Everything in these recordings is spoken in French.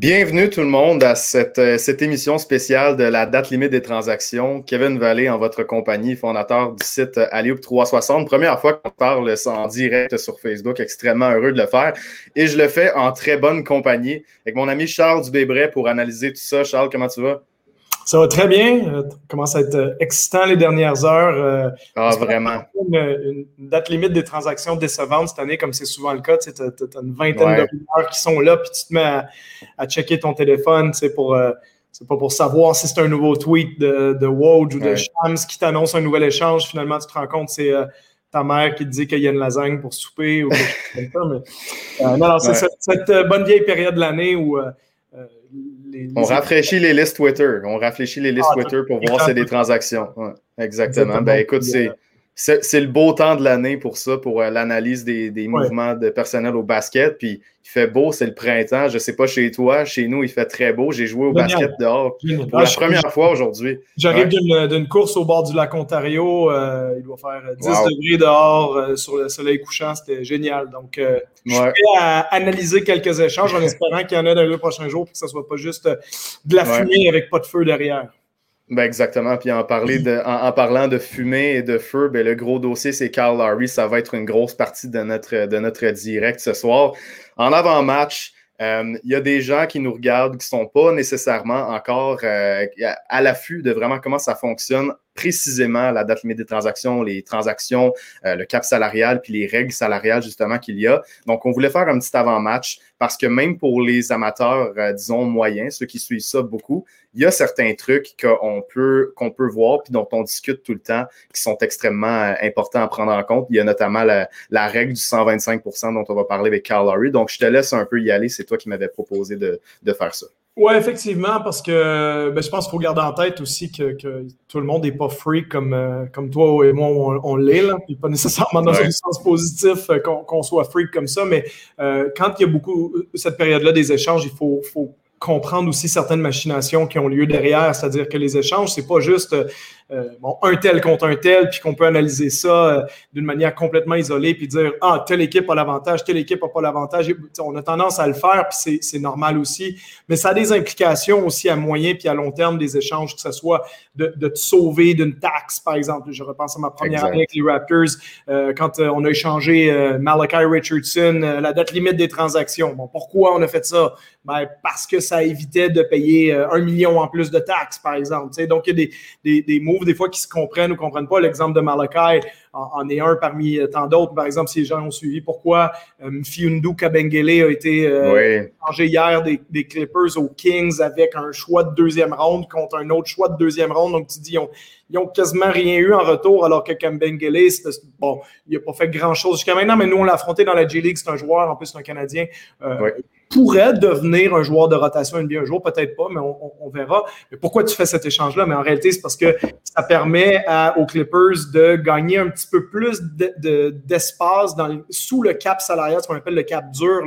Bienvenue tout le monde à cette, euh, cette, émission spéciale de la date limite des transactions. Kevin Vallée en votre compagnie, fondateur du site Alioup 360. Première fois qu'on parle en direct sur Facebook, extrêmement heureux de le faire. Et je le fais en très bonne compagnie avec mon ami Charles Dubébret pour analyser tout ça. Charles, comment tu vas? Ça va très bien. Ça euh, commence à être euh, excitant les dernières heures. Euh, ah, vraiment. Une, date limite des transactions décevantes cette année, comme c'est souvent le cas. Tu as, une vingtaine de rumeurs qui sont là, puis tu te mets à, checker ton téléphone pour. c'est pas pour savoir si c'est un nouveau tweet de, de Woj ou de Shams qui t'annonce un nouvel échange. Finalement, tu te rends compte c'est ta mère qui te dit qu'il y a une lasagne pour souper ou quelque chose comme ça. non, c'est cette, bonne vieille période de l'année où on rafraîchit les listes Twitter. On rafraîchit les listes ah, Twitter pour voir si c'est des transactions. exactement. Ben écoute, c'est c'est le beau temps de l'année pour ça, pour euh, l'analyse des, mouvements de personnel au basket. Puis il fait beau, c'est le printemps. Je ne sais pas chez toi, chez nous, il fait très beau. J'ai joué au basket dehors pour la première fois aujourd'hui. J'arrive d'une course au bord du lac Ontario. Euh, il doit faire 10 degrés dehors euh, sur le soleil couchant. C'était génial. Donc, je suis prêt à analyser quelques échanges en espérant qu'il y en ait dans les prochains jours pour que ce ne soit pas juste de la fumée avec pas de feu derrière. Ben exactement. Puis en, parler de, en, parlant de fumée et de feu, ben le gros dossier, c'est Carl Larry. Ça va être une grosse partie de notre, de notre direct ce soir. En avant-match, euh, il y a des gens qui nous regardent qui ne sont pas nécessairement encore euh, à l'affût de vraiment comment ça fonctionne précisément la date limite des transactions, les transactions, euh, le cap salarial, puis les règles salariales justement qu'il y a. Donc, on voulait faire un petit avant-match parce que même pour les amateurs, disons, moyens, ceux qui suivent ça beaucoup, il y a certains trucs qu'on peut, voir puis dont on discute tout le temps qui sont extrêmement importants à prendre en compte. Il y a notamment la, règle du 125% dont on va parler avec Carl Laurie. Donc, je te laisse un peu y aller. C'est toi qui m'avais proposé de faire ça. Oui, effectivement, parce que ben, je pense qu'il faut garder en tête aussi que, tout le monde n'est pas free comme, euh, comme toi et moi, on, l'est, là. pas nécessairement dans un sens positif euh, qu'on soit free comme ça, mais euh, quand il y a beaucoup, cette période-là des échanges, il faut, faut comprendre aussi certaines machinations qui ont lieu derrière, c'est-à-dire que les échanges, c'est pas juste bon, un tel contre un tel, puis qu'on peut analyser ça euh, d'une manière complètement isolée, puis dire ah telle équipe a l'avantage, telle équipe n'a pas l'avantage. On a tendance à le faire, puis c'est normal aussi, mais ça a des implications aussi à moyen puis à long terme des échanges, que ce soit de, de te sauver d'une taxe, par exemple. Je repense à ma première année avec les Raptors euh, quand on a échangé Malachi Richardson, la date limite des transactions. Bon, pourquoi on a fait ça? Ben, parce que ça évitait de payer un million en plus de taxes, par exemple. Donc il y a des, des, des mots des fois qui se comprennent ou ne comprennent pas. L'exemple de Malachi en, est un parmi euh, tant d'autres. Par exemple, si les gens ont suivi pourquoi euh, Fiundu Kabengele a été euh, changé hier des, Clippers aux Kings avec un choix de deuxième ronde contre un autre choix de deuxième ronde. Donc, tu dis, ils ont, quasiment rien eu en retour, alors que Kabengele, bon, il n'a pas fait grand-chose jusqu'à maintenant, mais nous, on l'a affronté dans la G-League. C'est un joueur, en plus, c'est un Canadien pourrait devenir un joueur de rotation NBA un jour, peut-être pas, mais on, verra. Mais pourquoi tu fais cet échange-là? Mais en réalité, c'est parce que ça permet aux Clippers de gagner un petit peu plus d'espace sous le cap salarial, ce qu'on appelle le cap dur.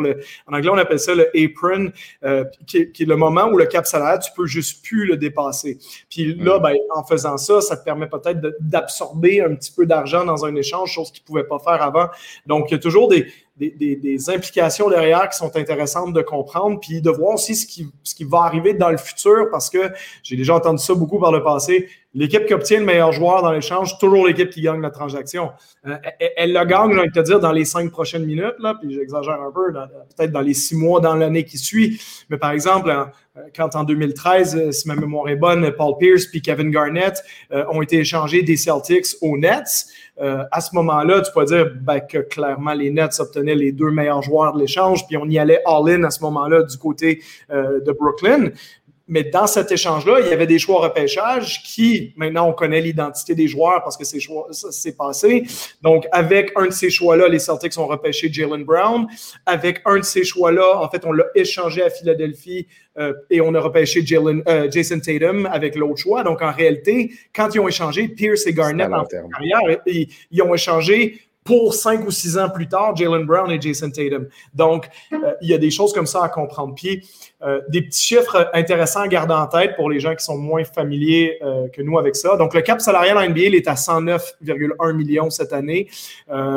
en anglais, on appelle ça le apron, euh, qui, est le moment où le cap salarial, tu peux juste plus le dépasser. Puis là, mm. ben, en faisant ça, ça te permet peut-être d'absorber un petit peu d'argent dans un échange, chose qu'ils ne pouvaient pas faire avant. Donc, il y a toujours des, des, implications derrière qui sont intéressantes de comprendre, puis de voir aussi ce qui, ce qui va arriver dans le futur, parce que j'ai déjà entendu ça beaucoup par le passé. L'équipe qui obtient le meilleur joueur dans l'échange, toujours l'équipe qui gagne la transaction. Euh, elle, le gagne, j'ai envie de te dire, dans les cinq prochaines minutes, là, puis j'exagère un peu, peut-être dans les six mois dans l'année qui suit. Mais par exemple, euh, quand en 2013, euh, si ma mémoire est bonne, Paul Pierce puis Kevin Garnett ont été échangés des Celtics aux Nets, à ce moment-là, tu peux dire ben, que clairement les Nets obtenaient les deux meilleurs joueurs de l'échange, puis on y allait all-in à ce moment-là du côté de Brooklyn. Mais dans cet échange-là, il y avait des choix repêchage qui, maintenant, on connaît l'identité des joueurs parce que c'est choix, ça s'est passé. Donc, avec un de ces choix-là, les Celtics ont repêché Jalen Brown. Avec un de ces choix-là, en fait, on l'a échangé à Philadelphie euh, et on a repêché Jalen, euh, Jason Tatum avec l'autre choix. Donc, en réalité, quand ils ont échangé Pierce et Garnett en carrière, ils, ils ont échangé pour cinq ou six ans plus tard, Jalen Brown et Jason Tatum. Donc, euh, il y a des choses comme ça à comprendre. Puis, euh, des petits chiffres intéressants à garder en tête pour les gens qui sont moins familiers euh, que nous avec ça. Donc, le cap salarial en NBA, il est à 109,1 millions cette année.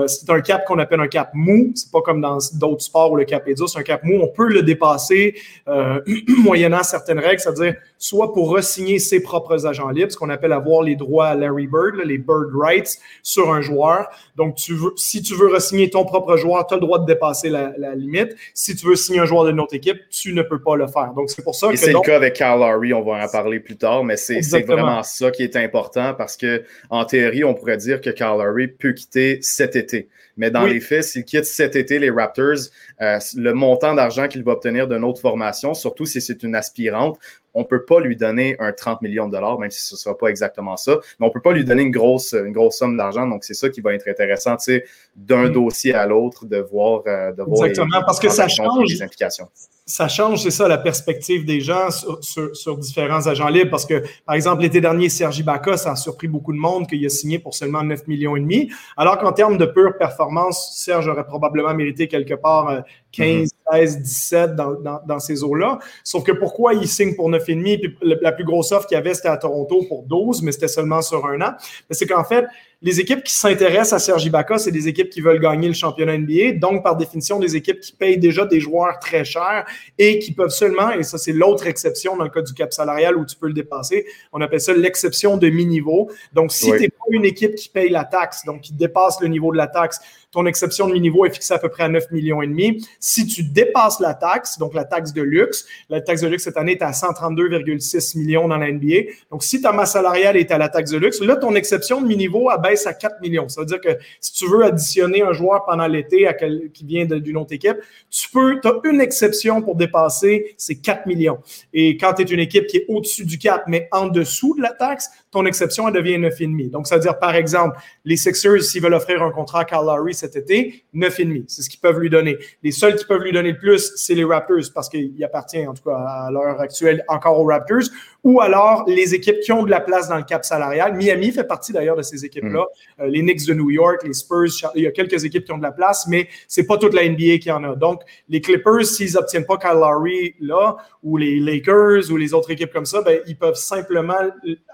c'est un cap qu'on appelle un cap mou. C'est pas comme dans d'autres sports où le cap est dur. C'est un cap mou. On peut le dépasser moyennant certaines règles, c'est-à-dire soit pour resigner ses propres agents libres, ce qu'on appelle avoir les droits à Larry Bird, les Bird Rights sur un joueur. Donc, tu si tu veux re-signer ton propre joueur, tu as le droit de dépasser la, limite. Si tu veux signer un joueur de notre équipe, tu ne peux pas le faire. Donc, c'est pour ça que. C'est le cas avec Kyle Lowry, on va en parler plus tard, mais c'est vraiment ça qui est important parce que, en théorie, on pourrait dire que Kyle Lowry peut quitter cet été. Mais dans les faits, s'il quitte cet été les Raptors, euh, le montant d'argent qu'il va obtenir d'une autre formation, surtout si c'est une aspirante, on ne peut pas lui donner un 30 millions de dollars, même si ce ne sera pas exactement ça, mais on ne peut pas lui donner une grosse, une grosse somme d'argent. Donc, c'est ça qui va être intéressant, tu sais, d'un mm. dossier à l'autre, de voir, euh, de voir Exactement, parce que ça change. Les implications ça change, c'est ça, la perspective des gens sur, différents agents libres. Parce que, par exemple, l'été dernier, Sergi Baca, ça a surpris beaucoup de monde qu'il a signé pour seulement 9 millions et demi. Alors qu'en termes de pure performance, Serge aurait probablement mérité quelque part 15, 16, 17 dans, dans, ces eaux-là. Sauf que pourquoi il signe pour 9,5 puis la plus grosse offre qu'il y avait, c'était à Toronto pour 12, mais c'était seulement sur un an. c'est qu'en fait, les équipes qui s'intéressent à Sergi Baca, c'est des équipes qui veulent gagner le championnat NBA. Donc, par définition, des équipes qui payent déjà des joueurs très chers et qui peuvent seulement, et ça, c'est l'autre exception dans le cas du cap salarial où tu peux le dépasser, on appelle ça l'exception de mi-niveau. Donc, si tu n'es pas une équipe qui paye la taxe, donc qui dépasse le niveau de la taxe, ton exception de mi-niveau est fixée à peu près à 9 millions et demi. Si tu dépasses la taxe, donc la taxe de luxe, la taxe de luxe cette année est à 132,6 millions dans la NBA. Donc, si ta masse salariale est à la taxe de luxe, là, ton exception de mi-niveau abaisse à 4 millions. Ça veut dire que si tu veux additionner un joueur pendant l'été qui vient d'une autre équipe, tu peux, tu as une exception pour dépasser ces 4 millions. Et quand tu es une équipe qui est au-dessus du 4, mais en dessous de la taxe, ton exception, elle devient 9,5. Donc, ça veut dire, par exemple, les Sixers, s'ils veulent offrir un contrat à Carl Lowry cet été, 9,5. C'est ce qu'ils peuvent lui donner. Les seuls qui peuvent lui donner le plus, c'est les Raptors, parce qu'il appartient, en tout cas, à l'heure actuelle, encore aux Raptors, ou alors les équipes qui ont de la place dans le cap salarial. Miami fait partie d'ailleurs de ces équipes-là. Mm. Euh, les Knicks de New York, les Spurs, il y a quelques équipes qui ont de la place, mais c'est pas toute la NBA qui en a. Donc, les Clippers, s'ils n'obtiennent pas Kyle Lowry là, ou les Lakers ou les autres équipes comme ça, ben, ils peuvent simplement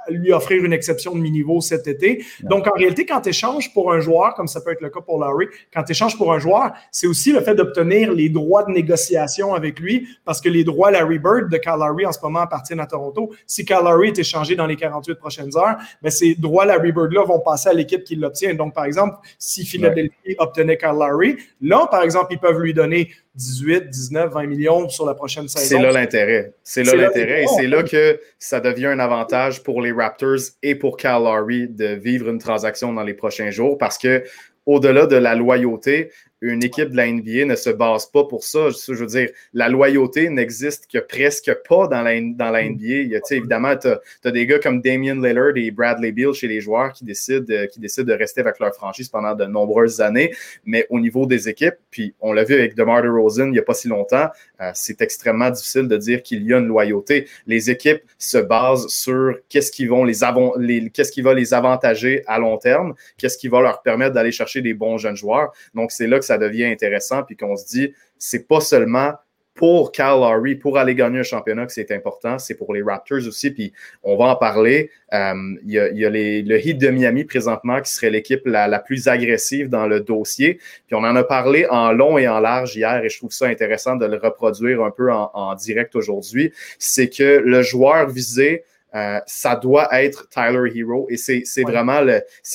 lui offrir une exception de mi-niveau cet été. Donc, en réalité, quand tu échanges pour un joueur, comme ça peut être le cas pour Larry, quand tu échanges pour un joueur, c'est aussi le fait d'obtenir les droits de négociation avec lui, parce que les droits Larry Bird de Kyle Lowry en ce moment appartiennent à Toronto. Si Kyle Lowry est échangé dans les 48 prochaines heures, mais ces droits Larry Bird-là vont passer à l'équipe qui l'obtient. Donc, par exemple, si Philadelphie obtenait Kyle Lowry, là, par exemple, ils peuvent lui donner 18, 19, 20 millions sur la prochaine saison. C'est là l'intérêt. C'est là l'intérêt et c'est là que ça devient un avantage pour les Raptors et pour Cal Lowry de vivre une transaction dans les prochains jours parce que au-delà de la loyauté, une équipe de la NBA ne se base pas pour ça. Je veux dire, la loyauté n'existe que presque pas dans la, dans la NBA. Il y a, évidemment, tu as, des gars comme Damian Lillard et Bradley Beal chez les joueurs qui décident, qui décident de rester avec leur franchise pendant de nombreuses années. Mais au niveau des équipes, puis on l'a vu avec DeMar DeRozan il n'y a pas si longtemps, euh, c'est extrêmement difficile de dire qu'il y a une loyauté. Les équipes se basent sur qu'est-ce qui, vont les, les qu'est-ce qui va les avantager à long terme, qu'est-ce qui va leur permettre d'aller chercher des bons jeunes joueurs. Donc, c'est là que ça devient intéressant, puis qu'on se dit, c'est pas seulement pour Cal Lowry, pour aller gagner un championnat que c'est important, c'est pour les Raptors aussi, puis on va en parler. Euh, il y a, le Heat de Miami présentement qui serait l'équipe la, plus agressive dans le dossier, puis on en a parlé en long et en large hier, et je trouve ça intéressant de le reproduire un peu en, direct aujourd'hui, c'est que le joueur visé, euh, ça doit être Tyler Hero. Et c'est vraiment,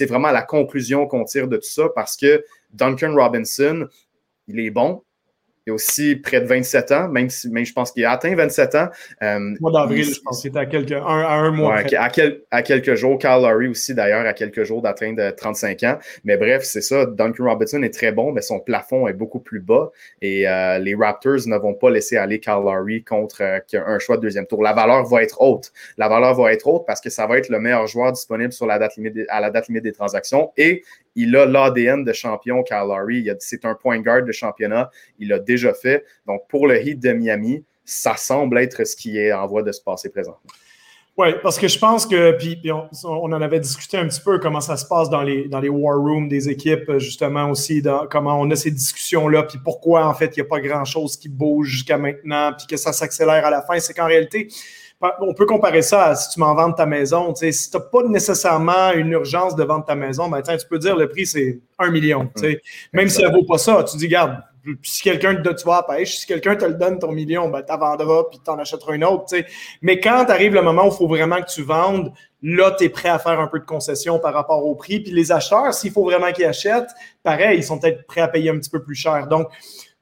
vraiment la conclusion qu'on tire de tout ça parce que Duncan Robinson, il est bon, il a aussi près de 27 ans, même si je pense qu'il a atteint 27 ans. Euh, mois d'avril, je pense qu'il était à, quelques, un, à un mois. à, à, quelques jours. Carl Laurie aussi, d'ailleurs, à quelques jours d'atteindre 35 ans. Mais bref, c'est ça. Duncan Robinson est très bon, mais son plafond est beaucoup plus bas. Et euh, les Raptors ne vont pas laisser aller Carl Laurie contre euh, un choix de deuxième tour. La valeur va être haute. La valeur va être haute parce que ça va être le meilleur joueur disponible sur la date limite à la date limite des transactions. Et il a l'ADN de champion, Kyle Lowry. C'est un point guard de championnat. Il l'a déjà fait. Donc, pour le Heat de Miami, ça semble être ce qui est en voie de se passer présentement. Oui, parce que je pense que, puis, on, en avait discuté un petit peu comment ça se passe dans les, dans war rooms des équipes, justement aussi, comment on a ces discussions-là, puis pourquoi en fait il n'y a pas grand-chose qui bouge jusqu'à maintenant, puis que ça s'accélère à la fin. C'est qu'en réalité, on peut comparer ça à si tu m'en vends ta maison. Tu sais, si tu n'as pas nécessairement une urgence de vendre ta maison, ben, tu peux dire le prix, c'est un million. Tu sais. Même si elle ne vaut pas ça, tu dis, garde, si quelqu'un te tu vas à pêche, si quelqu'un te le donne ton million, ben, tu vendras puis tu en achèteras une autre. Tu sais. Mais quand arrive le moment où il faut vraiment que tu vendes, là, tu es prêt à faire un peu de concession par rapport au prix. Puis les acheteurs, s'il faut vraiment qu'ils achètent, pareil, ils sont peut-être prêts à payer un petit peu plus cher. Donc,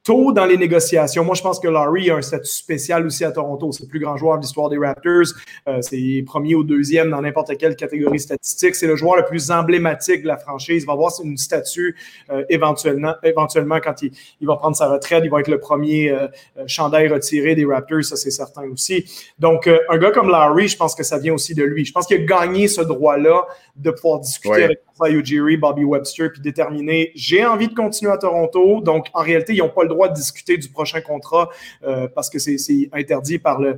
tôt dans les négociations. Moi, je pense que Laurie a un statut spécial aussi à Toronto. C'est le plus grand joueur de l'histoire des Raptors. Euh, c'est premier ou deuxième dans n'importe quelle catégorie statistique. C'est le joueur le plus emblématique de la franchise. Il va avoir une statue euh, éventuellement, éventuellement quand il, va prendre sa retraite. Il va être le premier euh, chandail retiré des Raptors, ça c'est certain aussi. Donc, un gars comme Larry, je pense que ça vient aussi de lui. Je pense qu'il a gagné ce droit-là de pouvoir discuter avec Masai Ujiri, Bobby Webster, puis déterminer j'ai envie de continuer à Toronto. Donc, en réalité, ils n'ont pas le droit de discuter du prochain contrat euh, parce que c'est interdit par euh,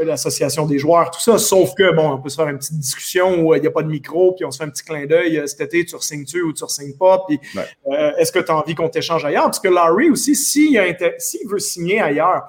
l'association des joueurs, tout ça. Sauf que, bon, on peut se faire une petite discussion où il n'y a pas de micro, puis on se fait un petit clin d'œil cet été, tu signes-tu ou tu signes pas, puis euh, est-ce que tu as envie qu'on t'échange ailleurs? Parce que Larry aussi, s'il veut signer ailleurs,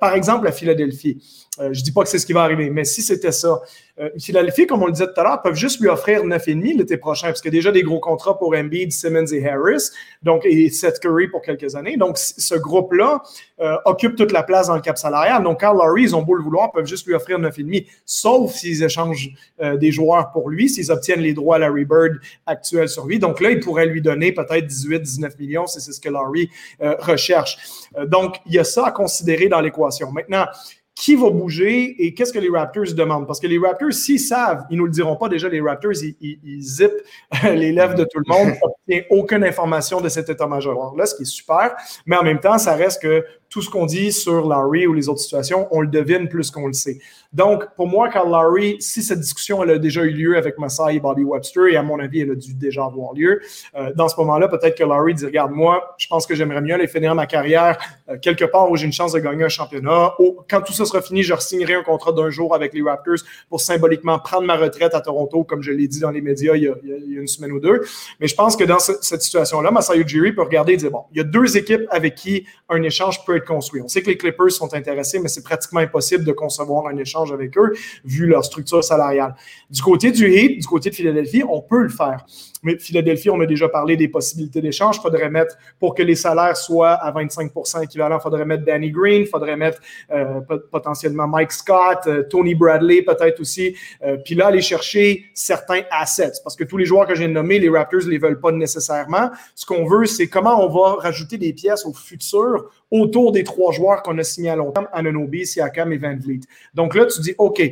par exemple à Philadelphie, je ne dis pas que c'est ce qui va arriver, mais si c'était ça, euh, Philadelphie, comme on le disait tout à l'heure, peuvent juste lui offrir 9,5 l'été prochain, parce qu'il y a déjà des gros contrats pour Embiid, Simmons et Harris, donc, et Seth Curry pour quelques années. Donc, ce groupe-là euh, occupe toute la place dans le cap salarial. Donc, Carl Lowry, ils ont beau le vouloir, peuvent juste lui offrir 9,5, sauf s'ils échangent euh, des joueurs pour lui, s'ils obtiennent les droits à Larry Bird actuels sur lui. Donc là, ils pourraient lui donner peut-être 18, 19 millions, c'est ce que Lowry recherche. donc, il y a ça à considérer dans l'équation. Maintenant, qui va bouger et qu'est-ce que les Raptors demandent? Parce que les Raptors, s'ils savent, ils ne nous le diront pas déjà, les Raptors, ils, zippent les lèvres de tout le monde, a aucune information de cet état-major-là, ce qui est super. Mais en même temps, ça reste que tout ce qu'on dit sur Larry ou les autres situations, on le devine plus qu'on le sait. Donc, pour moi, Carl Larry, si cette discussion elle a déjà eu lieu avec Masai et Bobby Webster, et à mon avis, elle a dû déjà avoir lieu, euh, dans ce moment-là, peut-être que Larry dit Regarde, moi, je pense que j'aimerais mieux aller finir ma carrière euh, quelque part où j'ai une chance de gagner un championnat. quand tout ça sera fini, je signerai un contrat d'un jour avec les Raptors pour symboliquement prendre ma retraite à Toronto, comme je l'ai dit dans les médias il y, a, une semaine ou deux. Mais je pense que dans cette situation-là, Masai Ujiri peut regarder et dire Bon, il y a deux équipes avec qui un échange peut être construit. On sait que les Clippers sont intéressés, mais c'est pratiquement impossible de concevoir un échange avec eux vu leur structure salariale. Du côté du Heat, du côté de Philadelphie, on peut le faire. Mais Philadelphie, on a déjà parlé des possibilités d'échange. Il faudrait mettre, pour que les salaires soient à 25% équivalent, il faudrait mettre Danny Green, il faudrait mettre euh, potentiellement Mike Scott, euh, Tony Bradley peut-être aussi. Euh, puis là, aller chercher certains assets. Parce que tous les joueurs que j'ai nommés, les Raptors ne les veulent pas nécessairement. Ce qu'on veut, c'est comment on va rajouter des pièces au futur autour des trois joueurs qu'on a signés à long terme, Ananobi, Siakam et Van Vliet. Donc là, tu dis, OK,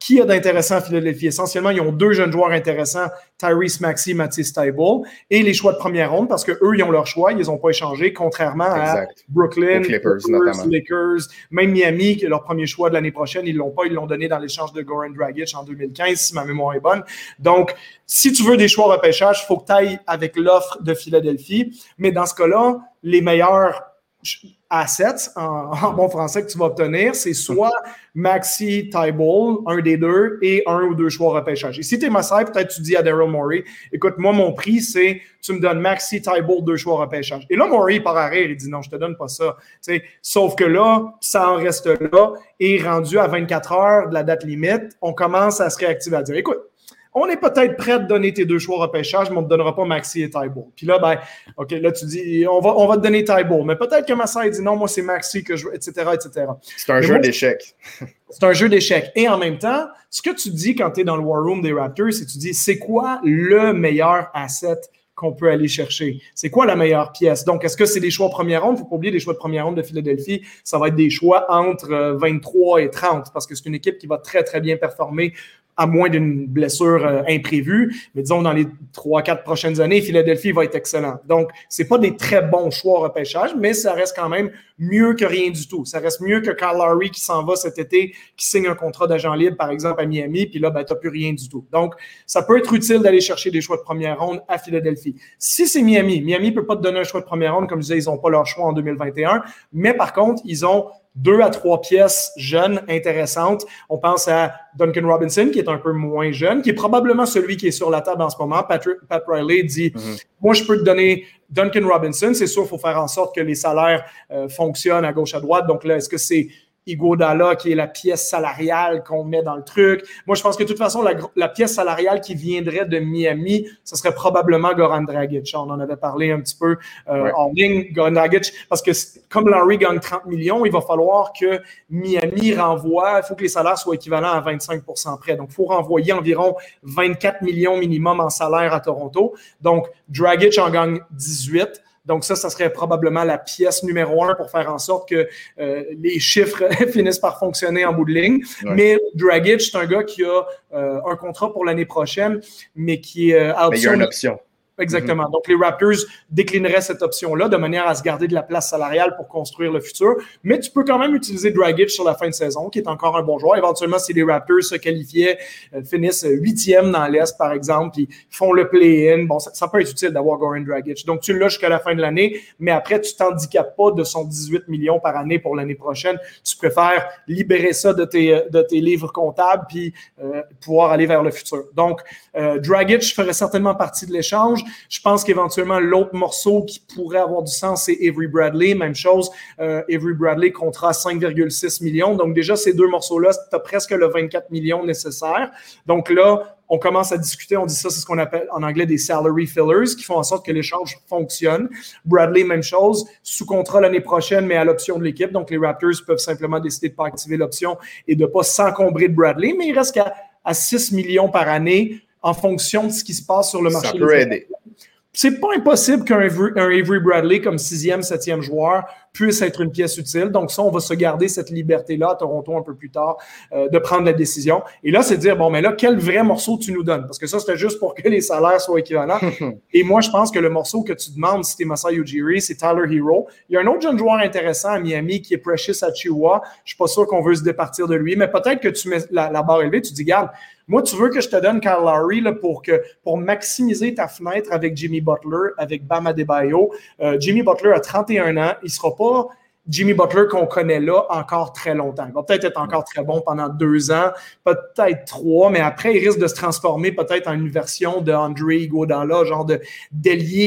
qui a d'intéressant à Philadelphie? Essentiellement, ils ont deux jeunes joueurs intéressants, Tyrese Maxey, Matisse Tybalt, et les choix de première ronde, parce qu'eux, ils ont leur choix, ils les ont pas échangé, contrairement à Brooklyn, Clippers, Lakers, même Miami, qui est leur premier choix de l'année prochaine, ils l'ont pas, ils l'ont donné dans l'échange de Goran Dragic en 2015, si ma mémoire est bonne. Donc, si tu veux des choix repêchage, il faut que tu ailles avec l'offre de Philadelphie, mais dans ce cas-là, les meilleurs assets en, bon français que tu vas obtenir, c'est soit Maxi Tyball, un des deux, et un ou deux choix repêchage. Et si tu es Massai, peut-être tu dis à Daryl Morey, écoute, moi, mon prix, c'est tu me donnes Maxi Tyball, deux choix repêchage. Et là, Morey part à rire, il dit non, je te donne pas ça. sauf que là, ça en reste là, et rendu à 24 heures de la date limite, on commence à se réactiver à dire, écoute, on est peut-être prêt à te donner tes deux choix au repêchage, mais on ne te donnera pas Maxi et Tybull. Puis là, ben, OK, là, tu dis, on va, on va te donner Tybull. Mais peut-être que Massai dit non, moi, c'est Maxi que je veux, etc., etc. C'est un jeu d'échecs. c'est un jeu d'échecs. Et en même temps, ce que tu dis quand tu es dans le War Room des Raptors, c'est que tu dis, c'est quoi le meilleur asset qu'on peut aller chercher? C'est quoi la meilleure pièce? Donc, est-ce que c'est des choix première ronde? Il ne faut pas oublier les choix de première ronde de Philadelphie. Ça va être des choix entre 23 euh, et 30 parce que c'est une équipe qui va très, très bien performer à moins d'une blessure euh, imprévue. Mais disons, dans les trois, quatre prochaines années, Philadelphie va être excellent. Donc, c'est pas des très bons choix au repêchage, mais ça reste quand même mieux que rien du tout. Ça reste mieux que Carl Lowry qui s'en va cet été, qui signe un contrat d'agent libre, par exemple, à Miami, puis là, ben, tu n'as plus rien du tout. Donc, ça peut être utile d'aller chercher des choix de première ronde à Philadelphie. Si c'est Miami, Miami ne peut pas te donner un choix de première ronde, comme je disais, ils n'ont pas leur choix en 2021, mais par contre, ils ont deux à trois pièces jeunes intéressantes. On pense à Duncan Robinson, qui est un peu moins jeune, qui est probablement celui qui est sur la table en ce moment. Patrick, Pat Riley dit mm-hmm. Moi, je peux te donner Duncan Robinson. C'est sûr, il faut faire en sorte que les salaires euh, fonctionnent à gauche à droite. Donc là, est-ce que c'est Igodala, qui est la pièce salariale qu'on met dans le truc. Moi, je pense que de toute façon, la, pièce salariale qui viendrait de Miami, ce serait probablement Goran Dragic. On en avait parlé un petit peu euh, en ligne, Goran Dragic, parce que comme Larry gagne 30 millions, il va falloir que Miami renvoie, il faut que les salaires soient équivalents à 25% près. Donc, il faut renvoyer environ 24 millions minimum en salaire à Toronto. Donc, Dragic en gagne 18. Donc ça, ça serait probablement la pièce numéro un pour faire en sorte que euh, les chiffres finissent par fonctionner en bout de ligne. Mais Dragic, c'est un gars qui a euh, un contrat pour l'année prochaine, mais qui est euh, Mais il y a une option. Exactement. Donc, les Raptors déclineraient cette option-là de manière à se garder de la place salariale pour construire le futur. Mais tu peux quand même utiliser Dragic sur la fin de saison, qui est encore un bon joueur. Éventuellement, si les Raptors se qualifiaient, euh, finissent huitième dans l'Est, par exemple, puis font le play-in, bon, ça, peut être utile d'avoir Goran Dragic. Donc, tu l'as jusqu'à la fin de l'année, mais après, tu t'handicapes pas de son 18 millions par année pour l'année prochaine. Tu préfères libérer ça de tes, de tes livres comptables puis euh, pouvoir aller vers le futur. Donc, euh, ferait certainement partie de l'échange. Je pense qu'éventuellement, l'autre morceau qui pourrait avoir du sens, c'est Avery Bradley. Même chose, euh, Avery Bradley contrat 5,6 millions. Donc déjà, ces deux morceaux-là, tu as presque le 24 millions nécessaire. Donc là, on commence à discuter, on dit ça, c'est ce qu'on appelle en anglais des salary fillers, qui font en sorte que l'échange fonctionne. Bradley, même chose, sous contrat l'année prochaine, mais à l'option de l'équipe. Donc les Raptors peuvent simplement décider de ne pas activer l'option et de ne pas s'encombrer de Bradley, mais il reste qu'à à 6 millions par année en fonction de ce qui se passe sur le marché. Ça peut aider c'est pas impossible qu'un Avery Bradley comme sixième, septième joueur puisse être une pièce utile. Donc ça, on va se garder cette liberté-là à Toronto un peu plus tard euh, de prendre la décision. Et là, c'est de dire, bon, mais là, quel vrai morceau tu nous donnes? Parce que ça, c'était juste pour que les salaires soient équivalents. Et moi, je pense que le morceau que tu demandes, si t'es Masai Ujiri, c'est Tyler Hero. Il y a un autre jeune joueur intéressant à Miami qui est Precious Achiuwa. Je suis pas sûr qu'on veut se départir de lui, mais peut-être que tu mets la, la barre élevée, tu dis, garde, moi, tu veux que je te donne Kyle Lowry là, pour, que, pour maximiser ta fenêtre avec Jimmy Butler, avec Bam Adebayo. Euh, Jimmy Butler a 31 ans. Il ne sera pas Jimmy Butler qu'on connaît là encore très longtemps. Il va peut-être être encore très bon pendant deux ans, peut-être trois, mais après, il risque de se transformer peut-être en une version de Andre Iguodala, genre de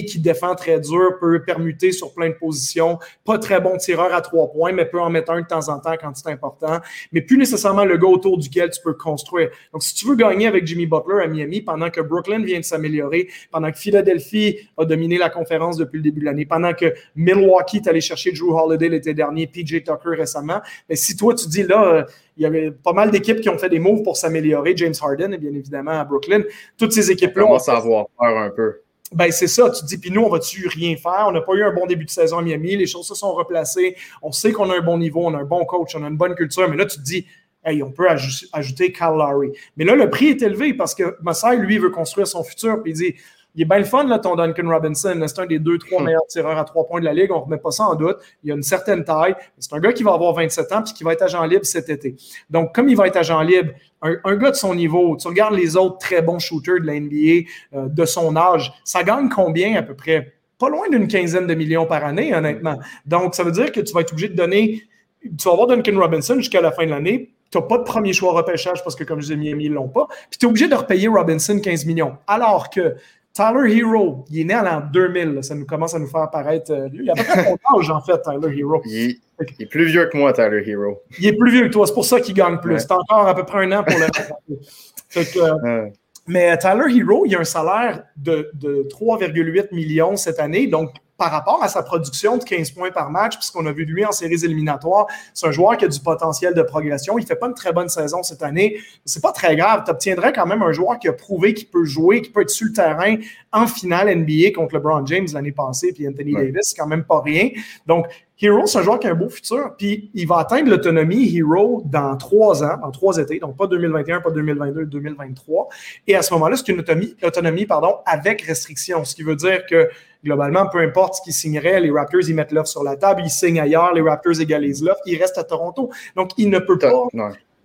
qui défend très dur, peut permuter sur plein de positions, pas très bon tireur à trois points, mais peut en mettre un de temps en temps quand c'est important, mais plus nécessairement le gars autour duquel tu peux construire. Donc, si tu veux gagner avec Jimmy Butler à Miami pendant que Brooklyn vient de s'améliorer, pendant que Philadelphie a dominé la conférence depuis le début de l'année, pendant que Milwaukee est allé chercher Drew Holiday l'été dernier, PJ Tucker récemment. Mais si toi, tu dis là, euh, il y avait pas mal d'équipes qui ont fait des moves pour s'améliorer, James Harden, et bien évidemment à Brooklyn, toutes ces équipes-là. On commence à avoir peur un peu. Ben, c'est ça. Tu te dis, puis nous, on va-tu rien faire? On n'a pas eu un bon début de saison à Miami. Les choses se sont replacées. On sait qu'on a un bon niveau, on a un bon coach, on a une bonne culture. Mais là, tu te dis, hey, on peut ajouter Kyle Lowry. Mais là, le prix est élevé parce que Massai, lui, veut construire son futur. Puis il dit, il est bien le fun, là, ton Duncan Robinson. C'est un des deux, trois hmm. meilleurs tireurs à trois points de la Ligue. On ne remet pas ça en doute. Il a une certaine taille. C'est un gars qui va avoir 27 ans puis qui va être agent libre cet été. Donc, comme il va être agent libre, un, gars de son niveau, tu regardes les autres très bons shooters de la NBA euh, de son âge, ça gagne combien à peu près? Pas loin d'une quinzaine de millions par année, honnêtement. Donc, ça veut dire que tu vas être obligé de donner. Tu vas avoir Duncan Robinson jusqu'à la fin de l'année. Tu n'as pas de premier choix repêchage parce que, comme je disais, Miami, ils ne l'ont pas. Puis tu es obligé de repayer Robinson 15 millions. Alors que Tyler Hero, il est né en l'an 2000. Ça nous commence à nous faire apparaître. Euh, il a pas mon âge, en fait, Tyler Hero. Il, est plus vieux que moi, Tyler Hero. Il est plus vieux que toi. C'est pour ça qu'il gagne plus. C'est encore à peu près un an pour le. fait euh, Mais Tyler Hero, il a un salaire de, de 3,8 millions cette année. Donc, par rapport à sa production de 15 points par match, puisqu'on a vu lui en séries éliminatoires, c'est un joueur qui a du potentiel de progression. Il ne fait pas une très bonne saison cette année. C'est pas très grave. Tu obtiendrais quand même un joueur qui a prouvé qu'il peut jouer, qui peut être sur le terrain en finale NBA contre LeBron James l'année passée, puis Anthony Davis, c'est quand même pas rien. Donc, Hero, c'est un joueur qui a un beau futur, puis il va atteindre l'autonomie Hero dans trois ans, en trois étés, donc pas 2021, pas 2022, 2023. Et à ce moment-là, c'est une autonomie, autonomie pardon, avec restriction, ce qui veut dire que globalement, peu importe ce qu'ils signeraient, les Raptors, ils mettent l'offre sur la table, ils signent ailleurs, les Raptors égalisent l'offre, il reste à Toronto. Donc, il ne peut pas.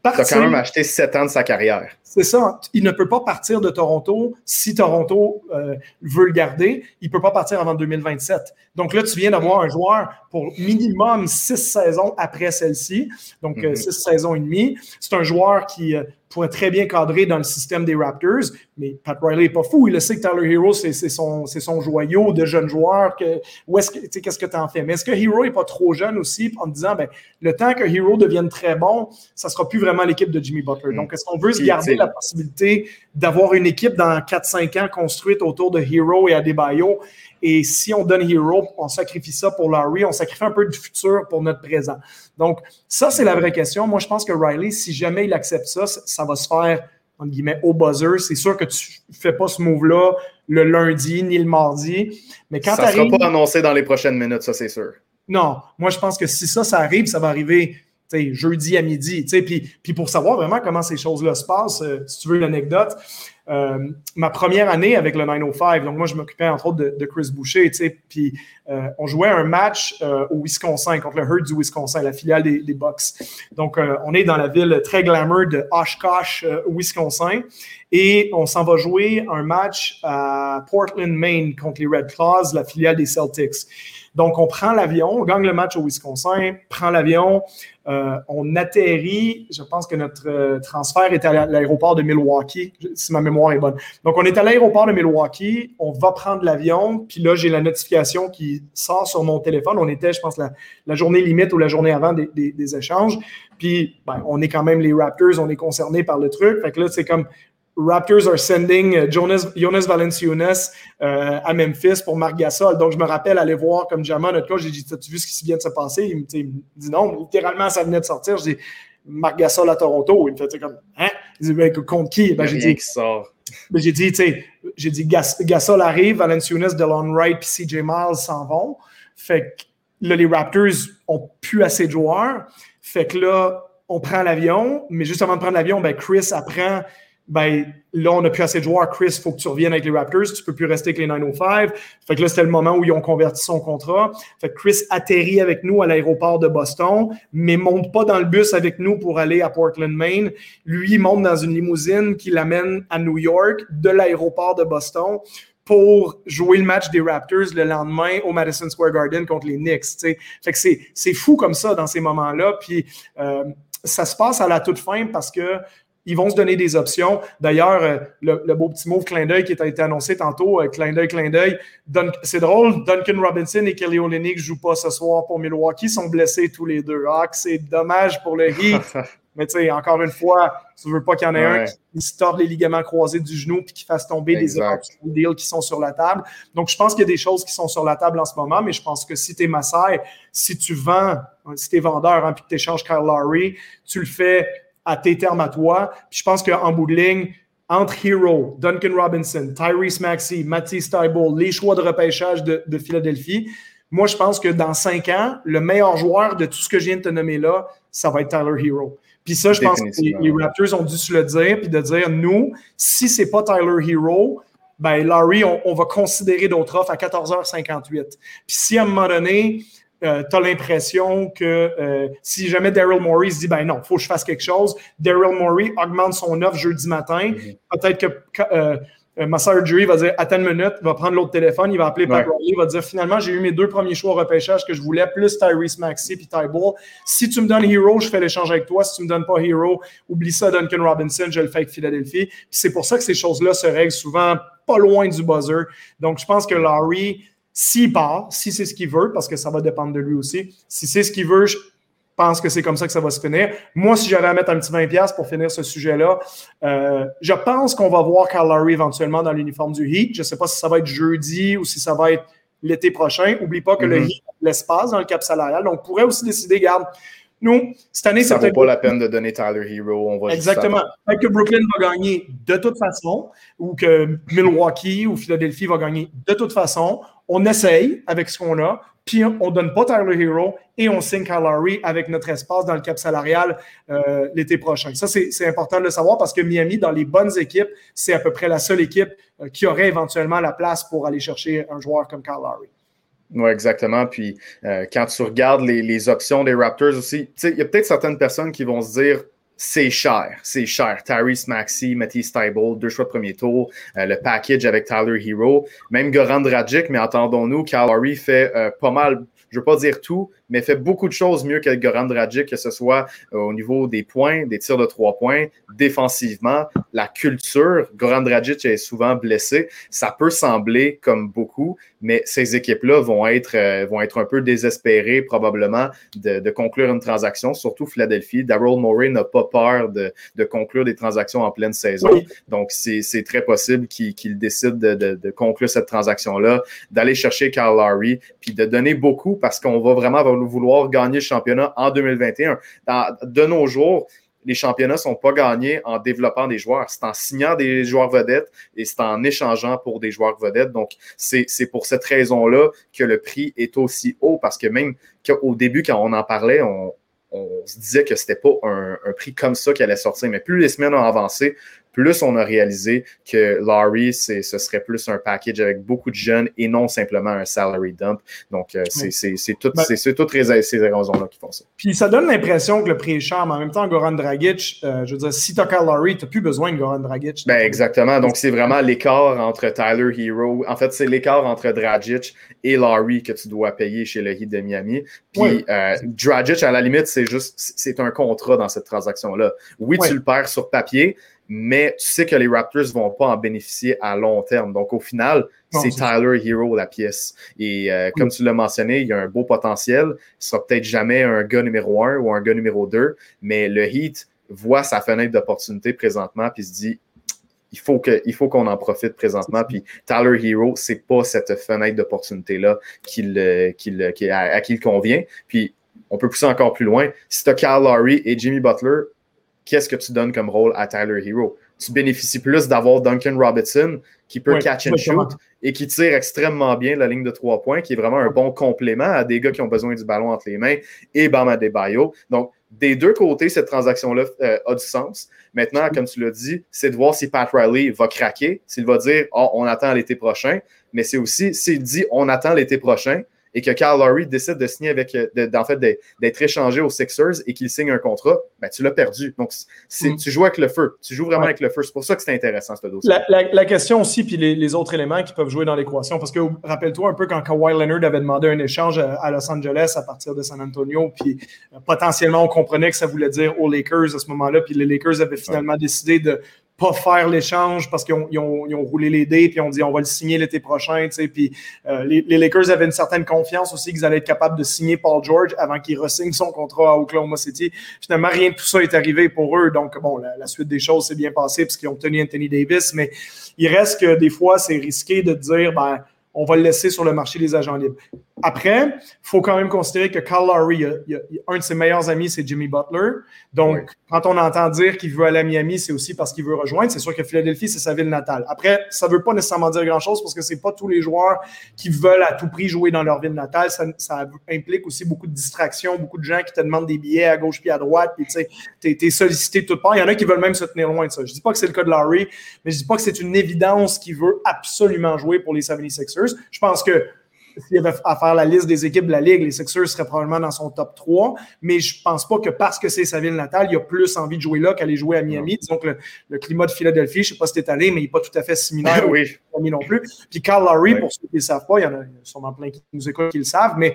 Tu as quand même acheté sept ans de sa carrière. C'est ça. Il ne peut pas partir de Toronto si Toronto euh, veut le garder. Il ne peut pas partir avant 2027. Donc là, tu viens d'avoir un joueur pour minimum six saisons après celle-ci. Donc, euh, mm-hmm. six saisons et demie. C'est un joueur qui euh, pourrait très bien cadrer dans le système des Raptors. Mais Pat Riley n'est pas fou. Il le sait que Tyler Hero, c'est son, son, joyau de jeunes joueurs. Que, où est-ce que, qu'est-ce que tu en fais? Mais est-ce que Hero n'est pas trop jeune aussi? En disant, ben, le temps que Hero devienne très bon, ça ne sera plus vraiment l'équipe de Jimmy Butler. Mm. Donc, est-ce qu'on veut se garder la possibilité d'avoir une équipe dans 4-5 ans construite autour de Hero et Adebayo? Et si on donne Hero, on sacrifie ça pour Larry, on sacrifie un peu du futur pour notre présent. Donc, ça, c'est la vraie question. Moi, je pense que Riley, si jamais il accepte ça, ça va se faire, entre guillemets, au buzzer. C'est sûr que tu ne fais pas ce move-là le lundi ni le mardi. Mais quand ça ne sera pas annoncé dans les prochaines minutes, ça, c'est sûr. Non. Moi, je pense que si ça, ça arrive, ça va arriver jeudi à midi. Puis, pour savoir vraiment comment ces choses-là se passent, euh, si tu veux l'anecdote, euh, ma première année avec le 905, donc moi je m'occupais entre autres de, Chris Boucher, puis euh, on jouait un match au Wisconsin contre le Herd du Wisconsin, la filiale des, des Bucks. Donc on est dans la ville très glamour de Oshkosh, Wisconsin, et on s'en va jouer un match à Portland, Maine contre les Red Claws, la filiale des Celtics. Donc, on prend l'avion, on gagne le match au Wisconsin, prend l'avion, euh, on atterrit. Je pense que notre euh, transfert est à l'aéroport de Milwaukee, si ma mémoire est bonne. Donc, on est à l'aéroport de Milwaukee, on va prendre l'avion, puis là, j'ai la notification qui sort sur mon téléphone. On était, je pense, la, journée limite ou la journée avant des, échanges. Puis, ben, on est quand même les Raptors, on est concernés par le truc. Fait que là, c'est comme Raptors are sending uh, Jonas, Jonas Valanciunas euh, à Memphis pour Marc Gasol. Donc, je me rappelle aller voir comme Jamal, notre coach, j'ai dit As-tu vu ce qui vient de se passer? Il me, dit non, littéralement, ça venait de sortir. Je dis Marc Gasol à Toronto. Il me fait comme Hein? Il dit ben, Contre qui? Ben, J'ai dit qui sort. Ben, j'ai dit, tu sais, j'ai dit Gasol arrive, Valanciunas, DeLon Wright puis CJ Miles s'en vont. Fait que là, les Raptors ont plus assez de joueurs. Fait que là, on prend l'avion, mais juste avant de prendre l'avion, ben Chris apprend ben là, on n'a plus assez de joueurs. Chris, il faut que tu reviennes avec les Raptors. Tu peux plus rester avec les 905. Fait que là, c'était le moment où ils ont converti son contrat. Fait que Chris atterrit avec nous à l'aéroport de Boston, mais monte pas dans le bus avec nous pour aller à Portland, Maine. Lui, il monte dans une limousine qui l'amène à New York de l'aéroport de Boston pour jouer le match des Raptors le lendemain au Madison Square Garden contre les Knicks. Fait que c'est fou comme ça dans ces moments-là. Puis euh, ça se passe à la toute fin parce que ils vont se donner des options. D'ailleurs, euh, le, beau petit mot clin d'œil qui a été annoncé tantôt, euh, clin d'œil, clin d'œil. C'est drôle, Duncan Robinson et Kelly Olynyk ne jouent pas ce soir pour Milwaukee, ils sont blessés tous les deux. Ah, c'est dommage pour le Heat. Mais tu sais, encore une fois, tu ne veux pas qu'il y en ait un qui se torde les ligaments croisés du genou puis qui fasse tomber des deals qui sont sur la table. Donc, je pense qu'il y a des choses qui sont sur la table en ce moment, mais je pense que si tu es Massai, si tu vends, si tu es vendeur hein, puis que tu échanges Kyle Lowry, tu le fais à tes termes à toi. Puis je pense qu'en bout de ligne, entre Hero, Duncan Robinson, Tyrese Maxey, Matisse Tybalt, les choix de repêchage de, Philadelphie, moi, je pense que dans cinq ans, le meilleur joueur de tout ce que je viens de te nommer là, ça va être Tyler Hero. Puis ça, je pense que les, Raptors ont dû se le dire, puis de dire, nous, si c'est pas Tyler Hero, ben Larry, on, on va considérer d'autres offres à 14h58. Puis si à un moment donné, euh, tu as l'impression que euh, si jamais Daryl Morey se dit ben non, il faut que je fasse quelque chose, Daryl Morey augmente son offre jeudi matin. Mhm. Peut-être que euh, Masseur Jury va dire attends une minute, va prendre l'autre téléphone, il va appeler Pat Riley, il va dire finalement j'ai eu mes deux premiers choix au repêchage que je voulais, plus Tyrese Maxey puis Ty Bull. Si tu me donnes Hero, je fais l'échange avec toi. Si tu me donnes pas Hero, oublie ça, Duncan Robinson, je le fais avec Philadelphie. c'est pour ça que ces choses-là se règlent souvent pas loin du buzzer. Donc je pense que Larry s'il part, si c'est ce qu'il veut, parce que ça va dépendre de lui aussi, si c'est ce qu'il veut, je pense que c'est comme ça que ça va se finir. Moi, si j'avais à mettre un petit 20$ pour finir ce sujet-là, euh, je pense qu'on va voir Kyle Lowry éventuellement dans l'uniforme du Heat. Je ne sais pas si ça va être jeudi ou si ça va être l'été prochain. Oublie pas que le mm-hmm. Heat a l'espace dans le cap salarial. Donc, on pourrait aussi décider, garde, nous, cette année, ça vaut pas la peine de donner Tyler Hero. On va Exactement. Peut-être que Brooklyn va gagner de toute façon, ou que Milwaukee ou Philadelphie va gagner de toute façon. On essaye avec ce qu'on a, puis on ne donne pas Tyler Hero et on signe Kyle Lowry avec notre espace dans le cap salarial euh, l'été prochain. Ça, c'est important de le savoir parce que Miami, dans les bonnes équipes, c'est à peu près la seule équipe euh, qui aurait éventuellement la place pour aller chercher un joueur comme Kyle Lowry. Oui, exactement. Puis euh, quand tu regardes les, options des Raptors aussi, il y a peut-être certaines personnes qui vont se dire c'est cher, c'est cher. Tyrese Maxey, Matty Stiebel, deux choix de premier tour, euh, le package avec Tyler Hero, même Goran Dragic, mais entendons-nous, Calgary fait euh, pas mal, je ne veux pas dire tout, mais fait beaucoup de choses mieux que Goran Dragic, que ce soit euh, au niveau des points, des tirs de trois points, défensivement, la culture. Goran Dragic est souvent blessé. Ça peut sembler comme beaucoup, mais ces équipes-là vont être, euh, vont être un peu désespérées probablement de, de, conclure une transaction, surtout Philadelphie. Daryl Morey n'a pas peur de, de, conclure des transactions en pleine saison. Oui. Donc, c'est très possible qu'il qu décide de, de, conclure cette transaction-là, d'aller chercher Kyle Lowry, puis de donner beaucoup parce qu'on va vraiment vouloir gagner le championnat en 2021. Dans, de nos jours, les championnats ne sont pas gagnés en développant des joueurs. C'est en signant des joueurs vedettes et c'est en échangeant pour des joueurs vedettes. Donc, c'est pour cette raison-là que le prix est aussi haut parce que même au début, quand on en parlait, on, se disait que c'était pas un, un, prix comme ça qui allait sortir. Mais plus les semaines ont avancé, plus on a réalisé que Laurie, ce serait plus un package avec beaucoup de jeunes et non simplement un salary dump. Donc, euh, c'est tout, ben, toutes ces raisons-là qui font ça. Puis ça donne l'impression que le prix est cher, mais en même temps, Goran Dragic, euh, je veux dire, si tu as Lowry, tu n'as plus besoin de Goran Dragic. Ben, exactement. Donc, c'est vraiment l'écart entre Tyler Hero. En fait, c'est l'écart entre Dragic et Laurie que tu dois payer chez le Heat de Miami. Puis, oui. euh, Dragic, à la limite, c'est juste, c'est un contrat dans cette transaction-là. Oui, oui, tu le perds sur papier, mais tu sais que les Raptors ne vont pas en bénéficier à long terme. Donc, au final, c'est Tyler Hero la pièce. Et euh, comme tu l'as mentionné, il y a un beau potentiel. Il sera peut-être jamais un gars numéro un ou un gars numéro deux, mais le Heat voit sa fenêtre d'opportunité présentement puis se dit il faut que il faut qu'on en profite présentement. Puis Tyler Hero, c'est pas cette fenêtre d'opportunité-là qu'il, qu'il, qu'il, à, à qui il convient. Puis on peut pousser encore plus loin. Si tu as Kyle Lowry et Jimmy Butler, qu'est-ce que tu donnes comme rôle à Tyler Hero? Tu bénéficies plus d'avoir Duncan Robinson qui peut catch and shoot et qui tire extrêmement bien la ligne de trois points, qui est vraiment un bon complément à des gars qui ont besoin du ballon entre les mains et Bama Debayo. Donc, des deux côtés, cette transaction-là euh, a du sens. Maintenant, comme tu l'as dit, c'est de voir si Pat Riley va craquer, s'il va dire oh, on attend l'été prochain, mais c'est aussi s'il dit on attend l'été prochain, et que Kyle Lowry décide de signer avec, euh, fait, d'être échangé aux Sixers et qu'il signe un contrat, ben, tu l'as perdu. Donc, mm. tu joues avec le feu. Tu joues vraiment avec le feu. C'est pour ça que c'est intéressant, ce dossier. La, la, la, question aussi, puis les, les, autres éléments qui peuvent jouer dans l'équation, parce que rappelle-toi un peu quand Kawhi Leonard avait demandé un échange à, Los Angeles à partir de San Antonio, puis euh, potentiellement, on comprenait que ça voulait dire aux Lakers à ce moment-là, puis les Lakers avaient finalement ouais. décidé de pas faire l'échange parce qu'ils ont, ils ont, ils ont, roulé les dés puis on dit on va le signer l'été prochain. Tu sais, puis euh, les, les, Lakers avaient une certaine confiance aussi qu'ils allaient être capables de signer Paul George avant qu'il ressigne son contrat à Oklahoma City. Finalement, rien de tout ça est arrivé pour eux. Donc, bon, la, la suite des choses s'est bien passée parce qu'ils ont tenu Anthony Davis, mais il reste que des fois, c'est risqué de dire ben on va le laisser sur le marché des agents libres. Après, il faut quand même considérer que Kyle Lowry, un de ses meilleurs amis, c'est Jimmy Butler. Donc, oui. quand on entend dire qu'il veut aller à Miami, c'est aussi parce qu'il veut rejoindre. C'est sûr que Philadelphie, c'est sa ville natale. Après, ça ne veut pas nécessairement dire grand-chose parce que ce n'est pas tous les joueurs qui veulent à tout prix jouer dans leur ville natale. Ça, ça, implique aussi beaucoup de distractions, beaucoup de gens qui te demandent des billets à gauche puis à droite. Puis, tu es, sollicité de toutes parts. Il y en a qui veulent même se tenir loin de ça. Je ne dis pas que c'est le cas de Lowry, mais je ne dis pas que c'est une évidence qu'il veut absolument jouer pour les 76ers. Je pense que s'il avait à faire la liste des équipes de la Ligue, les Sixers seraient probablement dans son top 3. Mais je pense pas que parce que c'est sa ville natale, il a plus envie de jouer là qu'aller jouer à Miami. Disons que le, le, climat de Philadelphie, je sais pas si t'es allé, mais il n'est pas tout à fait similaire oui. à Miami non plus. Puis Carl Lowry, oui. pour ceux qui ne le savent pas, il y en a sûrement plein qui nous écoutent qui le savent, mais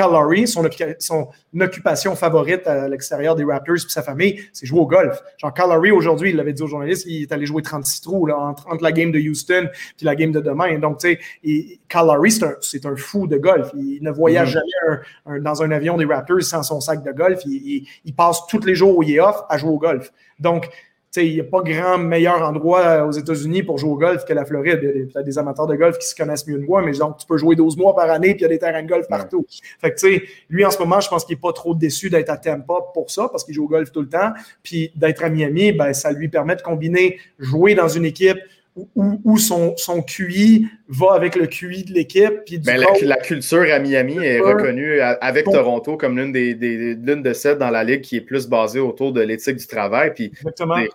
Carl Lowry, son, son, occupation favorite à l'extérieur des Raptors puis sa famille, c'est jouer au golf. Genre, Carl Lowry, aujourd'hui, il l'avait dit aux journalistes, il est allé jouer 36 trous là, entre, la game de Houston puis la game de demain. Donc, tu sais, Carl Lowry, c'est un, un, fou de golf. Il ne voyage mm -hmm. jamais un, un, dans un avion des Raptors sans son sac de golf. Il, il, il, passe tous les jours où il est off à jouer au golf. Donc, il n'y a pas grand meilleur endroit aux États-Unis pour jouer au golf que la Floride. Il y a des amateurs de golf qui se connaissent mieux que moi, mais donc tu peux jouer 12 mois par année puis il y a des terrains de golf partout. Ouais. Fait que, tu sais, lui, en ce moment, je pense qu'il n'est pas trop déçu d'être à Tampa pour ça, parce qu'il joue au golf tout le temps. Puis d'être à Miami, ben, ça lui permet de combiner jouer dans une équipe où, où son, son, QI va avec le QI de l'équipe. Ben, la, la, culture à Miami est reconnue avec bon. Toronto comme l'une des, des, l'une de celles dans la ligue qui est plus basée autour de l'éthique du travail. Puis Exactement. Des,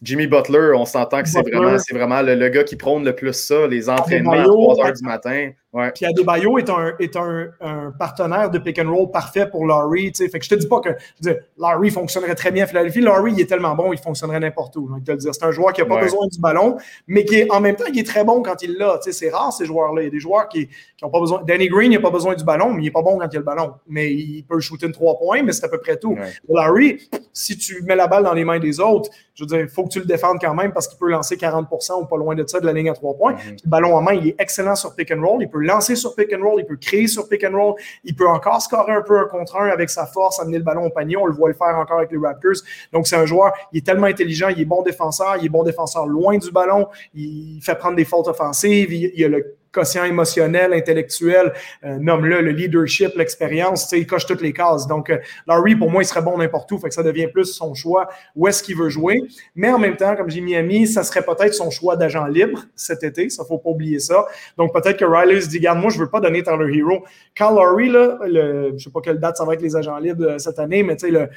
Jimmy Butler, on s'entend que c'est vraiment, c'est vraiment le, le, gars qui prône le plus ça, les entraînements à 3 heures du matin. Ouais. Puis Adebayo est un, est un, un, partenaire de pick and roll parfait pour Laurie. Fait que je te dis pas que je dis, Laurie fonctionnerait très bien à Philadelphie. Laurie, il est tellement bon, il fonctionnerait n'importe où. Donc, te c'est un joueur qui n'a pas Ouais. besoin du ballon, mais qui est en même temps qui est très bon quand il l'a. C'est rare ces joueurs-là. Il y a des joueurs qui n'ont pas besoin. Danny Green, il n'a pas besoin du ballon, mais il n'est pas bon quand il a le ballon. Mais il peut shooter une trois points, mais c'est à peu près tout. Ouais. Larry, si tu mets la balle dans les mains des autres, je veux dire, il faut que tu le défendes quand même parce qu'il peut lancer 40% ou pas loin de ça de la ligne à trois points. Mhm. Puis Le ballon en main, il est excellent sur pick and roll. Il peut lancer sur pick and roll, il peut créer sur pick and roll. Il peut encore scorer un peu un contre un avec sa force, amener le ballon au panier. On le voit le faire encore avec les Raptors. Donc, c'est un joueur, il est tellement intelligent, il est bon défenseur, il est bon défenseur loin du ballon, il fait prendre des fautes offensives, il, il a le quotient émotionnel, intellectuel, euh, nomme-le, le leadership, l'expérience, il coche toutes les cases. Donc, euh, Larry, pour moi, il serait bon n'importe où, fait que ça devient plus son choix, où est-ce qu'il veut jouer. Mais en même temps, comme j'ai Miami, ça serait peut-être son choix d'agent libre cet été, ça, faut pas oublier ça. Donc, peut-être que Riley se dit, garde, moi, je veux pas donner Tyler Hero. Quand Larry, là, le, je sais pas quelle date ça va être les agents libres euh, cette année, mais tu sais,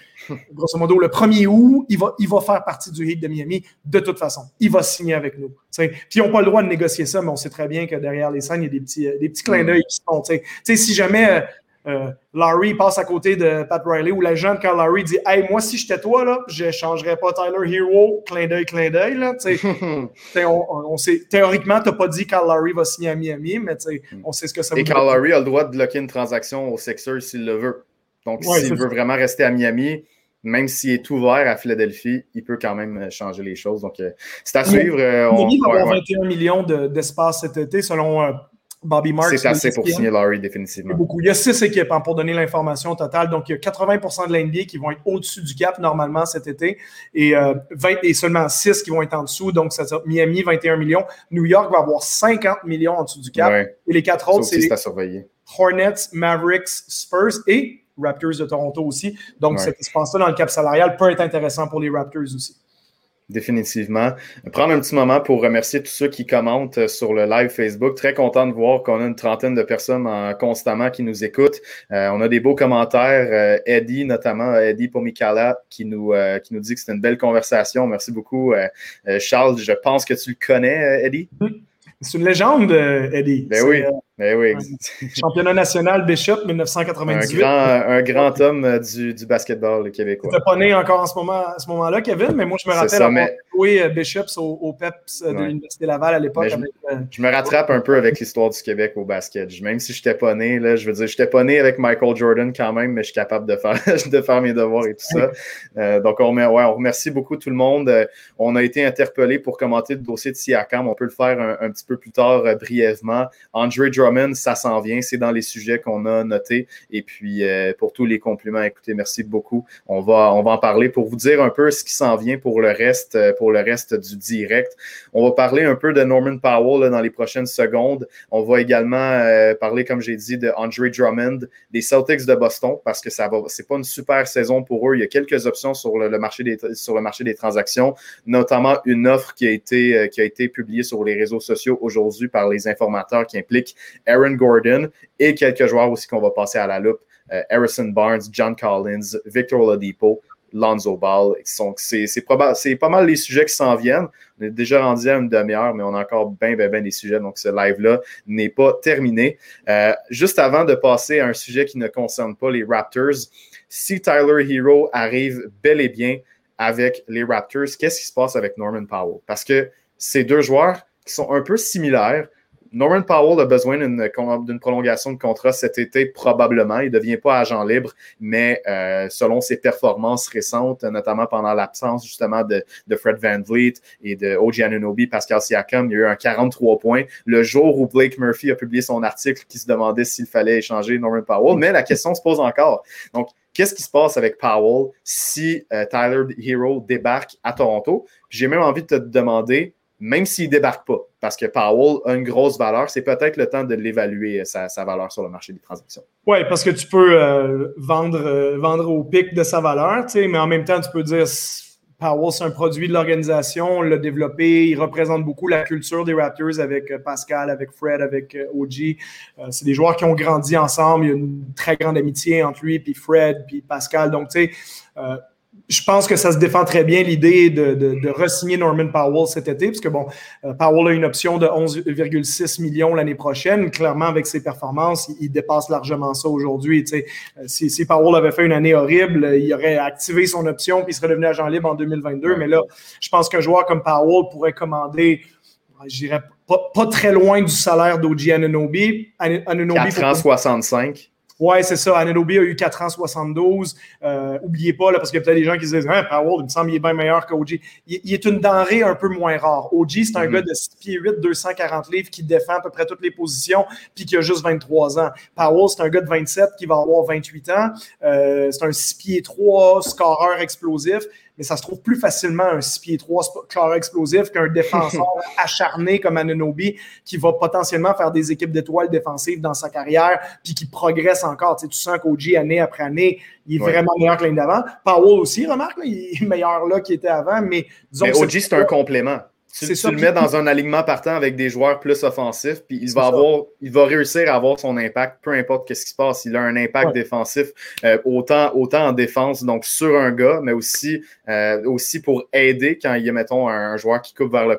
grosso modo, le 1er août, il va, il va faire partie du Heat de Miami de toute façon. Il va signer avec nous. Puis ils n'ont pas le droit de négocier ça, mais on sait très bien que derrière les scènes, il y a des petits, euh, des petits clins d'œil qui se font. si jamais euh, euh, Larry passe à côté de Pat Riley ou l'agent de Carl Larry dit Hey, moi, si j'étais toi, là, je ne changerais pas Tyler Hero, clin d'œil, clin d'œil. on, on sait, théoriquement, tu n'as pas dit Carl Larry va signer à Miami, mais sais, on sait ce que ça Et veut Carl dire. Lowry a le droit de bloquer une transaction aux Sixers s'il le veut. Donc, s'il veut ça. vraiment rester à Miami, même s'il est ouvert à Philadelphie, il peut quand même euh, changer les choses. Donc, euh, c'est à suivre. euh, on- Miami va avoir ouais. 21 millions de- d'espace cet été, selon Bobby Marks. C'est assez pour signer C'est définitivement. beaucoup. Il y a six équipes hein, pour donner l'information totale. Donc, il y a 80% de l'NBA qui vont être au-dessus du cap normalement cet été et, euh, 20 et seulement 6 qui vont être en dessous. Donc, ça, Miami, 21 millions. New York va avoir 50 millions en dessous du cap. Ouais, Et les quatre autres, c'est. Hornets, Mavericks, Spurs et Raptors de Toronto aussi. Donc, Ouais. cet espace-là dans le cap salarial peut être intéressant pour les Raptors aussi. Définitivement. Prendre un petit moment pour remercier tous ceux qui commentent euh, sur le live Facebook. Très content de voir qu'on a une trentaine de personnes en- constamment qui nous écoutent. Euh, on a des beaux commentaires. Euh, Eddie, notamment, Eddie Pomikala, qui nous, euh, qui nous dit que c'est une belle conversation. Merci beaucoup. Charles, je pense que tu le connais, Eddie? C'est une légende, Eddie. Ben oui. Euh, Ben oui, championnat national Bishop un 1998. grand, un grand homme euh, du, du basketball québécois. Tu pas né encore en ce moment, à ce moment-là, Kevin, mais moi, je me rappelle ça, avoir mais- joué euh, Bishops au, au PEPS euh, de Ouais. l'Université Laval à l'époque. Je- avec, euh, Je me rattrape un peu avec l'histoire du Québec au basket. Même si je n'étais pas né, là, je veux dire, je n'étais pas né avec Michael Jordan quand même, mais je suis capable de faire, de faire mes devoirs et tout ça. Euh, donc, on, remer- ouais, on remercie beaucoup tout le monde. Euh, on a été interpellé pour commenter le dossier de Siakam. On peut le faire un, un petit peu plus tard euh, brièvement. Andre Drummond, ça s'en vient. C'est dans les sujets qu'on a notés. Et puis, euh, pour tous les compliments, écoutez, merci beaucoup. On va, on va en parler pour vous dire un peu ce qui s'en vient pour le reste, euh, pour le reste du direct. On va parler un peu de Norman Powell dans les prochaines secondes. On va également euh, parler, comme j'ai dit, de Andre Drummond, des Celtics de Boston, parce que ça va, c'est pas une super saison pour eux. Il y a quelques options sur le, marché des, sur le marché des transactions, notamment une offre qui a été, qui a été publiée sur les réseaux sociaux aujourd'hui par les informateurs qui implique Aaron Gordon et quelques joueurs aussi qu'on va passer à la loupe. Euh, Harrison Barnes, John Collins, Victor Oladipo, Lonzo Ball. C'est pas mal les sujets qui s'en viennent. On est déjà rendu à une demi-heure, mais on a encore bien, bien, bien des sujets. Donc, ce live-là n'est pas terminé. Euh, juste avant de passer à un sujet qui ne concerne pas les Raptors, si Tyler Hero arrive bel et bien avec les Raptors, qu'est-ce qui se passe avec Norman Powell? Parce que ces deux joueurs qui sont un peu similaires, Norman Powell a besoin d'une, prolongation de contrat cet été, probablement. Il ne devient pas agent libre, mais euh, selon ses performances récentes, notamment pendant l'absence justement de, Fred Van Vliet et de OG Anunoby, Pascal Siakam, il y a eu un 43 points. Le jour où Blake Murphy a publié son article qui se demandait s'il fallait échanger Norman Powell, mais la question se pose encore. Donc, qu'est-ce qui se passe avec Powell si euh, Tyler Hero débarque à Toronto? J'ai même envie de te demander, même s'il ne débarque pas, parce que Powell a une grosse valeur, c'est peut-être le temps de l'évaluer, sa, sa, valeur sur le marché des transactions. Oui, parce que tu peux euh, vendre, euh, vendre au pic de sa valeur, mais en même temps, tu peux dire Powell, c'est un produit de l'organisation, on l'a développé, il représente beaucoup la culture des Raptors avec euh, Pascal, avec Fred, avec euh, OG. c'est des joueurs qui ont grandi ensemble, il y a une très grande amitié entre lui, puis Fred, puis Pascal. Donc, tu sais, euh, je pense que ça se défend très bien l'idée de, de, de re-signer Norman Powell cet été, parce que bon, euh, Powell a une option de 11,6 millions l'année prochaine. Clairement, avec ses performances, il, dépasse largement ça aujourd'hui. Euh, si, si, Powell avait fait une année horrible, il aurait activé son option puis il serait devenu agent libre en 2022. Mais là, je pense qu'un joueur comme Powell pourrait commander, je dirais, pas, très loin du salaire d'OG Ananobi. Ananobi 4 ans 65. Ouais, c'est ça. Ananobi a eu 4 ans 72. Euh, oubliez pas, là, parce qu'il y a peut-être des gens qui se disent hein, Powell, il me semble qu'il est bien meilleur qu'OG. Il, il, est une denrée un peu moins rare. OG, c'est un mm-hmm. gars de 6 pieds 8, 240 livres qui défend à peu près toutes les positions, puis qui a juste 23 ans. Powell, c'est un gars de 27 qui va avoir 28 ans. Euh, c'est un 6 pieds 3, scoreur explosif mais ça se trouve plus facilement un 6 pieds 3 clair explosif qu'un défenseur acharné comme Ananobi qui va potentiellement faire des équipes d'étoiles défensives dans sa carrière puis qui progresse encore. Tu, sais, tu sens qu'OG, année après année, il est vraiment meilleur que l'année d'avant. Powell aussi, remarque, il est meilleur là qu'il était avant, mais disons mais OG, c'est un complément. Tu, le mets dans un alignement partant avec des joueurs plus offensifs, puis il va, avoir, il va réussir à avoir son impact, peu importe ce qui se passe. Il a un impact défensif, euh, autant, autant en défense, donc sur un gars, mais aussi, euh, aussi pour aider quand il y a, mettons, un, joueur qui coupe vers le,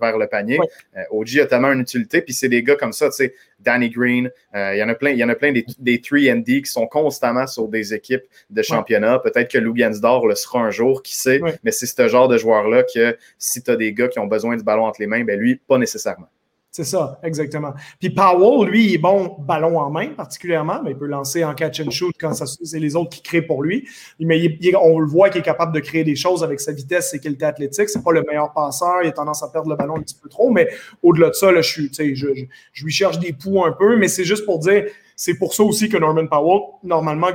vers, le panier. Euh, OG a tellement une utilité, puis c'est des gars comme ça, tu sais, Danny Green. Euh, il y en a plein, il y en a plein des, des 3D qui sont constamment sur des équipes de championnat. Peut-être que Lou Gansdor le sera un jour, qui sait, mais c'est ce genre de joueur-là que si tu as des gars qui ont besoin du ballon entre les mains, ben lui, pas nécessairement. C'est ça, exactement. Puis Powell, lui, il est bon ballon en main particulièrement, mais il peut lancer en catch and shoot quand c'est les autres qui créent pour lui. Mais on le voit qu'il est capable de créer des choses avec sa vitesse, ses qualités athlétiques. C'est pas le meilleur passeur, il a tendance à perdre le ballon un petit peu trop, mais au-delà de ça, là, je, je, je, je lui cherche des poux un peu, mais c'est juste pour dire, c'est pour ça aussi que Norman Powell, normalement,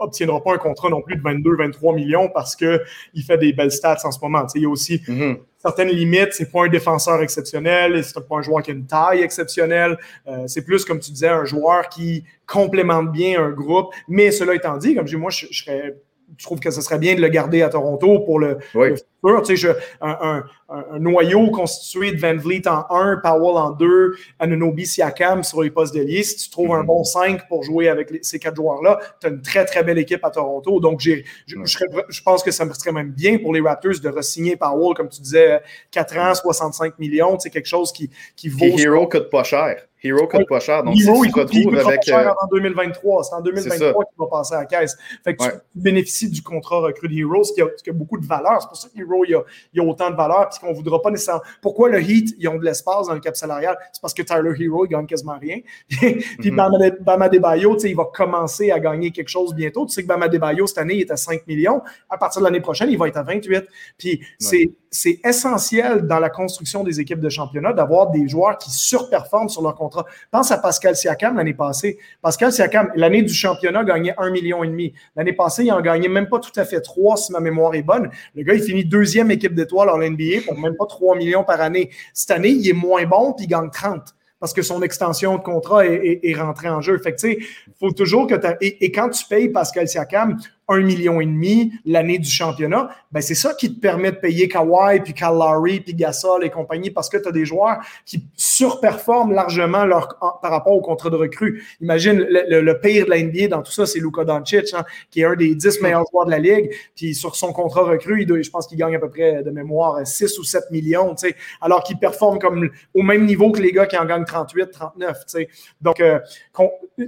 obtiendra pas un contrat non plus de 22-23 millions parce qu'il fait des belles stats en ce moment. il y a aussi mm-hmm. certaines limites. C'est pas un défenseur exceptionnel, c'est pas un joueur qui a une taille exceptionnelle. Euh, c'est plus, comme tu disais, un joueur qui complémente bien un groupe. Mais cela étant dit, comme je dis, moi, je, je serais je trouve que ce serait bien de le garder à Toronto pour le, futur. Tu sais, un, un, noyau constitué de Van Vliet en 1, Powell en 2, Anunobi Siakam sur les postes de Si tu trouves un mhm. bon 5 pour jouer avec ces quatre joueurs-là, tu as une très, très belle équipe à Toronto. Donc, je, je, pense que ça me serait même bien pour les Raptors de re-signer Powell, comme tu disais, 4 ans, 65 millions. C'est quelque chose qui, qui vaut. Et Hero coûte pas cher. Hero coûte pas cher. Donc, Hero, si tu te retrouves avec. Pas cher en 2023. C'est en 2023 qu'il va passer à la caisse. Fait que tu bénéficies du contrat recrue de Hero, ce qui, a, beaucoup de valeur. C'est pour ça que Hero, il a, il a autant de valeur, puisqu'on ne voudra pas nécessairement. Pourquoi le Heat, ils ont de l'espace dans le cap salarial? C'est parce que Tyler Hero, il gagne quasiment rien. Puis mm-hmm. Bama Debayo, il va commencer à gagner quelque chose bientôt. Tu sais que Bama Debayo, cette année, il est à 5 millions. À partir de l'année prochaine, il va être à 28. Puis c'est essentiel dans la construction des équipes de championnat d'avoir des joueurs qui surperforment sur leur contrat. Pense à Pascal Siakam l'année passée. Pascal Siakam, l'année du championnat, gagnait un million et demi. L'année passée, il en gagnait même pas tout à fait trois, si ma mémoire est bonne. Le gars, il finit deuxième équipe d'étoiles en NBA pour même pas 3 millions par année. Cette année, il est moins bon, puis il gagne 30 parce que son extension de contrat est, rentrée en jeu. Fait que, faut toujours que tu et, et, quand tu payes Pascal Siakam, un million et demi l'année du championnat, ben c'est ça qui te permet de payer Kawhi, puis Lowry, puis Gasol et compagnie, parce que tu as des joueurs qui surperforment largement par rapport au contrat de recrue. Imagine, le, pire de la NBA dans tout ça, c'est Luka Doncic, hein, qui est un des dix meilleurs joueurs de la Ligue, puis sur son contrat recrue, il je pense qu'il gagne à peu près de mémoire 6 ou 7 millions, alors qu'il performe comme au même niveau que les gars qui en gagnent 38, 39. Donc, euh,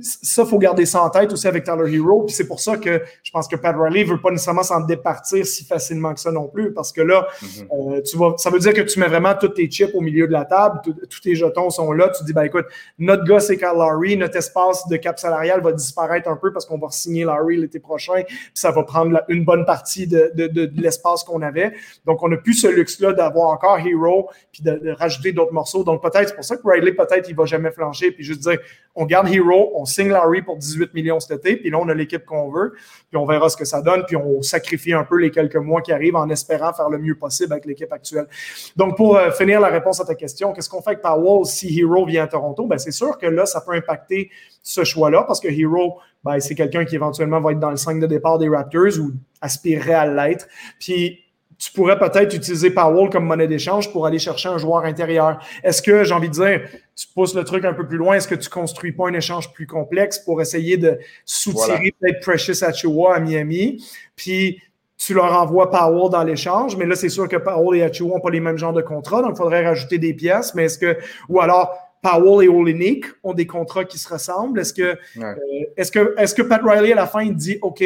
ça, faut garder ça en tête aussi avec Tyler Hero, puis c'est pour ça que je pense que Pat Riley ne veut pas nécessairement s'en départir si facilement que ça non plus, parce que là, mhm. euh, tu vas, ça veut dire que tu mets vraiment tous tes chips au milieu de la table, tous tes jetons sont là, tu dis, ben écoute, notre gars, c'est Kyle Lowry, notre espace de cap salarial va disparaître un peu parce qu'on va signer Lowry l'été prochain, puis ça va prendre une bonne partie de, l'espace qu'on avait. Donc, on n'a plus ce luxe-là d'avoir encore Hero, puis de, rajouter d'autres morceaux. Donc, peut-être, c'est pour ça que Riley, peut-être, il va jamais flancher, puis juste dire, on garde Hero, on signe Lowry pour 18 millions cet été, puis là, on a l'équipe qu'on veut, puis on verra ce que ça donne, puis on sacrifie un peu les quelques mois qui arrivent en espérant faire le mieux possible avec l'équipe actuelle. Donc, pour euh, finir la réponse à ta question, qu'est-ce qu'on fait avec Powell si Hero vient à Toronto? Ben, c'est sûr que là, ça peut impacter ce choix-là parce que Hero, ben, c'est quelqu'un qui éventuellement va être dans le 5 de départ des Raptors ou aspirerait à l'être. Puis, tu pourrais peut-être utiliser Powell comme monnaie d'échange pour aller chercher un joueur intérieur. Est-ce que, j'ai envie de dire, tu pousses le truc un peu plus loin, est-ce que tu construis pas un échange plus complexe pour essayer de soutirer peut-être Precious Achua à Miami? Puis, tu leur envoies Powell dans l'échange, mais là, c'est sûr que Powell et Achiuwa n'ont pas les mêmes genres de contrats, donc il faudrait rajouter des pièces, mais est-ce que, ou alors, Powell et Olenek ont des contrats qui se ressemblent? Est-ce que, euh, est-ce que, est-ce que Pat Riley, à la fin, il dit OK,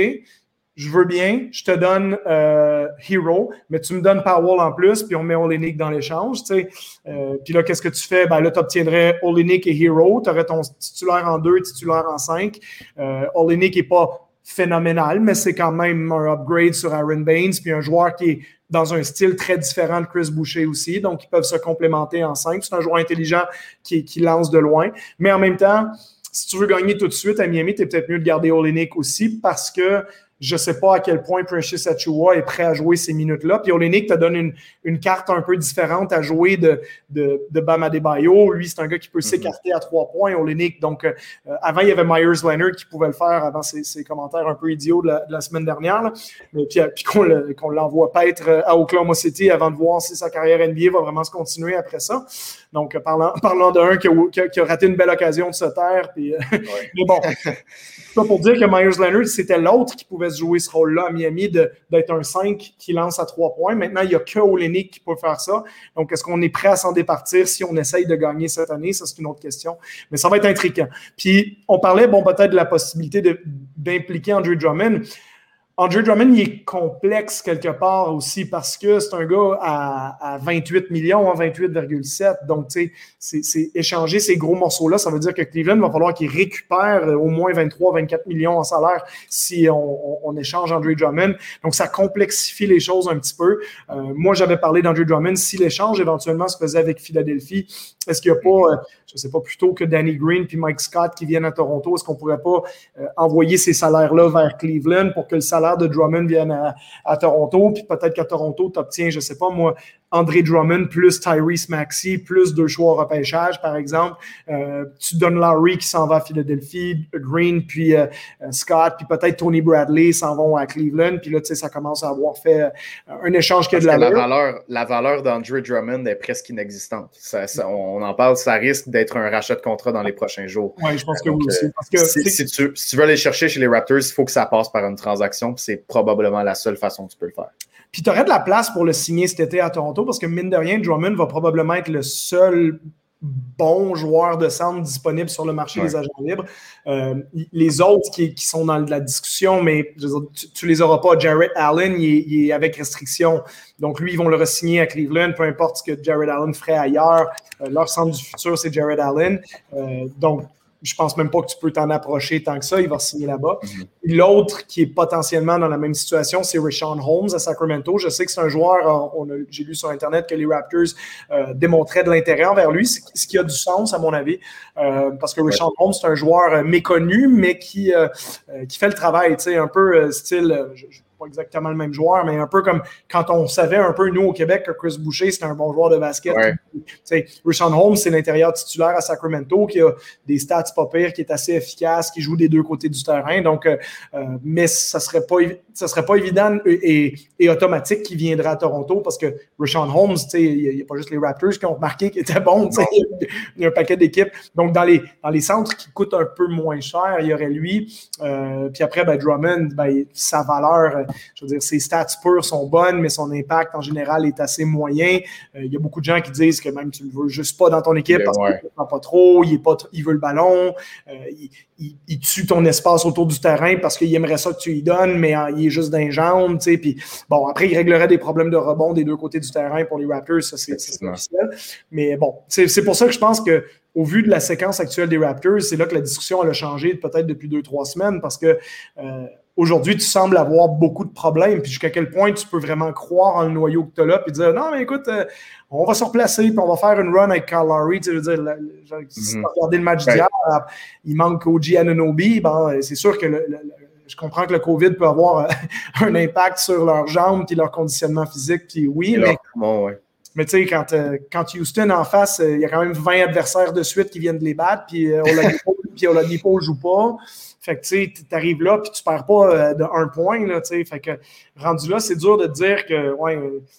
je veux bien, je te donne euh, Hero, mais tu me donnes Powell en plus, puis on met Olenek dans l'échange. Euh, puis là, qu'est-ce que tu fais? Ben là, tu obtiendrais Olenek et Hero. Tu aurais ton titulaire en deux, titulaire en cinq. Euh, Olenek n'est pas phénoménal, mais c'est quand même un upgrade sur Aaron Baines, puis un joueur qui est dans un style très différent de Chris Boucher aussi, donc ils peuvent se complémenter en cinq. C'est un joueur intelligent qui, qui lance de loin, mais en même temps, si tu veux gagner tout de suite à Miami, tu es peut-être mieux de garder Olenek aussi parce que je ne sais pas à quel point Precious Achua est prêt à jouer ces minutes-là. Puis Olenek te donne une, une, carte un peu différente à jouer de, de, de Bam Adebayo. Lui, c'est un gars qui peut mhm. s'écarter à trois points, Olenek. Donc, euh, avant, il y avait Myers Leonard qui pouvait le faire avant ses, commentaires un peu idiots de la, semaine dernière. Mais puis, euh, puis qu'on l'envoie pas être euh, à Oklahoma City avant de voir si sa carrière NBA va vraiment se continuer après ça. Donc, parlant, parlant d'un qui, qui, a raté une belle occasion de se taire. Puis, mais bon, pas pour dire que Myers Leonard, c'était l'autre qui pouvait jouer ce rôle-là à Miami, d'être un 5 qui lance à trois points. Maintenant, il n'y a que Olenek qui peut faire ça. Donc, est-ce qu'on est prêt à s'en départir si on essaye de gagner cette année? Ça, c'est une autre question. Mais ça va être intriguant. Puis, on parlait, bon, peut-être de la possibilité d'impliquer Andrew Drummond. Andrew Drummond, il est complexe quelque part aussi parce que c'est un gars à, 28 millions, 28,7. Hein, Donc, tu sais, c'est échanger ces gros morceaux-là. Ça veut dire que Cleveland va falloir qu'il récupère au moins 23, 24 millions en salaire si on, échange Andrew Drummond. Donc, ça complexifie les choses un petit peu. Euh, moi, j'avais parlé d'Andrew Drummond. Si l'échange éventuellement se faisait avec Philadelphie, est-ce qu'il n'y a pas, euh, je ne sais pas, plutôt que Danny Green puis Mike Scott qui viennent à Toronto, est-ce qu'on pourrait pas euh, envoyer ces salaires-là vers Cleveland pour que le salaire de Drummond vienne à, à Toronto, puis peut-être qu'à Toronto, tu obtiens, je ne sais pas moi, André Drummond plus Tyrese Maxey plus deux choix au repêchage, par exemple. Euh, tu donnes Larry qui s'en va à Philadelphie, Green, puis euh, euh, Scott, puis peut-être Tony Bradley s'en vont à Cleveland. Puis là, tu sais, ça commence à avoir fait un échange qui a de la, valeur. La valeur d'Andre Drummond est presque inexistante. on en parle, ça risque d'être un rachat de contrat dans les prochains jours. Oui, je pense que oui aussi. si, tu, si tu veux aller chercher chez les Raptors, il faut que ça passe par une transaction, puis c'est probablement la seule façon que tu peux le faire. Puis tu aurais de la place pour le signer cet été à Toronto parce que mine de rien, Drummond va probablement être le seul bon joueur de centre disponible sur le marché des agents libres. Euh, les autres qui, sont dans la discussion, mais tu, ne les auras pas. Jared Allen, il est, avec restriction. Donc, lui, ils vont le re-signer à Cleveland, peu importe ce que Jared Allen ferait ailleurs. Euh, leur centre du futur, c'est Jared Allen. Euh, donc, je pense même pas que tu peux t'en approcher tant que ça. Il va signer là-bas. Mhm. L'autre qui est potentiellement dans la même situation, c'est Rashawn Holmes à Sacramento. Je sais que c'est un joueur, euh, j'ai lu sur Internet que les Raptors euh, démontraient de l'intérêt envers lui, ce qui a du sens à mon avis, euh, parce que Rashawn Holmes, c'est un joueur méconnu, mais qui, qui fait le travail, tu sais, un peu style, exactement le même joueur, mais un peu comme quand on savait un peu, nous, au Québec, que Chris Boucher, c'était un bon joueur de basket. Ouais. Richard Holmes, c'est l'intérieur titulaire à Sacramento, qui a des stats pas pires, qui est assez efficace, qui joue des deux côtés du terrain. Donc, euh, euh, mais ça serait pas, ça serait pas évident et, automatique qu'il viendrait à Toronto parce que Richard Holmes, il n'y a, pas juste les Raptors qui ont remarqué qu'il était bon. Il y a un paquet d'équipes. Donc, dans les, dans les centres qui coûtent un peu moins cher, il y aurait lui. Euh, puis après, ben, Drummond, ben, sa valeur je veux dire, ses stats pures sont bonnes, mais son impact en général est assez moyen. Euh, il y a beaucoup de gens qui disent que même tu ne le veux juste pas dans ton équipe parce qu'il ne pas trop, il, est pas, il veut le ballon, euh, il, tue ton espace autour du terrain parce qu'il aimerait ça que tu lui donnes, mais il est juste d'un jambe, tu sais. Puis bon, après, il réglerait des problèmes de rebond des deux côtés du terrain pour les Raptors, ça c'est officiel. Mais bon, c'est pour ça que je pense que au vu de la séquence actuelle des Raptors, c'est là que la discussion elle a changé peut-être depuis deux, trois semaines parce que euh, aujourd'hui, tu sembles avoir beaucoup de problèmes. Puis jusqu'à quel point tu peux vraiment croire en le noyau que tu as là, puis dire non, mais écoute, euh, on va se replacer, puis on va faire une run avec Carl Lowry. Tu veux dire, si tu mhm. as le match d'hier, euh, il manque OG Ananobi. Ben, c'est sûr que je comprends que le COVID peut avoir un impact sur leurs jambes et leur conditionnement physique. Puis oui, mais. Mais tu sais, quand, quand Houston en face, il y a quand même 20 adversaires de suite qui viennent de les battre, puis Oladipo ne joue pas. Fait que tu arrives là, puis tu perds pas euh, de un point. Là, fait que rendu là, c'est dur de dire que ouais,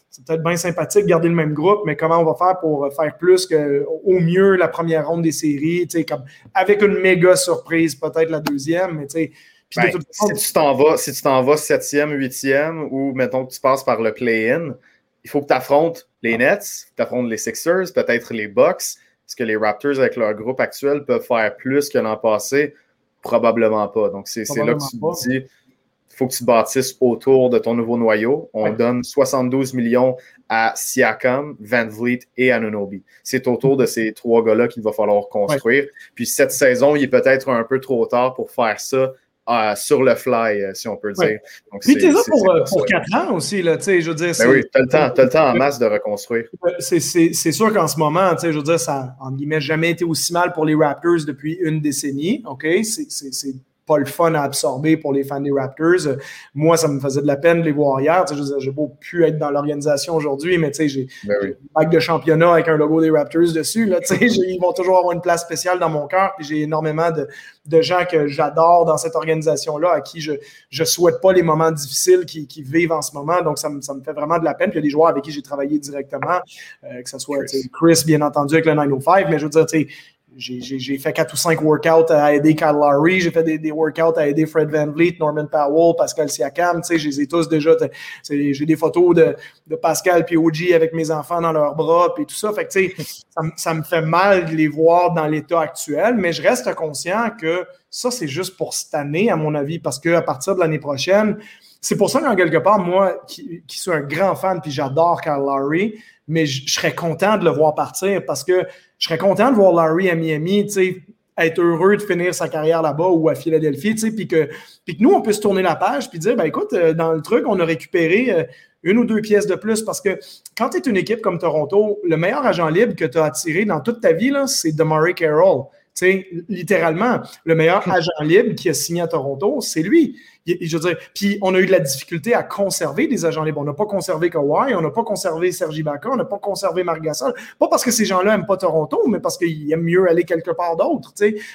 c'est peut-être bien sympathique de garder le même groupe, mais comment on va faire pour faire plus que au mieux la première ronde des séries, comme avec une méga surprise, peut-être la deuxième, mais tu sais Ben, si tu t'en vas, si tu t'en vas septième, huitième, ou mettons que tu passes par le play-in, il faut que tu affrontes les Nets, tu affrontes les Sixers, peut-être les Bucks. Est-ce que les Raptors, avec leur groupe actuel, peuvent faire plus que l'an passé? Probablement pas. Donc, c'est là que tu te dis, il faut que tu bâtisses autour de ton nouveau noyau. On donne 72 millions à Siakam, Van Vliet et Anunobi. C'est autour de ces trois gars-là qu'il va falloir construire. Puis cette saison, il est peut-être un peu trop tard pour faire ça euh, sur le fly, euh, si on peut dire. Donc, Puis tu es là pour, euh, pour 4 ans aussi, là, je veux dire. Ben oui, tu as, le temps, as le temps en masse de reconstruire. C'est sûr qu'en ce moment, je veux dire, ça n'a jamais été aussi mal pour les Raptors depuis une décennie, OK? C'est pas le fun à absorber pour les fans des Raptors. Moi, ça me faisait de la peine de les voir hier. J'ai beau pu être dans l'organisation aujourd'hui, mais j'ai ben oui. une bague de championnat avec un logo des Raptors dessus. Là, ils vont toujours avoir une place spéciale dans mon cœur. J'ai énormément de, de, gens que j'adore dans cette organisation-là, à qui je ne souhaite pas les moments difficiles qu'ils qui vivent en ce moment. Donc, ça me, ça me, fait vraiment de la peine. Puis il y a des joueurs avec qui j'ai travaillé directement, euh, que ce soit Chris. bien entendu, avec le 905, mais je veux dire, j'ai fait quatre ou cinq workouts à aider Kyle Lowry, j'ai fait des, workouts à aider Fred Van Vliet, Norman Powell, Pascal Siakam, tu sais, je les ai tous déjà, j'ai des photos de, de Pascal et OG avec mes enfants dans leurs bras, puis tout ça, fait que tu sais, ça, ça, me fait mal de les voir dans l'état actuel, mais je reste conscient que ça, c'est juste pour cette année, à mon avis, parce qu'à partir de l'année prochaine, c'est pour ça qu'en quelque part, moi, qui, qui, suis un grand fan, puis j'adore Kyle Lowry, mais je serais content de le voir partir parce que je serais content de voir Larry à Miami, être heureux de finir sa carrière là-bas ou à Philadelphie, puis que, puis que nous, on peut se tourner la page puis dire, ben écoute, euh, dans le truc, on a récupéré euh, une ou deux pièces de plus parce que quand tu es une équipe comme Toronto, le meilleur agent libre que tu as attiré dans toute ta vie, c'est DeMarie Carroll. sais, littéralement, le meilleur agent libre qui a signé à Toronto, c'est lui je veux dire, puis on a eu de la difficulté à conserver des agents libres. On n'a pas conservé Kawhi, on n'a pas conservé Sergi Baca, on n'a pas conservé Marc Gasol. Pas parce que ces gens-là n'aiment pas Toronto, mais parce qu'ils aiment mieux aller quelque part d'autre.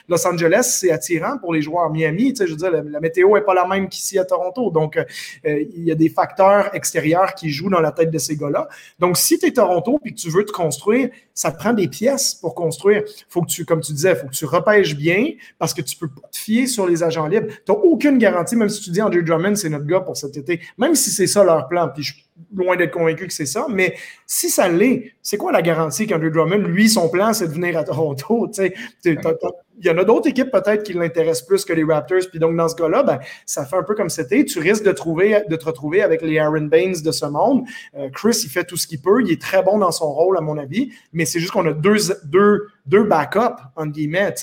Los Angeles, c'est attirant pour les joueurs Miami. Je veux dire, la, météo n'est pas la même qu'ici à Toronto. Donc, euh, il y a des facteurs extérieurs qui jouent dans la tête de ces gars-là. Donc, si tu es Toronto et que tu veux te construire, ça te prend des pièces pour construire. Faut que tu, comme tu disais, faut que tu repêches bien parce que tu peux pas te fier sur les agents libres. Tu n'as aucune garantie, même si tu dis Andrew Drummond, c'est notre gars pour cet été, même si c'est ça leur plan, puis je suis loin d'être convaincu que c'est ça, mais si ça l'est, c'est quoi la garantie qu'Andrew Drummond, lui, son plan, c'est de venir à Toronto? Il y en a d'autres équipes peut-être qui l'intéressent plus que les Raptors, puis donc dans ce cas-là, ben, ça fait un peu comme c'était. Tu risques de, trouver, de te retrouver avec les Aaron Baines de ce monde. Euh, Chris, il fait tout ce qu'il peut, il est très bon dans son rôle, à mon avis, mais c'est juste qu'on a deux, deux, deux backups, entre guillemets,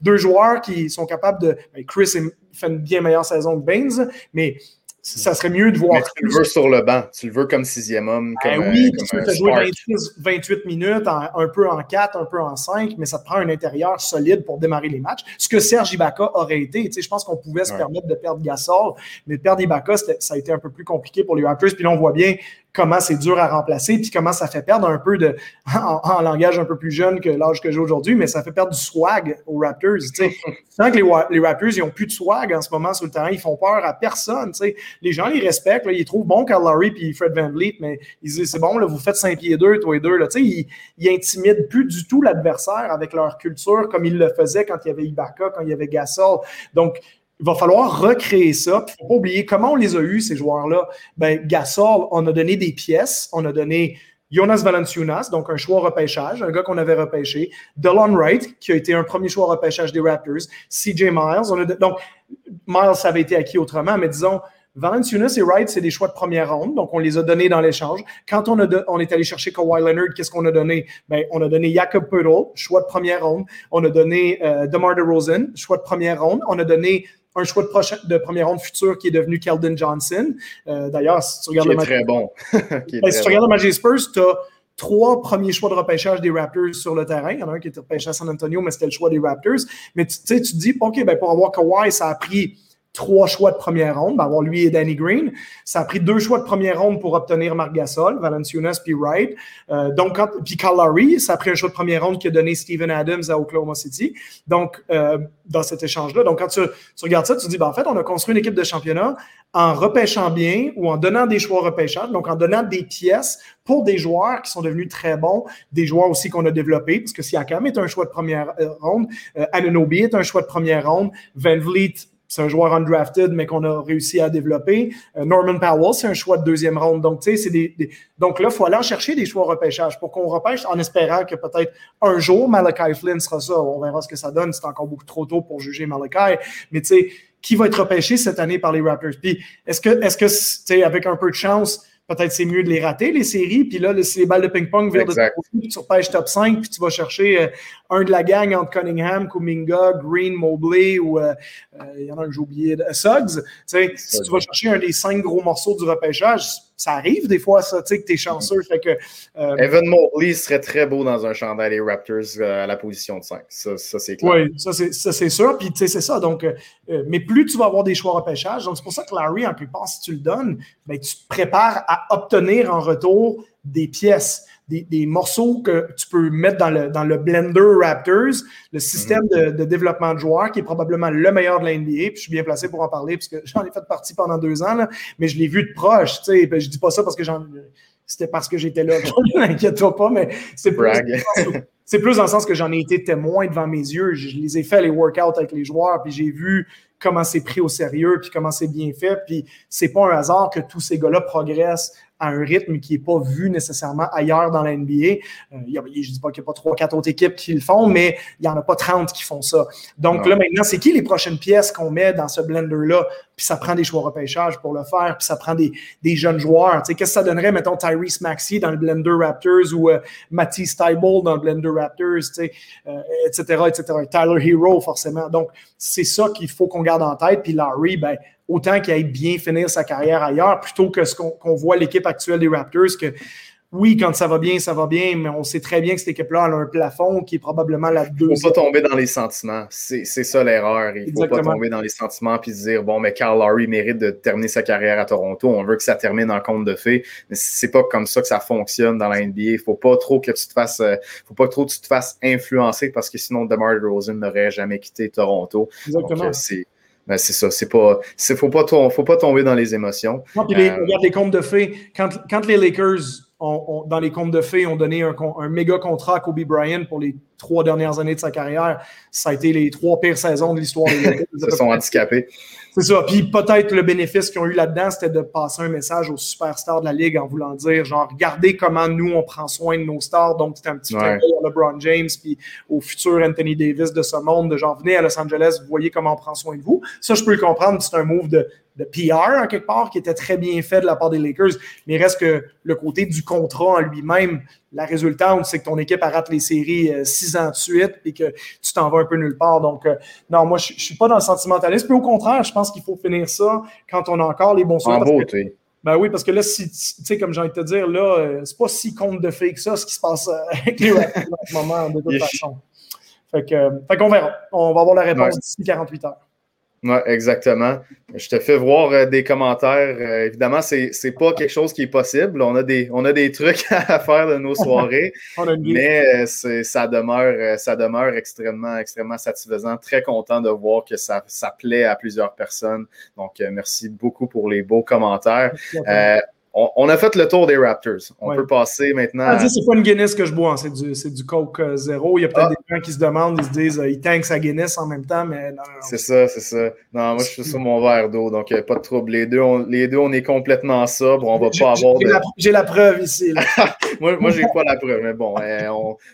deux joueurs qui sont capables de. Ben, Chris fait une bien meilleure saison que Baines, mais ça serait mieux de voir. tu le veux sur le banc, tu le veux comme sixième homme. Ben comme, oui, tu peux jouer 28 minutes, un peu en 4, un peu en 5, mais ça te prend un intérieur solide pour démarrer les matchs. Ce que Serge Ibaka aurait été. Je pense qu'on pouvait se permettre de perdre Gasol, mais de perdre Ibaka, ça a été un peu plus compliqué pour les Raptors. Puis là, on voit bien comment c'est dur à remplacer, puis comment ça fait perdre un peu de, en, langage un peu plus jeune que l'âge que j'ai aujourd'hui, mais ça fait perdre du swag aux Raptors. Tu sais, que les, les, Raptors, ils n'ont plus de swag en ce moment sur le terrain, ils font peur à personne. Tu sais. Les gens les respectent, ils trouvent bon Carl Lowry puis Fred Van Vliet, mais ils disent c'est bon, vous faites 5 pieds 2, toi et deux. Là. Ils, ils intimident plus du tout l'adversaire avec leur culture comme ils le faisaient quand il y avait Ibaka, quand il y avait Gasol. Donc, il va falloir recréer ça. Il ne faut pas oublier comment on les a eus, ces joueurs-là. Ben, Gasol, on a donné des pièces. On a donné Jonas Valanciunas, donc un choix repêchage, un gars qu'on avait repêché. Delon Wright, qui a été un premier choix repêchage des Raptors. CJ Miles. Donc, Miles, avait été acquis autrement, mais disons, Valanciunas et Wright, c'est des choix de première ronde, donc on les a donnés dans l'échange. Quand on, a on est allé chercher Kawhi Leonard, qu'est-ce qu'on a donné? Ben, on a donné Jakob Poeltl, choix de première ronde. On a donné euh, DeMar DeRozan, choix de première ronde. On a donné un choix de, de première ronde futur qui est devenu Keldon Johnson. Euh, d'ailleurs, si tu regardes le match. très bon. Ben, si tu regardes le match des Spurs, tu as trois premiers choix de repêchage des Raptors sur le terrain. Il y en a un qui était repêché à San Antonio, mais c'était le choix des Raptors. Mais tu sais, tu te dis, OK, ben pour avoir Kawhi, ça a pris trois choix de première ronde, ben avoir lui et Danny Green. Ça a pris deux choix de première ronde pour obtenir Marc Gasol, Valanciunas puis Wright. Euh, donc, quand, puis Calary, ça a pris un choix de première ronde qui a donné Steven Adams à Oklahoma City. Donc, euh, dans cet échange-là. Donc, quand tu, regardes ça, tu te dis, ben, en fait, on a construit une équipe de championnat en repêchant bien ou en donnant des choix repêchables, donc en donnant des pièces pour des joueurs qui sont devenus très bons, des joueurs aussi qu'on a développés, parce que Siakam est un choix de première euh, ronde, euh, Anunobi est un choix de première ronde, Van Vliet c'est un joueur undrafted, mais qu'on a réussi à développer. Euh, Norman Powell, c'est un choix de deuxième ronde. Donc, tu sais, c'est des, Donc là, il faut aller en chercher des choix repêchage pour qu'on repêche en espérant que peut-être un jour, Malachi Flynn sera ça. On verra ce que ça donne. C'est encore beaucoup trop tôt pour juger Malachi. Mais tu sais, qui va être repêché cette année par les Raptors? Puis, est-ce que, est-ce que, tu sais, avec un peu de chance, peut-être c'est mieux de les rater, les séries. Puis là, c'est les balles de ping-pong vers de puis tu repêches top 5, puis tu vas chercher euh, un de la gang entre Cunningham, Kuminga, Green, Mobley ou euh, euh, il y en a un que j'ai oublié, Suggs. Si tu vas chercher un des cinq gros morceaux du repêchage, ça arrive des fois, ça, tu sais, que tu es chanceux. Fait que, Evan Mobley serait très beau dans un chandail des Raptors à la position de 5. Ça, ça c'est clair. Oui, ça, c'est sûr. Puis, tu sais, c'est ça. Donc, mais plus tu vas avoir des choix repêchage, donc c'est pour ça que Larry, en plupart, si tu le donnes, ben, tu te prépares à obtenir en retour des pièces des, morceaux que tu peux mettre dans le, dans le Blender Raptors, le système de, développement de joueurs qui est probablement le meilleur de la NBA. Puis je suis bien placé pour en parler parce que j'en ai fait partie pendant deux ans, là, mais je l'ai vu de proche. Tu sais, je dis pas ça parce que j'en c'était parce que j'étais là. N'inquiète-toi pas, mais c'est plus, c'est plus dans le sens que j'en ai été témoin devant mes yeux. Je, je les ai fait les workouts avec les joueurs, puis j'ai vu comment c'est pris au sérieux, puis comment c'est bien fait. Puis c'est pas un hasard que tous ces gars-là progressent à un rythme qui n'est pas vu nécessairement ailleurs dans la NBA. Euh, je ne dis pas qu'il n'y a pas trois, quatre autres équipes qui le font, mais il n'y en a pas 30 qui font ça. Donc là, maintenant, c'est qui les prochaines pièces qu'on met dans ce blender-là? Puis ça prend des choix repêchage pour le faire, puis ça prend des, des jeunes joueurs. Qu'est-ce que ça donnerait, mettons, Tyrese Maxey dans le Blender Raptors ou euh, Matisse dans le Blender Raptors, euh, etc., etc. Tyler Hero, forcément. Donc, c'est ça qu'il faut qu'on garde en tête. Puis Larry, ben, autant qu'il aille bien finir sa carrière ailleurs, plutôt que ce qu'on voit l'équipe actuelle des Raptors, que oui, quand ça va bien, ça va bien, mais on sait très bien que cette équipe-là a un plafond qui est probablement la deuxième. Il ne faut pas tomber dans les sentiments. C'est ça l'erreur. Il ne faut pas tomber dans les sentiments et se dire bon, mais Carl Lowry mérite de terminer sa carrière à Toronto. On veut que ça termine en compte de fait. Mais c'est pas comme ça que ça fonctionne dans la NBA. Il ne faut pas trop que tu te fasses, euh, faut pas trop que tu te fasses influencer parce que sinon DeMar DeRozan n'aurait jamais quitté Toronto. Exactement. Euh, ben c'est ça, c'est pas. Faut pas, faut pas tomber dans les émotions. Non, euh, regarde les comptes de fées. Quand, quand les Lakers, ont, dans les comptes de fées, ont donné un, un, méga contrat à Kobe Bryant pour les trois dernières années de sa carrière, ça a été les trois pires saisons de l'histoire des Lakers. Ils se sont handicapés. C'est ça. Puis peut-être le bénéfice qu'ils ont eu là-dedans, c'était de passer un message aux superstars de la Ligue en voulant dire, genre, regardez comment nous, on prend soin de nos stars. Donc, c'était un petit peu à LeBron James, puis au futur Anthony Davis de ce monde, de genre, venez à Los Angeles, vous voyez comment on prend soin de vous. Ça, je peux le comprendre, c'est un move de, de PR, en quelque part, qui était très bien fait de la part des Lakers. Mais reste que le côté du contrat en lui-même, la résultante, c'est que ton équipe rate les séries euh, six ans de suite et que tu t'en vas un peu nulle part. Donc, euh, non, moi, je ne suis pas dans le sentimentalisme. Puis au contraire, je pense qu'il faut finir ça quand on a encore les bons soins. En beauté. Ben oui, parce que là, si, tu sais, comme j'ai envie de te dire, là, euh, c'est pas si compte de fake ça, ce qui se passe avec les Raptors en ce moment, de toute façon. Fait qu'on verra. On va avoir la réponse d'ici 48 heures. Oui, exactement. Je te fais voir euh, des commentaires. Euh, évidemment, ce n'est pas quelque chose qui est possible. On a des, on a des trucs à faire de nos soirées, mais euh, ça, demeure, ça demeure extrêmement, extrêmement satisfaisant. Très content de voir que ça, ça plaît à plusieurs personnes. Donc, merci beaucoup pour les beaux commentaires on, a fait le tour des Raptors. On peut passer maintenant. Ah, c'est pas une Guinness que je bois, hein. c'est du, du, Coke euh, zéro. Il y a peut-être ah. des gens qui se demandent, ils se disent, euh, ils tankent sa Guinness en même temps, mais non. C'est ça, c'est ça. Non, moi, je suis sur mon verre d'eau, donc euh, pas de trouble. Les deux, on, les deux, on est complètement sobre. On va pas avoir. J'ai la, preuve ici. moi, moi j'ai pas la preuve, mais bon,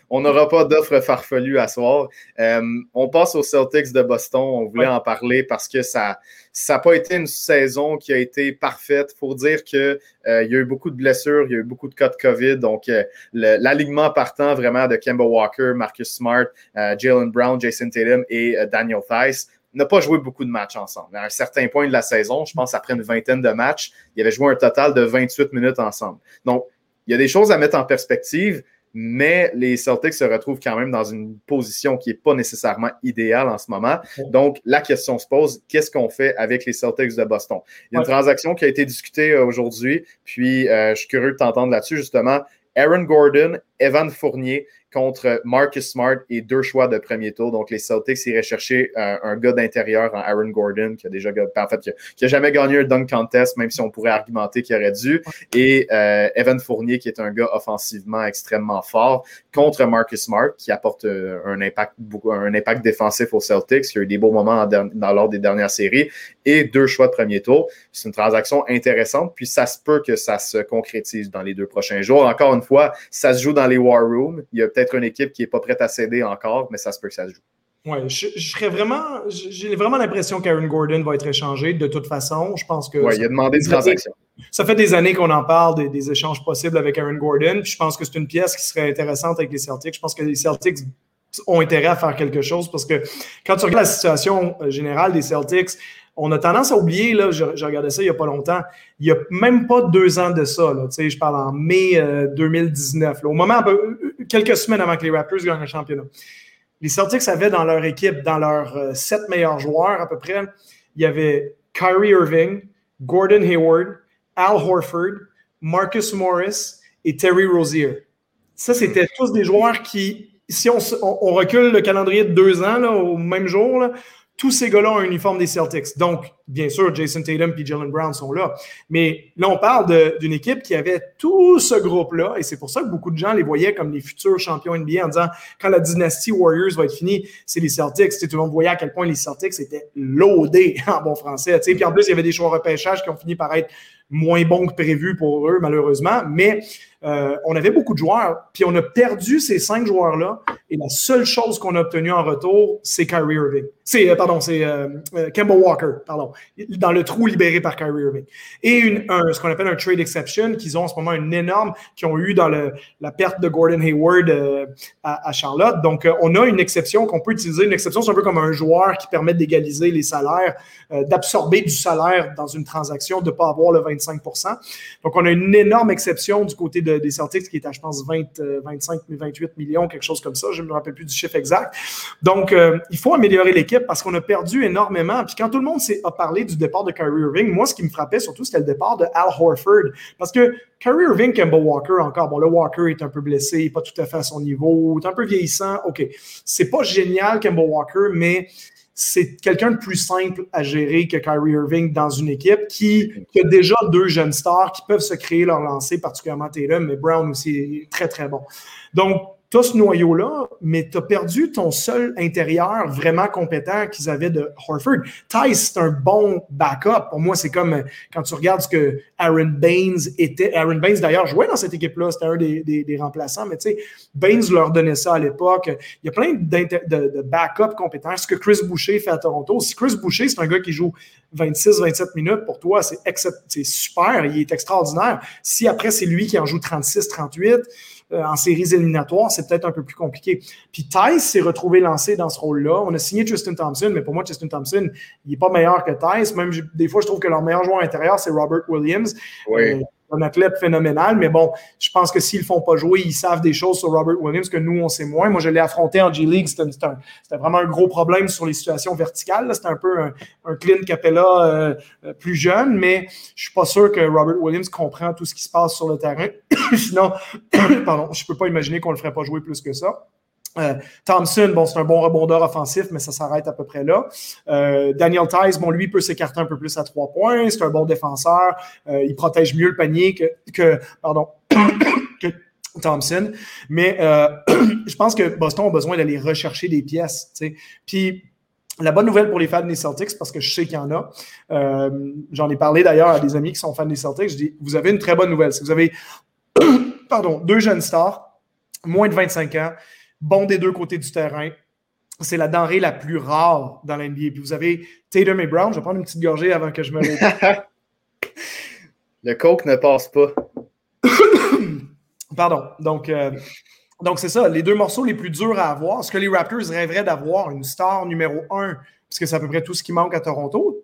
on n'aura pas d'offre farfelue à soir. on passe aux Celtics de Boston. On voulait en parler parce que ça ça n'a pas été une saison qui a été parfaite. Faut dire qu'il euh, y a eu beaucoup de blessures, il y a eu beaucoup de cas de COVID. Donc, euh, l'alignement partant vraiment de Kemba Walker, Marcus Smart, euh, Jalen Brown, Jason Tatum et Daniel Thies n'a pas joué beaucoup de matchs ensemble. À un certain point de la saison, je pense après une vingtaine de matchs, il avait joué un total de 28 minutes ensemble. Donc, il y a des choses à mettre en perspective mais les Celtics se retrouvent quand même dans une position qui n'est pas nécessairement idéale en ce moment. Donc, la question se pose, qu'est-ce qu'on fait avec les Celtics de Boston? Il y a une transaction qui a été discutée euh, aujourd'hui, puis euh, je suis curieux de t'entendre là-dessus, justement. Aaron Gordon, Evan Fournier contre Marcus Smart et deux choix de premier tour. Donc, les Celtics iraient chercher euh, un gars d'intérieur en Aaron Gordon, qui a déjà, en fait, qui a, jamais gagné un dunk contest, même si on pourrait argumenter qu'il aurait dû, et euh, Evan Fournier, qui est un gars offensivement extrêmement fort, contre Marcus Smart, qui apporte euh, un, impact, un impact défensif aux Celtics, qui a eu des beaux moments dans lors des dernières séries, et deux choix de premier tour. C'est une transaction intéressante, puis ça se peut que ça se concrétise dans les deux prochains jours. Encore une fois, ça se joue dans les War Rooms. Il y a peut-être une équipe qui n'est pas prête à céder encore, mais ça se peut que ça se joue. Oui, je, serais vraiment. J'ai vraiment l'impression qu'Aaron Gordon va être échangé de toute façon. Je pense que. Oui, il a demandé une transaction. Ça fait des années qu'on en parle des, échanges possibles avec Aaron Gordon. Puis je pense que c'est une pièce qui serait intéressante avec les Celtics. Je pense que les Celtics ont intérêt à faire quelque chose parce que quand tu regardes la situation euh, générale des Celtics, on a tendance à oublier, là, je, regardais ça il n'y a pas longtemps, il n'y a même pas deux ans de ça. Là, je parle en mai 2019, euh, au moment, quelques semaines avant que les Raptors gagnent le championnat. Les Celtics avaient dans leur équipe, dans leurs euh, sept meilleurs joueurs à peu près, il y avait Kyrie Irving, Gordon Hayward, Al Horford, Marcus Morris et Terry Rozier. Ça, c'était tous des joueurs qui, si on, recule le calendrier de deux ans au même jour, là, tous ces gars-là ont un uniforme des Celtics. Donc, bien sûr, Jason Tatum et Jalen Brown sont là. Mais là, on parle d'une équipe qui avait tout ce groupe-là. Et c'est pour ça que beaucoup de gens les voyaient comme les futurs champions NBA en disant quand la dynastie Warriors va être finie, c'est les Celtics. tout le monde voyait à quel point les Celtics étaient loadés en bon français. Puis en plus, il y avait des choix repêchage qui ont fini par être moins bons que prévu pour eux, malheureusement. Mais euh, on avait beaucoup de joueurs, puis on a perdu ces cinq joueurs-là. Et la seule chose qu'on a obtenue en retour, c'est Kyrie Irving. C'est, euh, pardon, c'est euh, Kemba Walker, pardon, dans le trou libéré par Kyrie Irving. Et ce qu'on appelle un trade exception, qu'ils ont en ce moment une énorme, qu'ils ont eu dans la perte de Gordon Hayward à, Charlotte. Donc, on a une exception qu'on peut utiliser. Une exception, c'est un peu comme un joueur qui permet d'égaliser les salaires, d'absorber du salaire dans une transaction, de ne pas avoir le 25% Donc, on a une énorme exception du côté de des Celtics qui est à, je pense, 20, 25, 28 millions, quelque chose comme ça. Je ne me rappelle plus du chiffre exact. Donc, euh, il faut améliorer l'équipe parce qu'on a perdu énormément. Puis quand tout le monde a parlé du départ de Kyrie Irving, moi, ce qui me frappait surtout, c'était le départ de Al Horford. Parce que Kyrie Irving, Kemba Walker, encore, bon, le Walker est un peu blessé, pas tout à fait à son niveau, est un peu vieillissant. OK. C'est pas génial, Kemba Walker, mais c'est quelqu'un de plus simple à gérer que Kyrie Irving dans une équipe qui, a déjà deux jeunes stars qui peuvent se créer leur lancer, particulièrement Tatum, mais Brown aussi est très, très bon. Donc, tu as ce noyau-là, mais tu as perdu ton seul intérieur vraiment compétent qu'ils avaient de Horford. Tice, c'est un bon backup. Pour moi, c'est comme euh, quand tu regardes ce que Aaron Baines était. Aaron Baines, d'ailleurs, jouait dans cette équipe-là. C'était un des, remplaçants, mais tu sais, Baines leur donnait ça à l'époque. Il y a plein de, de backup compétents. Ce que Chris Boucher fait à Toronto. Si Chris Boucher, c'est un gars qui joue 26-27 minutes pour toi, c'est super. Il est extraordinaire. Si après, c'est lui qui en joue 36-38, euh, en séries éliminatoires, c'est peut-être un peu plus compliqué. Puis Tice s'est retrouvé lancé dans ce rôle-là. On a signé Tristan Thompson, mais pour moi, Tristan Thompson, il n'est pas meilleur que Tice. Même des fois, je trouve que leur meilleur joueur intérieur, c'est Robert Williams. Oui. Euh, un athlète phénoménal, mais bon, je pense que s'ils ne font pas jouer, ils savent des choses sur Robert Williams que nous, on sait moins. Moi, je l'ai affronté en G-League, c'était vraiment un gros problème sur les situations verticales. C'était un peu un, un Clint Capella euh, euh, plus jeune, mais je ne suis pas sûr que Robert Williams comprend tout ce qui se passe sur le terrain. Sinon, pardon, je ne peux pas imaginer qu'on ne le ferait pas jouer plus que ça. Euh, Thompson, bon, c'est un bon rebondeur offensif, mais ça s'arrête à peu près là. Euh, Daniel Tice, bon, lui peut s'écarter un peu plus à trois points. C'est un bon défenseur. Euh, il protège mieux le panier que, Thompson. Mais je pense que Boston a besoin d'aller rechercher des pièces. Puis la bonne nouvelle pour les fans des Celtics, parce que je sais qu'il y en a, j'en ai parlé d'ailleurs à des amis qui sont fans des Celtics, je dis, vous avez une très bonne nouvelle. Si vous avez pardon, deux jeunes stars, moins de 25 ans, bon des deux côtés du terrain. C'est la denrée la plus rare dans l'NBA. Puis vous avez Tatum et Brown. Je vais prendre une petite gorgée avant que je me Le coke ne passe pas. Pardon. Donc, euh, donc c'est ça. Les deux morceaux les plus durs à avoir. Ce que les Raptors rêveraient d'avoir, une star numéro un, puisque c'est à peu près tout ce qui manque à Toronto.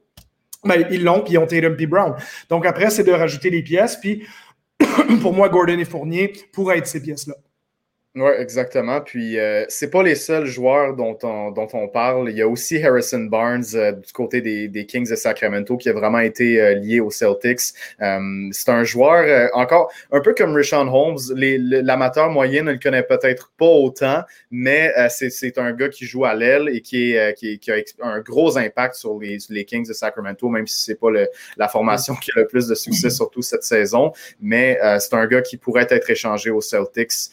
Ben, ils l'ont, puis ils ont Tatum et Brown. Donc après, c'est de rajouter les pièces. Puis pour moi, Gordon et Fournier pourraient être ces pièces-là. Oui, exactement. Puis, euh, c'est pas les seuls joueurs dont on, dont on parle. Il y a aussi Harrison Barnes euh, du côté des, des, Kings de Sacramento qui a vraiment été euh, lié aux Celtics. Euh, c'est un joueur, encore un peu comme Rishon Holmes. L'amateur moyen ne le connaît peut-être pas autant, mais c'est un gars qui joue à l'aile et qui, est, qui, qui, a un gros impact sur les, les Kings de Sacramento, même si c'est pas le, la formation qui a le plus de succès, surtout cette saison. Mais c'est un gars qui pourrait être échangé aux Celtics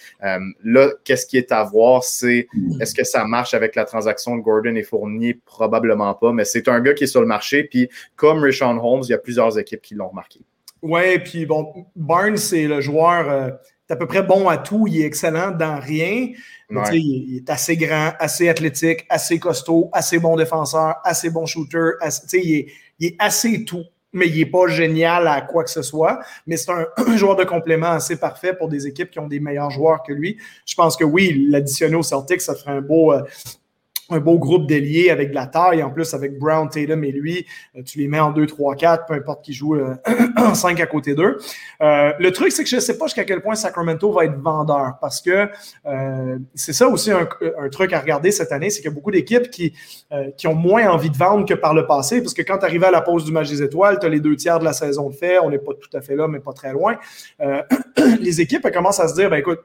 Là, qu'est-ce qui est à voir, c'est est-ce que ça marche avec la transaction de Gordon et Fournier? Probablement pas, mais c'est un gars qui est sur le marché. Puis, comme Richard Holmes, il y a plusieurs équipes qui l'ont remarqué. Oui, puis bon, Barnes, c'est le joueur euh, à peu près bon à tout. Il est excellent dans rien. Il, est assez grand, assez athlétique, assez costaud, assez bon défenseur, assez bon shooter. il, il est assez tout mais il n'est pas génial à quoi que ce soit. Mais c'est un, joueur de complément assez parfait pour des équipes qui ont des meilleurs joueurs que lui. Je pense que oui, l'additionner au Celtics, ça ferait un beau, euh, un beau groupe d'ailiers avec de la taille. En plus, avec Brown, Tatum et lui, euh, tu les mets en 2, 3, 4, peu importe qui joue euh, en 5 à côté d'eux. Euh, le truc, c'est que je ne sais pas jusqu'à quel point Sacramento va être vendeur parce que c'est ça aussi un, truc à regarder cette année, c'est qu'il y a beaucoup d'équipes qui, qui ont moins envie de vendre que par le passé parce que quand tu arrives à la pause du match des étoiles, tu as les deux tiers de la saison de fait. On n'est pas tout à fait là, mais pas très loin. les équipes elles commencent à se dire, ben écoute,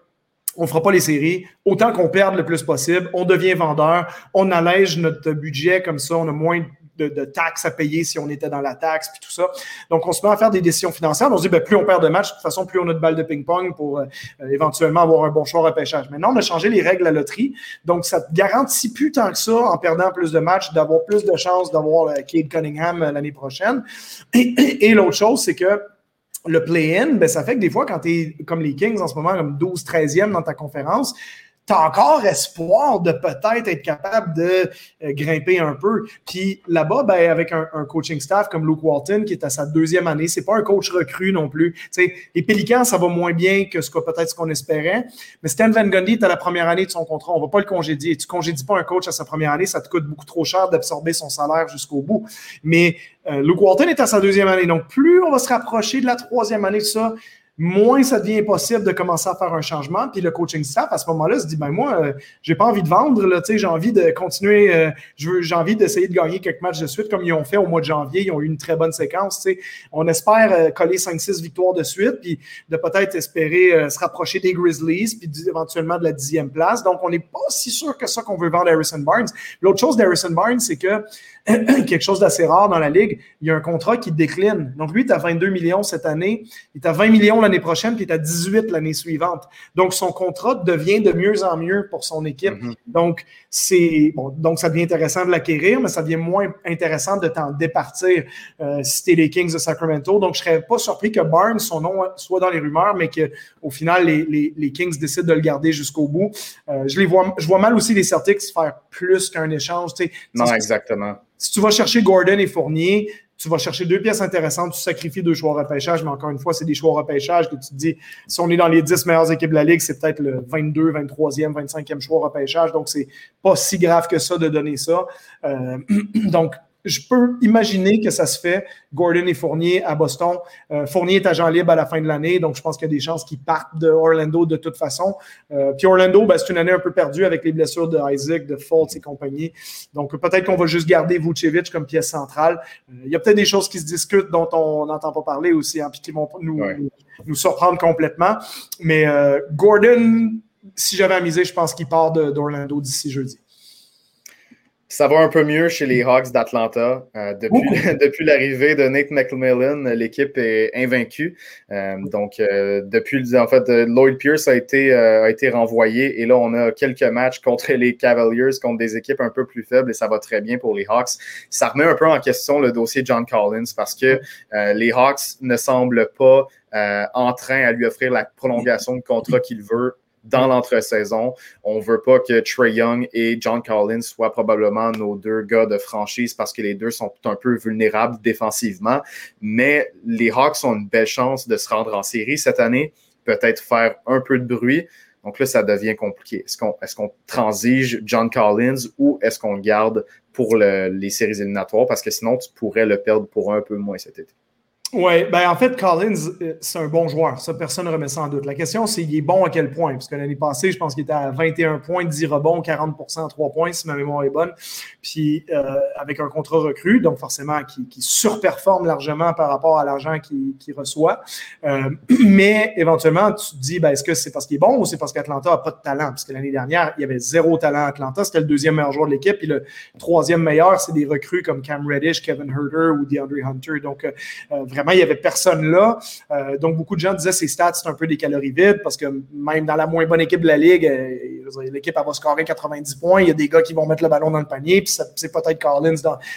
on ne fera pas les séries, autant qu'on perde le plus possible, on devient vendeur, on allège notre budget comme ça, on a moins de, taxes à payer si on était dans la taxe, puis tout ça. Donc, on se met à faire des décisions financières. On se dit, ben, plus on perd de matchs, de toute façon, plus on a de balles de ping-pong pour euh, éventuellement avoir un bon choix à pêchage. Maintenant, on a changé les règles de la loterie. Donc, ça garantit plus tant que ça, en perdant plus de matchs, d'avoir plus de chances d'avoir Kate Cunningham euh, l'année prochaine. et l'autre chose, c'est que le play-in, ben, ça fait que des fois, quand tu es comme les Kings en ce moment, comme 12-13e dans ta conférence, tu as encore espoir de peut-être être capable de euh, grimper un peu. Puis là-bas, ben, avec un, coaching staff comme Luke Walton, qui est à sa deuxième année, c'est pas un coach recru non plus. sais, les Pélicans, ça va moins bien que ce que peut-être ce qu'on espérait. Mais Stan Van Gundy est à la première année de son contrat. On va pas le congédier. Tu congédies pas un coach à sa première année, ça te coûte beaucoup trop cher d'absorber son salaire jusqu'au bout. Mais euh, Luke Walton est à sa deuxième année. Donc, plus on va se rapprocher de la troisième année de ça, moins ça devient impossible de commencer à faire un changement. Puis le coaching staff, à ce moment-là, se dit ben moi, euh, j'ai pas envie de vendre, là, j'ai envie de continuer, euh, j'ai envie d'essayer de gagner quelques matchs de suite comme ils ont fait au mois de janvier. Ils ont eu une très bonne séquence. sais. On espère euh, coller 5-6 victoires de suite, puis de peut-être espérer se rapprocher des Grizzlies, puis éventuellement de la dixième place. Donc, on n'est pas si sûr que ça qu'on veut vendre Harrison Barnes. L'autre chose d'Harrison Barnes, c'est que quelque chose d'assez rare dans la ligue, il y a un contrat qui décline. Donc, lui, il est à 22 millions cette année, il est à 20 millions l'année prochaine, puis il est à 18 l'année suivante. Donc, son contrat devient de mieux en mieux pour son équipe. Mm-hmm. Donc, c'est bon, donc ça devient intéressant de l'acquérir, mais ça devient moins intéressant de t'en départir euh, si tu es les Kings de Sacramento. Donc, je serais pas surpris que Barnes, son nom soit dans les rumeurs, mais qu'au final, les, les, Kings décident de le garder jusqu'au bout. Euh, je les vois, je vois mal aussi les Celtics faire plus qu'un échange. Non, exactement. Si tu vas chercher Gordon et Fournier, tu vas chercher deux pièces intéressantes, tu sacrifies deux choix repêchage, mais encore une fois, c'est des choix repêchage que tu te dis, si on est dans les 10 meilleures équipes de la Ligue, c'est peut-être le 22, 23e, 25e choix repêchage, donc c'est pas si grave que ça de donner ça. Euh, donc, je peux imaginer que ça se fait. Gordon et Fournier à Boston. Euh, Fournier est agent libre à la fin de l'année, donc je pense qu'il y a des chances qu'il parte de Orlando de toute façon. Euh, puis Orlando, ben, c'est une année un peu perdue avec les blessures de Isaac, de Fultz et compagnie. Donc peut-être qu'on va juste garder Vucevic comme pièce centrale. Euh, il y a peut-être des choses qui se discutent dont on n'entend pas parler aussi, hein, puis qui vont nous, nous, surprendre complètement. Mais Gordon, si j'avais à miser, je pense qu'il part d'Orlando d'ici jeudi. Ça va un peu mieux chez les Hawks d'Atlanta. Euh, depuis depuis l'arrivée de Nate McMillan, l'équipe est invaincue. Euh, donc, euh, depuis, en fait, Lloyd Pierce a été, a été renvoyé et là, on a quelques matchs contre les Cavaliers, contre des équipes un peu plus faibles et ça va très bien pour les Hawks. Ça remet un peu en question le dossier John Collins parce que les Hawks ne semblent pas en train à lui offrir la prolongation de contrat qu'il veut dans l'entre-saison. On ne veut pas que Trey Young et John Collins soient probablement nos deux gars de franchise parce que les deux sont un peu vulnérables défensivement. Mais les Hawks ont une belle chance de se rendre en série cette année, peut-être faire un peu de bruit. Donc là, ça devient compliqué. Est-ce qu'on est transige John Collins ou est-ce qu'on garde pour les séries éliminatoires? Parce que sinon, tu pourrais le perdre pour un peu moins cet été. Oui, ben en fait, Collins, euh, c'est un bon joueur. Ça, personne ne remet ça en doute. La question, c'est il est bon à quel point? Parce que l'année passée, je pense qu'il était à 21 points, 10 rebonds, 40 à 3 points, si ma mémoire est bonne. Puis euh, avec un contrat recru, donc forcément qui, surperforme largement par rapport à l'argent qu'il reçoit. Euh, mais éventuellement, tu te dis, ben, est-ce que c'est parce qu'il est bon ou c'est parce qu'Atlanta n'a pas de talent? Parce que l'année dernière, il y avait zéro talent à Atlanta. C'était le deuxième meilleur joueur de l'équipe. Puis le troisième meilleur, c'est des recrues comme Cam Reddish, Kevin Herter ou DeAndre Hunter. Donc, vraiment, il n'y avait personne là. Euh, donc, beaucoup de gens disaient ces stats, c'est un peu des calories vides parce que même dans la moins bonne équipe de la Ligue, euh, l'équipe va scorer 90 points. Il y a des gars qui vont mettre le ballon dans le panier, puis c'est peut-être Collins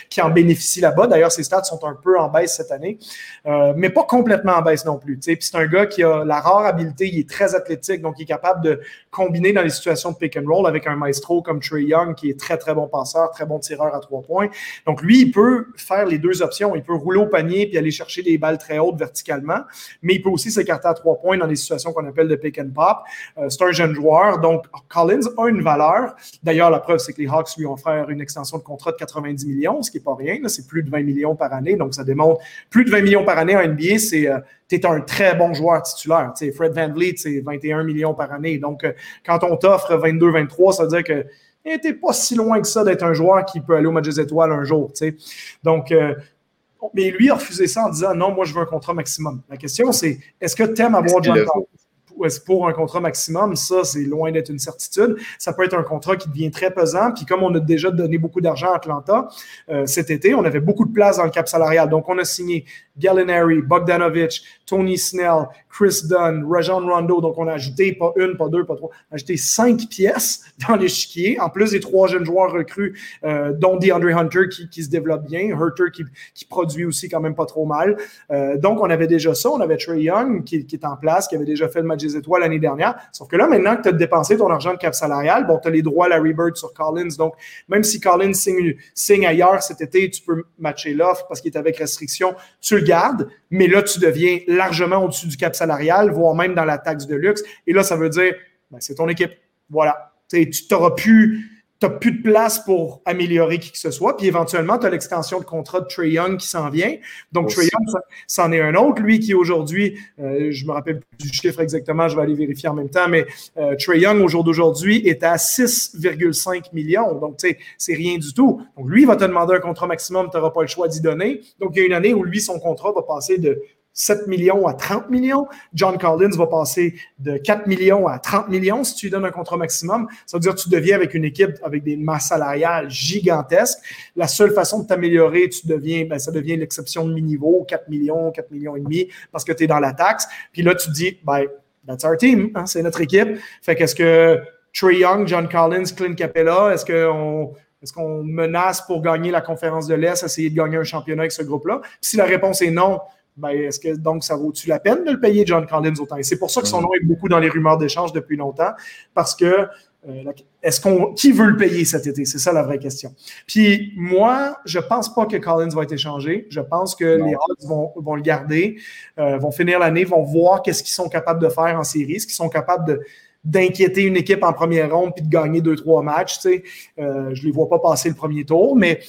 qui en bénéficie là-bas. D'ailleurs, ses stats sont un peu en baisse cette année, euh, mais pas complètement en baisse non plus. C'est un gars qui a la rare habileté, il est très athlétique, donc il est capable de combiner dans les situations de pick and roll avec un maestro comme Trey Young, qui est très, très bon passeur, très bon tireur à trois points. Donc, lui, il peut faire les deux options. Il peut rouler au panier puis aller chercher des balles très hautes verticalement, mais il peut aussi s'écarter à trois points dans des situations qu'on appelle de pick and pop. Euh, c'est un jeune joueur, donc Collins a une valeur. D'ailleurs, la preuve, c'est que les Hawks lui ont offert une extension de contrat de 90 millions, ce qui n'est pas rien. C'est plus de 20 millions par année, donc ça démontre plus de 20 millions par année en NBA, c'est euh, tu un très bon joueur titulaire. Fred Van Vliet, c'est 21 millions par année. Donc, euh, quand on t'offre 22-23, ça veut dire que tu n'es pas si loin que ça d'être un joueur qui peut aller au match des étoiles un jour. Donc, euh, mais lui a refusé ça en disant non, moi je veux un contrat maximum. La question c'est est-ce que tu aimes avoir John? Pour un contrat maximum, ça, c'est loin d'être une certitude. Ça peut être un contrat qui devient très pesant. Puis comme on a déjà donné beaucoup d'argent à Atlanta euh, cet été, on avait beaucoup de place dans le cap salarial. Donc, on a signé Gallinari, Bogdanovich, Tony Snell, Chris Dunn, Rajon Rondo. Donc, on a ajouté pas une, pas deux, pas trois, on a ajouté cinq pièces dans l'échiquier, en plus des trois jeunes joueurs recrues, euh, dont DeAndre Hunter qui, se développe bien, Hunter qui, qui, produit aussi quand même pas trop mal. Euh, donc, on avait déjà ça. On avait Trey Young qui, qui, est en place, qui avait déjà fait le match étoiles l'année dernière. Sauf que là, maintenant que tu as dépensé ton argent de cap salarial, bon, tu as les droits à la rebirth sur Collins. Donc, même si Collins signe, signe ailleurs cet été, tu peux matcher l'offre parce qu'il est avec restriction. Tu le gardes, mais là, tu deviens largement au-dessus du cap salarial, voire même dans la taxe de luxe. Et là, ça veut dire, ben, c'est ton équipe. Voilà. tu n'auras plus tu n'as plus de place pour améliorer qui que ce soit. Puis éventuellement, tu as l'extension de contrat de Trey Young qui s'en vient. Donc, Trey Young, c'en est un autre. Lui qui aujourd'hui, euh, je me rappelle plus du chiffre exactement, je vais aller vérifier en même temps, mais euh, Trey Young, au jour d'aujourd'hui, est à 6,5 millions. Donc, tu sais, c'est rien du tout. Donc, lui, il va te demander un contrat maximum, tu n'auras pas le choix d'y donner. Donc, il y a une année où lui, son contrat va passer de 7 millions à 30 millions. John Collins va passer de 4 millions à 30 millions si tu lui donnes un contrat maximum. Ça veut dire que tu deviens avec une équipe avec des masses salariales gigantesques. La seule façon de t'améliorer, tu deviens, ben, ça devient l'exception de mi-niveau, 4 millions, 4 millions et demi, parce que tu es dans la taxe. Puis là, tu te dis, ben, that's our team, hein, c'est notre équipe. Fait qu'est-ce que Trey Young, John Collins, Clint Capella, est-ce qu'on est-ce qu'on menace pour gagner la conférence de l'Est, essayer de gagner un championnat avec ce groupe-là? Si la réponse est non, ben, est-ce que donc ça vaut-tu la peine de le payer, John Collins, autant? Et c'est pour ça que son nom est beaucoup dans les rumeurs d'échange depuis longtemps, parce que euh, est-ce qu'on qui veut le payer cet été? C'est ça la vraie question. Puis moi, je pense pas que Collins va être échangé. Je pense que les Hawks vont, vont, le garder, euh, vont finir l'année, vont voir qu'est-ce qu'ils sont capables de faire en série, ce qu'ils sont capables de d'inquiéter une équipe en première ronde puis de gagner deux, trois matchs. Tu sais. Euh, je ne les vois pas passer le premier tour, mais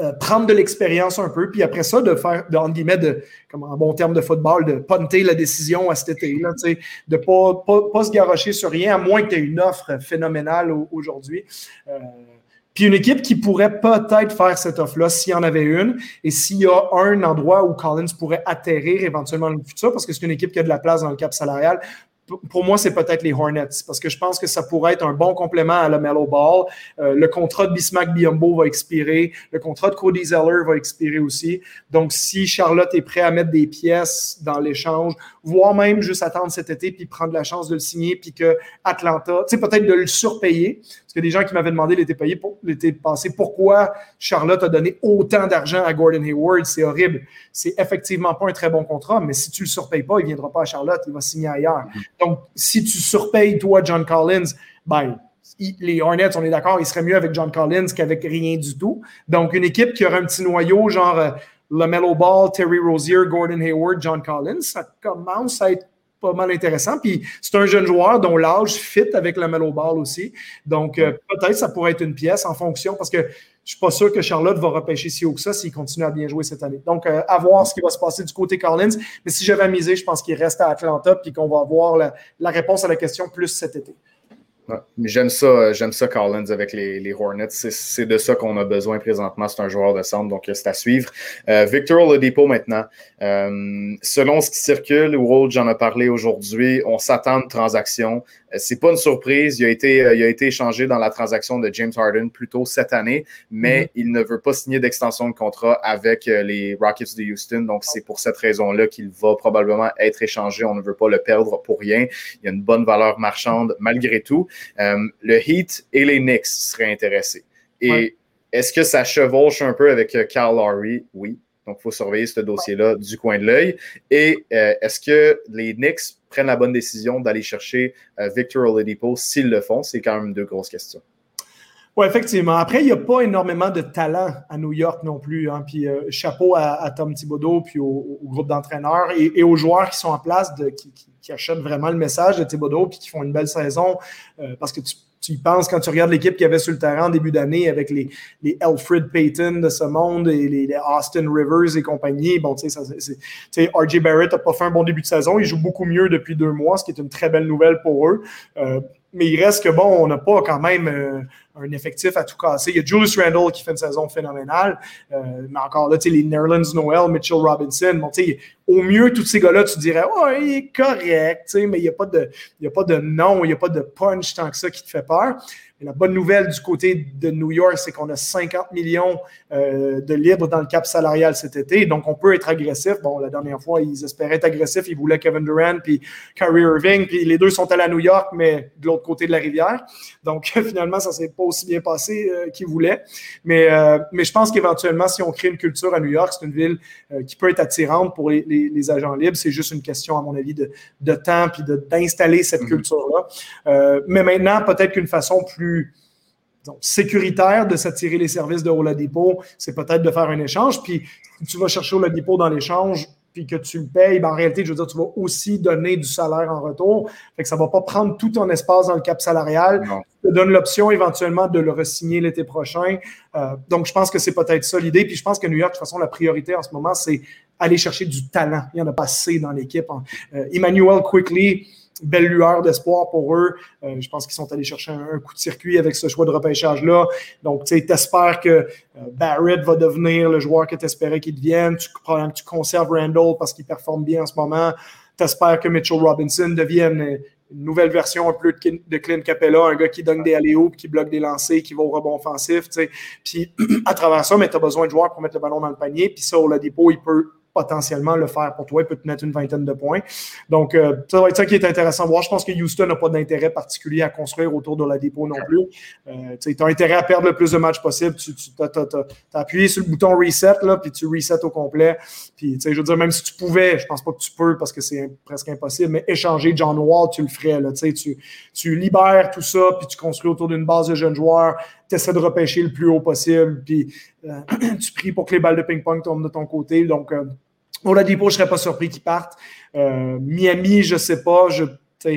euh, prendre de l'expérience un peu, puis après ça, de faire, de, guillemets, de, comme en bon terme de football, de punter la décision à cet été, là, de ne pas, pas, se garocher sur rien, à moins que tu aies une offre phénoménale aujourd'hui. Euh, puis une équipe qui pourrait peut-être faire cette offre-là s'il y en avait une, et s'il y a un endroit où Collins pourrait atterrir éventuellement dans le futur, parce que c'est une équipe qui a de la place dans le cap salarial, pour moi, c'est peut-être les Hornets, parce que je pense que ça pourrait être un bon complément à la Mellow Ball. Euh, le contrat de Bismack Biombo va expirer, le contrat de Cody Zeller va expirer aussi. Donc, si Charlotte est prêt à mettre des pièces dans l'échange, voire même juste attendre cet été puis prendre la chance de le signer, puis que Atlanta, tu sais, peut-être de le surpayer, parce que des gens qui m'avaient demandé l'été l'été passé pourquoi Charlotte a donné autant d'argent à Gordon Hayward, c'est horrible. C'est effectivement pas un très bon contrat, mais si tu le surpayes pas, il viendra pas à Charlotte, il va signer ailleurs. Donc, si tu surpayes, toi, John Collins, ben, les Hornets, on est d'accord, il serait mieux avec John Collins qu'avec rien du tout. Donc, une équipe qui aurait un petit noyau, genre euh, LaMelo Ball, Terry Rozier, Gordon Hayward, John Collins, ça commence à être pas mal intéressant. Puis c'est un jeune joueur dont l'âge fit avec la Mellow Ball aussi. Donc euh, peut-être ça pourrait être une pièce en fonction parce que je ne suis pas sûr que Charlotte va repêcher si haut que ça s'il continue à bien jouer cette année. Donc, euh, à voir ce qui va se passer du côté Collins. Mais si j'avais misé, je pense qu'il reste à Atlanta puis qu'on va avoir la réponse à la question plus cet été. J'aime ça, euh, j'aime ça Collins avec les, Hornets. C'est de ça qu'on a besoin présentement. C'est un joueur de centre, donc c'est à suivre. Euh, Victor Oladipo maintenant. Euh, selon ce qui circule, World, j'en ai parlé aujourd'hui, on s'attend à une transaction. C'est pas une surprise. Il a, été, il a été échangé dans la transaction de James Harden plus tôt cette année, mais mm-hmm. il ne veut pas signer d'extension de contrat avec les Rockets de Houston. Donc, c'est pour cette raison-là qu'il va probablement être échangé. On ne veut pas le perdre pour rien. Il y a une bonne valeur marchande malgré tout. Euh, le Heat et les Knicks seraient intéressés. Et est-ce que ça chevauche un peu avec euh, Carl Lowry? Oui. Donc, il faut surveiller ce dossier-là du coin de l'œil. Et euh, est-ce que les Knicks prennent la bonne décision d'aller chercher Victor Oladipo s'ils le font? C'est quand même deux grosses questions. Oui, effectivement. Après, il n'y a pas énormément de talent à New York non plus. Hein. Puis chapeau à, Tom Thibodeau, puis au, groupe d'entraîneurs et, aux joueurs qui sont en place, de, qui, qui achètent vraiment le message de Thibodeau puis qui font une belle saison euh, parce que tu, tu penses quand tu regardes l'équipe qu'il y avait sur le terrain en début d'année avec les, les Alfred Payton de ce monde et les, Austin Rivers et compagnie. Bon, tu sais, RJ Barrett n'a pas fait un bon début de saison. Il joue beaucoup mieux depuis deux mois, ce qui est une très belle nouvelle pour eux. Euh, mais il reste que, bon, on n'a pas quand même euh, un effectif à tout casser. Il y a Julius Randle qui fait une saison phénoménale, euh, mais encore là, tu sais, les Nerlens Noel, Mitchell Robinson, bon, tu sais, au mieux, tous ces gars-là, tu dirais, oh, il est correct, tu sais, mais il n'y a, pas de, il a pas de nom, il n'y a pas de punch tant que ça qui te fait peur la bonne nouvelle du côté de New York, c'est qu'on a 50 millions euh, de libres dans le cap salarial cet été. Donc, on peut être agressif. Bon, la dernière fois, ils espéraient être agressifs. Ils voulaient Kevin Durant puis Kyrie Irving. Puis les deux sont allés à New York, mais de l'autre côté de la rivière. Donc, finalement, ça s'est pas aussi bien passé euh, qu'ils voulaient. Mais, euh, mais je pense qu'éventuellement, si on crée une culture à New York, c'est une ville qui peut être attirante pour les, agents libres. C'est juste une question, à mon avis, de, de temps puis d'installer cette mm-hmm. culture-là. mais maintenant, peut-être qu'une façon plus sécuritaire de s'attirer les services de Oladipo, c'est peut-être de faire un échange. Puis si tu vas chercher Oladipo dans l'échange, puis que tu le payes, ben en réalité, je veux dire, tu vas aussi donner du salaire en retour. Fait que ça ne va pas prendre tout ton espace dans le cap salarial. Tu te donnes l'option éventuellement de le re-signer l'été prochain. Euh, donc, je pense que c'est peut-être ça l'idée. Puis je pense que New York, de toute façon, la priorité en ce moment, c'est aller chercher du talent. Il y en a pas assez dans l'équipe. Hein. Euh, Emmanuel Quickly, belle lueur d'espoir pour eux. Euh, je pense qu'ils sont allés chercher un, coup de circuit avec ce choix de repêchage-là. Donc, tu espères que euh, Barrett va devenir le joueur que tu espérais qu'il devienne. Tu, tu conserves Randall parce qu'il performe bien en ce moment. Tu espères que Mitchell Robinson devienne une nouvelle version un peu de Clint Capella, un gars qui donne des allées qui bloque des lancers, qui va au rebond offensif. Puis à travers ça, mais tu as besoin de joueurs pour mettre le ballon dans le panier. Puis ça, au dépôt, il peut potentiellement le faire pour toi. Il peut te mettre une vingtaine de points. Donc, euh, ça va être ça qui est intéressant à voir. Je pense que Houston n'a pas d'intérêt particulier à construire autour de la dépôt non plus. Euh, tu as intérêt à perdre le plus de matchs possible. Tu, as, appuyé sur le bouton reset, là, puis tu reset au complet. Puis, je veux dire, même si tu pouvais, je pense pas que tu peux parce que c'est presque impossible, mais échanger John Wall, tu le ferais. Là, tu, tu libères tout ça, puis tu construis autour d'une base de jeunes joueurs tu essaies de repêcher le plus haut possible, puis euh, tu pries pour que les balles de ping-pong tombent de ton côté. Donc, euh, Oladipo, je ne serais pas surpris qu'il parte. Euh, Miami, je ne sais pas. Je,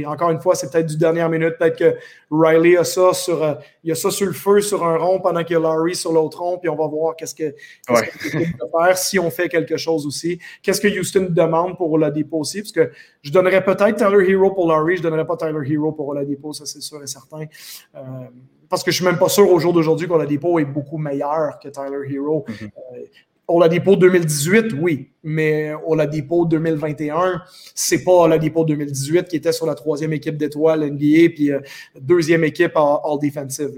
encore une fois, c'est peut-être du dernière minute. Peut-être que Riley a ça sur, euh, il a ça sur le feu sur un rond pendant qu'il y a Larry sur l'autre rond, puis on va voir qu'est-ce que, faire si on fait quelque chose aussi. Qu'est-ce que Houston demande pour Oladipo aussi? Parce que je donnerais peut-être Tyler Hero pour Larry, je ne donnerais pas Tyler Hero pour Oladipo, ça c'est sûr et certain. Euh, parce que je ne suis même pas sûr au jour d'aujourd'hui qu'Oladipo est beaucoup meilleur que Tyler Hero. Mm-hmm. Euh, Oladipo 2018, oui, mais Oladipo 2021, c'est pas Oladipo 2018 qui était sur la troisième équipe d'étoiles NBA puis euh, deuxième équipe all, defensive.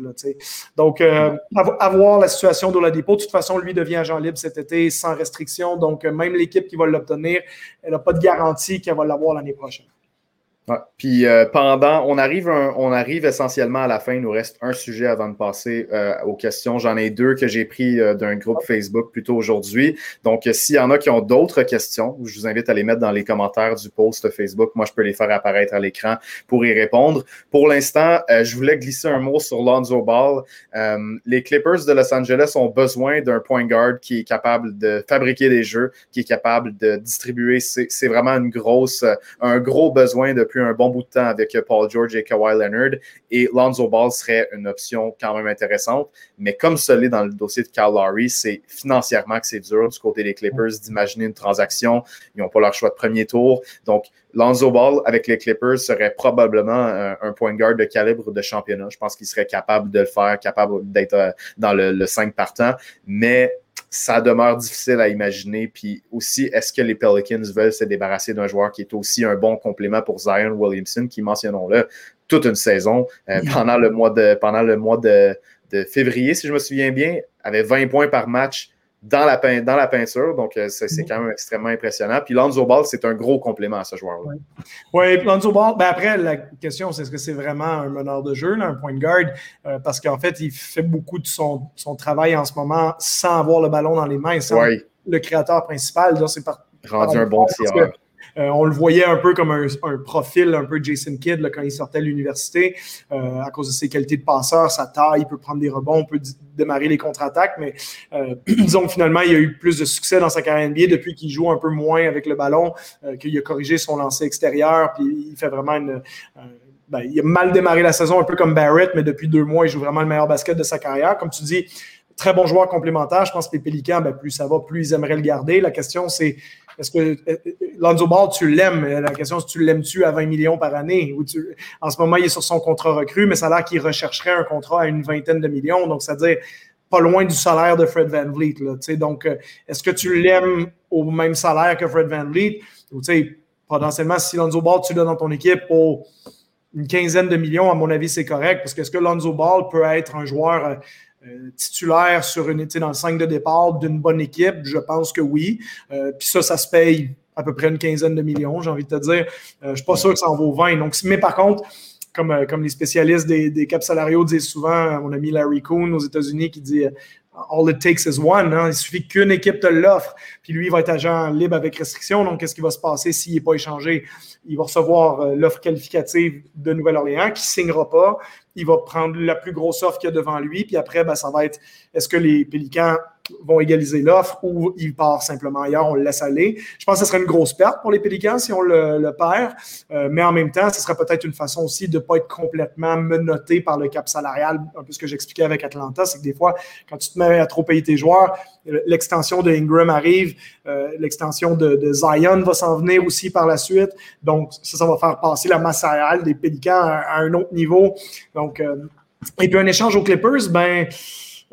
donc, euh, avoir la situation d'Oladipo, de toute façon, lui devient agent libre cet été sans restriction. Donc, même l'équipe qui va l'obtenir, elle n'a pas de garantie qu'elle va l'avoir l'année prochaine. Puis euh, pendant, on arrive, on arrive essentiellement à la fin. Il nous reste un sujet avant de passer euh, aux questions. J'en ai deux que j'ai pris euh, d'un groupe Facebook plutôt aujourd'hui. Donc, s'il y en a qui ont d'autres questions, je vous invite à les mettre dans les commentaires du post Facebook. Moi, je peux les faire apparaître à l'écran pour y répondre. Pour l'instant, je voulais glisser un mot sur Lonzo Ball. les Clippers de Los Angeles ont besoin d'un point guard qui est capable de fabriquer des jeux, qui est capable de distribuer. C'est vraiment une grosse, un gros besoin depuis un bon bout de temps avec Paul George et Kawhi Leonard. Et Lonzo Ball serait une option quand même intéressante. Mais comme l'est dans le dossier de Kyle Lowry, c'est financièrement que c'est dur du côté des Clippers d'imaginer une transaction. Ils n'ont pas leur choix de premier tour. Donc, Lonzo Ball avec les Clippers serait probablement un, point guard de calibre de championnat. Je pense qu'il serait capable de le faire, capable d'être euh, dans le, le 5 partant. Mais ça demeure difficile à imaginer. Puis aussi, est-ce que les Pelicans veulent se débarrasser d'un joueur qui est aussi un bon complément pour Zion Williamson, qui, mentionnons-le, toute une saison euh, pendant le mois de pendant le mois de, de, février, si je me souviens bien, avait 20 points par match dans la, dans la peinture. Donc, euh, c'est quand même extrêmement impressionnant. Puis Lonzo Ball, c'est un gros complément à ce joueur-là. Oui, Lonzo Ball, ben après, la question, c'est est-ce que c'est vraiment un meneur de jeu, un point de garde? Euh, parce qu'en fait, il fait beaucoup de son, son, travail en ce moment sans avoir le ballon dans les mains, sans le créateur principal. C'est Rendu un bon tireur. Euh, on le voyait un peu comme un, profil, un peu Jason Kidd quand il sortait de l'université, euh, à cause de ses qualités de passeur, sa taille, il peut prendre des rebonds, on peut démarrer les contre-attaques, mais euh, disons que finalement, il a eu plus de succès dans sa carrière NBA depuis qu'il joue un peu moins avec le ballon, qu'il a corrigé son lancer extérieur, puis il fait vraiment une... Ben, il a mal démarré la saison, un peu comme Barrett, mais depuis deux mois, il joue vraiment le meilleur basket de sa carrière. Comme tu dis, très bon joueur complémentaire. Je pense que les Pélicans, ben, plus ça va, plus ils aimeraient le garder. La question, c'est est-ce que euh, euh, Lonzo Ball, tu l'aimes? La question, c'est tu l'aimes-tu à 20 millions par année? Tu, en ce moment, il est sur son contrat recru, mais ça a l'air qu'il rechercherait un contrat à une vingtaine de millions. Donc, c'est-à-dire pas loin du salaire de Fred Van Vliet. Donc, euh, est-ce que tu l'aimes au même salaire que Fred Van Vliet? Ou potentiellement, si Lonzo Ball, tu l'as dans ton équipe pour une quinzaine de millions, à mon avis, c'est correct. Parce que est-ce que Lonzo Ball peut être un joueur euh, titulaire sur une, dans le 5 de départ d'une bonne équipe? Je pense que oui. Euh, puis ça, ça se paye à peu près une quinzaine de millions, j'ai envie de te dire. Euh, je ne suis pas sûr que ça en vaut 20. Donc, mais par contre, comme, comme les spécialistes des, des caps salariaux disent souvent, mon ami Larry Kuhn aux États-Unis qui dit All it takes is one. Hein. Il suffit qu'une équipe te l'offre, puis lui, il va être agent libre avec restriction. Donc, qu'est-ce qui va se passer s'il n'est pas échangé? Il va recevoir l'offre qualificative de Nouvelle-Orléans qui ne signera pas il va prendre la plus grosse offre qu'il y a devant lui, puis après, ben, ça va être est-ce que les Pélicans vont égaliser l'offre ou il part simplement ailleurs, on le laisse aller. Je pense que ce serait une grosse perte pour les Pélicans si on le, perd, euh, mais en même temps, ce serait peut-être une façon aussi de ne pas être complètement menotté par le cap salarial. Un peu ce que j'expliquais avec Atlanta, c'est que des fois, quand tu te mets à trop payer tes joueurs, l'extension de Ingram arrive, euh, l'extension de, Zion va s'en venir aussi par la suite. Donc, ça, ça va faire passer la masse salariale des Pélicans à, un autre niveau. Donc, euh, et puis un échange aux Clippers, ben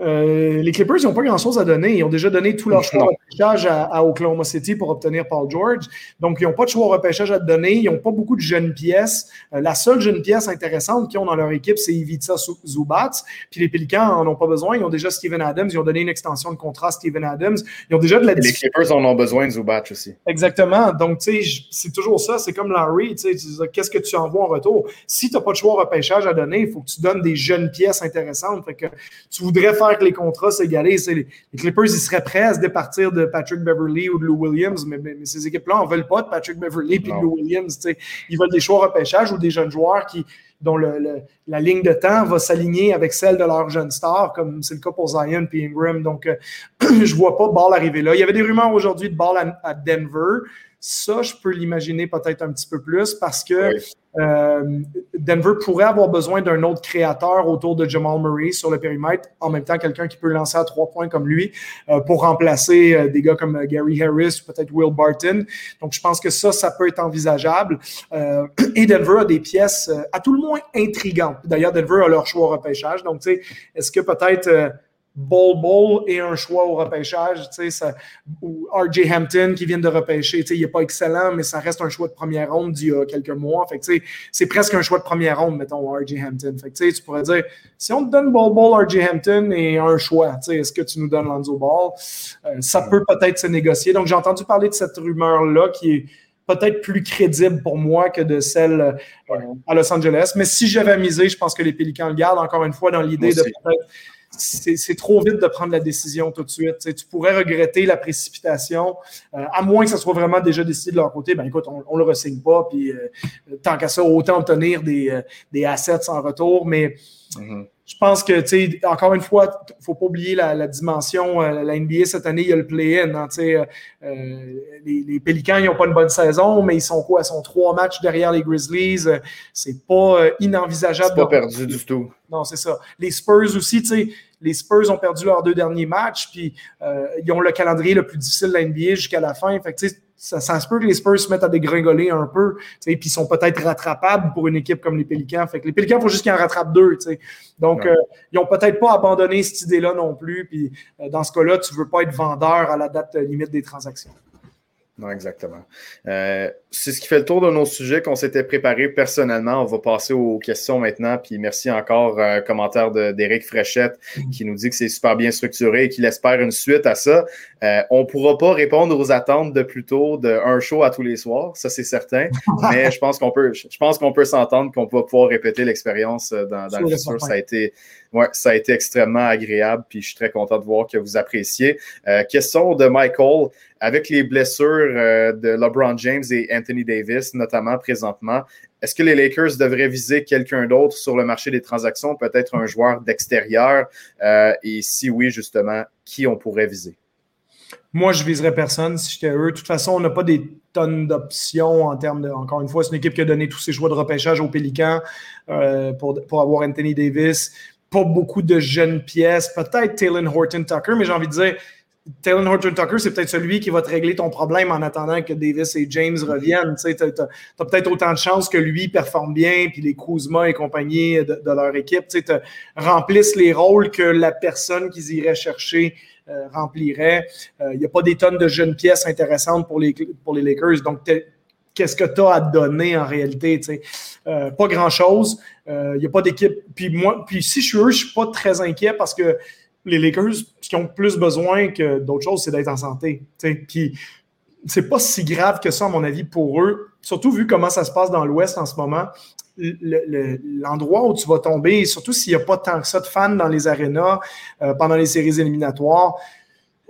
euh, les Clippers, ils n'ont pas grand-chose à donner. Ils ont déjà donné tout leur choix au repêchage à, Oklahoma City pour obtenir Paul George. Donc, ils n'ont pas de choix au repêchage à donner. Ils n'ont pas beaucoup de jeunes pièces. Euh, la seule jeune pièce intéressante qu'ils ont dans leur équipe, c'est Ivica Zubats. Puis les Pelicans n'en ont pas besoin. Ils ont déjà Steven Adams. Ils ont donné une extension de contrat à Steven Adams. Ils ont déjà de la Les Clippers en ont besoin de Zubats aussi. Exactement. Donc, tu sais, c'est toujours ça. C'est comme Larry. Tu sais, qu'est-ce que tu envoies en retour? Si tu n'as pas de choix au repêchage à donner, il faut que tu donnes des jeunes pièces intéressantes. Fait que tu voudrais faire que les contrats s'égalisent. Les, les Clippers, ils seraient prêts à se départir de Patrick Beverly ou de Lou Williams, mais, ces équipes-là n'en veulent pas de Patrick Beverly et de Lou Williams. Ils veulent des choix repêchage ou des jeunes joueurs qui, dont la ligne de temps va s'aligner avec celle de leurs jeunes stars, comme c'est le cas pour Zion et Ingram. Donc, euh, je ne vois pas Ball arriver là. Il y avait des rumeurs aujourd'hui de Ball à Denver. Ça, je peux l'imaginer peut-être un petit peu plus parce que euh, Denver pourrait avoir besoin d'un autre créateur autour de Jamal Murray sur le périmètre, en même temps quelqu'un qui peut lancer à trois points comme lui euh, pour remplacer euh, des gars comme Gary Harris ou peut-être Will Barton. Donc, je pense que ça, ça peut être envisageable. et Denver a des pièces à tout le moins intrigantes. D'ailleurs, Denver a leur choix au repêchage. Donc, tu sais, est-ce que peut-être Bol Bol et un choix au repêchage, ça, ou RJ Hampton qui vient de repêcher, il n'est pas excellent, mais ça reste un choix de première ronde d'il y a quelques mois. Fait c'est presque un choix de première ronde, mettons, RJ Hampton. Fait tu pourrais dire, si on te donne Bol Bol, RJ Hampton et un choix, est-ce que tu nous donnes Lonzo Ball? Euh, ça peut peut-être se négocier. Donc, j'ai entendu parler de cette rumeur-là qui est peut-être plus crédible pour moi que de celle euh, à Los Angeles. Mais si j'avais misé, je pense que les Pélicans le gardent encore une fois dans l'idée de peut-être c'est trop vite de prendre la décision tout de suite. tu pourrais regretter la précipitation, euh, à moins que ça soit vraiment déjà décidé de leur côté. Ben écoute, on ne le ressigne pas, puis euh, tant qu'à ça, autant obtenir des, des assets en retour. Mais mm-hmm je pense que, tu sais, encore une fois, il ne faut pas oublier la, dimension. Euh, la NBA, cette année, il y a le play-in. Hein, euh, euh, les, les, Pélicans, ils n'ont pas une bonne saison, mais ils sont quoi? Ils sont trois matchs derrière les Grizzlies. C'est pas inenvisageable. C'est pas perdu du tout. Non, c'est ça. Les Spurs aussi, tu sais, les Spurs ont perdu leurs deux derniers matchs, puis ils ont le calendrier le plus difficile de la NBA jusqu'à la fin. Fait que, ça, ça, se peut que les Spurs se mettent à dégringoler un peu, puis ils sont peut-être rattrapables pour une équipe comme les Pélicans. Fait que les Pélicans, il faut juste qu'ils en rattrapent deux. Donc, euh, ils n'ont peut-être pas abandonné cette idée-là non plus. Puis euh, dans ce cas-là, tu ne veux pas être vendeur à la date limite des transactions. Non, exactement. Euh, c'est ce qui fait le tour de nos sujets qu'on s'était préparés personnellement. On va passer aux questions maintenant. Puis merci encore, euh, commentaire d'Éric Fréchette qui nous dit que c'est super bien structuré et qu'il espère une suite à ça. Euh, on ne pourra pas répondre aux attentes de plutôt d'un show à tous les soirs, ça c'est certain. Mais je pense qu'on peut, je pense qu'on peut s'entendre qu'on va pouvoir répéter l'expérience dans, dans le futur. Ça a été, ouais, ça a été extrêmement agréable. Puis je suis très content de voir que vous appréciez. question de Michael avec les blessures euh, de LeBron James et Anthony Davis, notamment présentement, est-ce que les Lakers devraient viser quelqu'un d'autre sur le marché des transactions, peut-être un joueur d'extérieur? Euh, et si oui, justement, qui on pourrait viser? Moi, je viserais personne si j'étais eux. De toute façon, on n'a pas des tonnes d'options en termes de. Encore une fois, c'est une équipe qui a donné tous ses choix de repêchage aux Pélicans euh, pour, pour avoir Anthony Davis. Pas beaucoup de jeunes pièces. Peut-être Taylor Horton Tucker, mais j'ai envie de dire, Taylor Horton Tucker, c'est peut-être celui qui va te régler ton problème en attendant que Davis et James reviennent. Tu as, peut-être autant de chances que lui performe bien, puis les Kuzma et compagnie de, leur équipe remplissent les rôles que la personne qu'ils iraient chercher euh, remplirait. Il euh, n'y a pas des tonnes de jeunes pièces intéressantes pour les, pour les Lakers. Donc, qu'est-ce que tu as à donner en réalité? Euh, pas grand-chose. Il n'y a pas d'équipe. Puis moi, puis si je suis eux, je ne suis pas très inquiet parce que les Lakers, ce qu'ils ont plus besoin que d'autres choses, c'est d'être en santé. Puis c'est pas si grave que ça, à mon avis, pour eux. Surtout vu comment ça se passe dans l'Ouest en ce moment. L'endroit où tu vas tomber, surtout s'il n'y a pas tant que ça de fans dans les arénas euh, pendant les séries éliminatoires,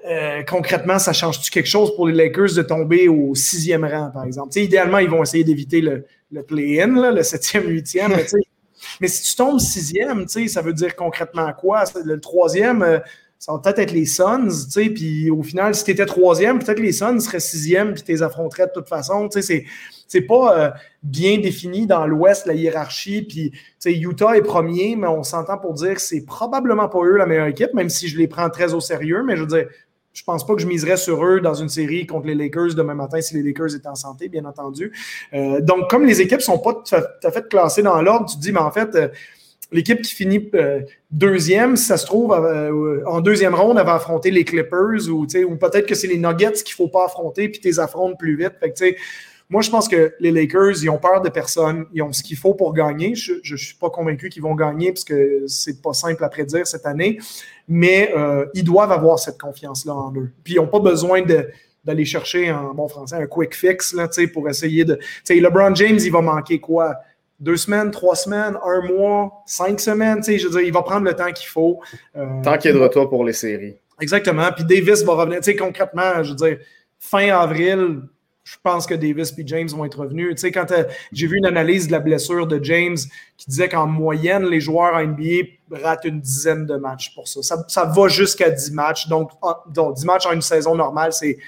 euh, concrètement, ça change-tu quelque chose pour les Lakers de tomber au sixième rang, par exemple? idéalement, ils vont essayer d'éviter le, play-in, le septième, huitième, mais si tu tombes sixième, ça veut dire concrètement quoi? Le troisième, euh, ça va peut-être être les Suns, puis au final, si tu étais troisième, peut-être les Suns seraient sixième, puis tu les affronterais de toute façon. C'est, c'est pas euh, bien défini dans l'Ouest, la hiérarchie. Puis Utah est premier, mais on s'entend pour dire que c'est probablement pas eux la meilleure équipe, même si je les prends très au sérieux. Mais je veux dire, je pense pas que je miserais sur eux dans une série contre les Lakers demain matin si les Lakers étaient en santé, bien entendu. Euh, donc, comme les équipes sont pas tout à fait classées dans l'ordre, tu te dis, mais en fait, euh, l'équipe qui finit euh, deuxième, ça se trouve, en deuxième ronde, elle va affronter les Clippers ou, ou peut-être que c'est les Nuggets qu'il faut pas affronter puis tu les affrontes plus vite. Fait que, moi, je pense que les Lakers, ils ont peur de personne. Ils ont ce qu'il faut pour gagner. Je ne suis pas convaincu qu'ils vont gagner parce que c'est pas simple à prédire cette année. Mais euh, ils doivent avoir cette confiance-là en eux. Puis ils n'ont pas besoin d'aller chercher en bon français un quick fix là, pour essayer de. LeBron James, il va manquer quoi? Deux semaines, trois semaines, un mois, cinq semaines, je veux dire, il va prendre le temps qu'il faut. Euh, tant qu'il est de retour pour les séries. Exactement. Puis Davis va revenir. Concrètement, je veux dire, fin avril, je pense que Davis et James vont être revenus. Tu sais, quand j'ai vu une analyse de la blessure de James qui disait qu'en moyenne, les joueurs en NBA ratent une dizaine de matchs pour ça. Ça, va jusqu'à 10 matchs. Donc, donc, 10 matchs en une saison normale, c'est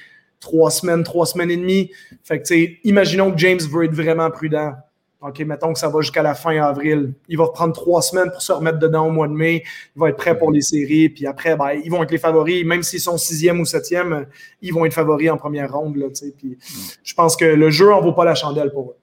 trois semaines, trois semaines et demie. Fait que, tu sais, imaginons que James veut être vraiment prudent. OK, mettons que ça va jusqu'à la fin avril. Il va prendre trois semaines pour se remettre dedans au mois de mai. Il va être prêt pour les séries. Puis après, ben, ils vont être les favoris. Même s'ils sont sixième ou septième, ils vont être favoris en première ronde. Là, puis, je pense que le jeu en vaut pas la chandelle pour eux.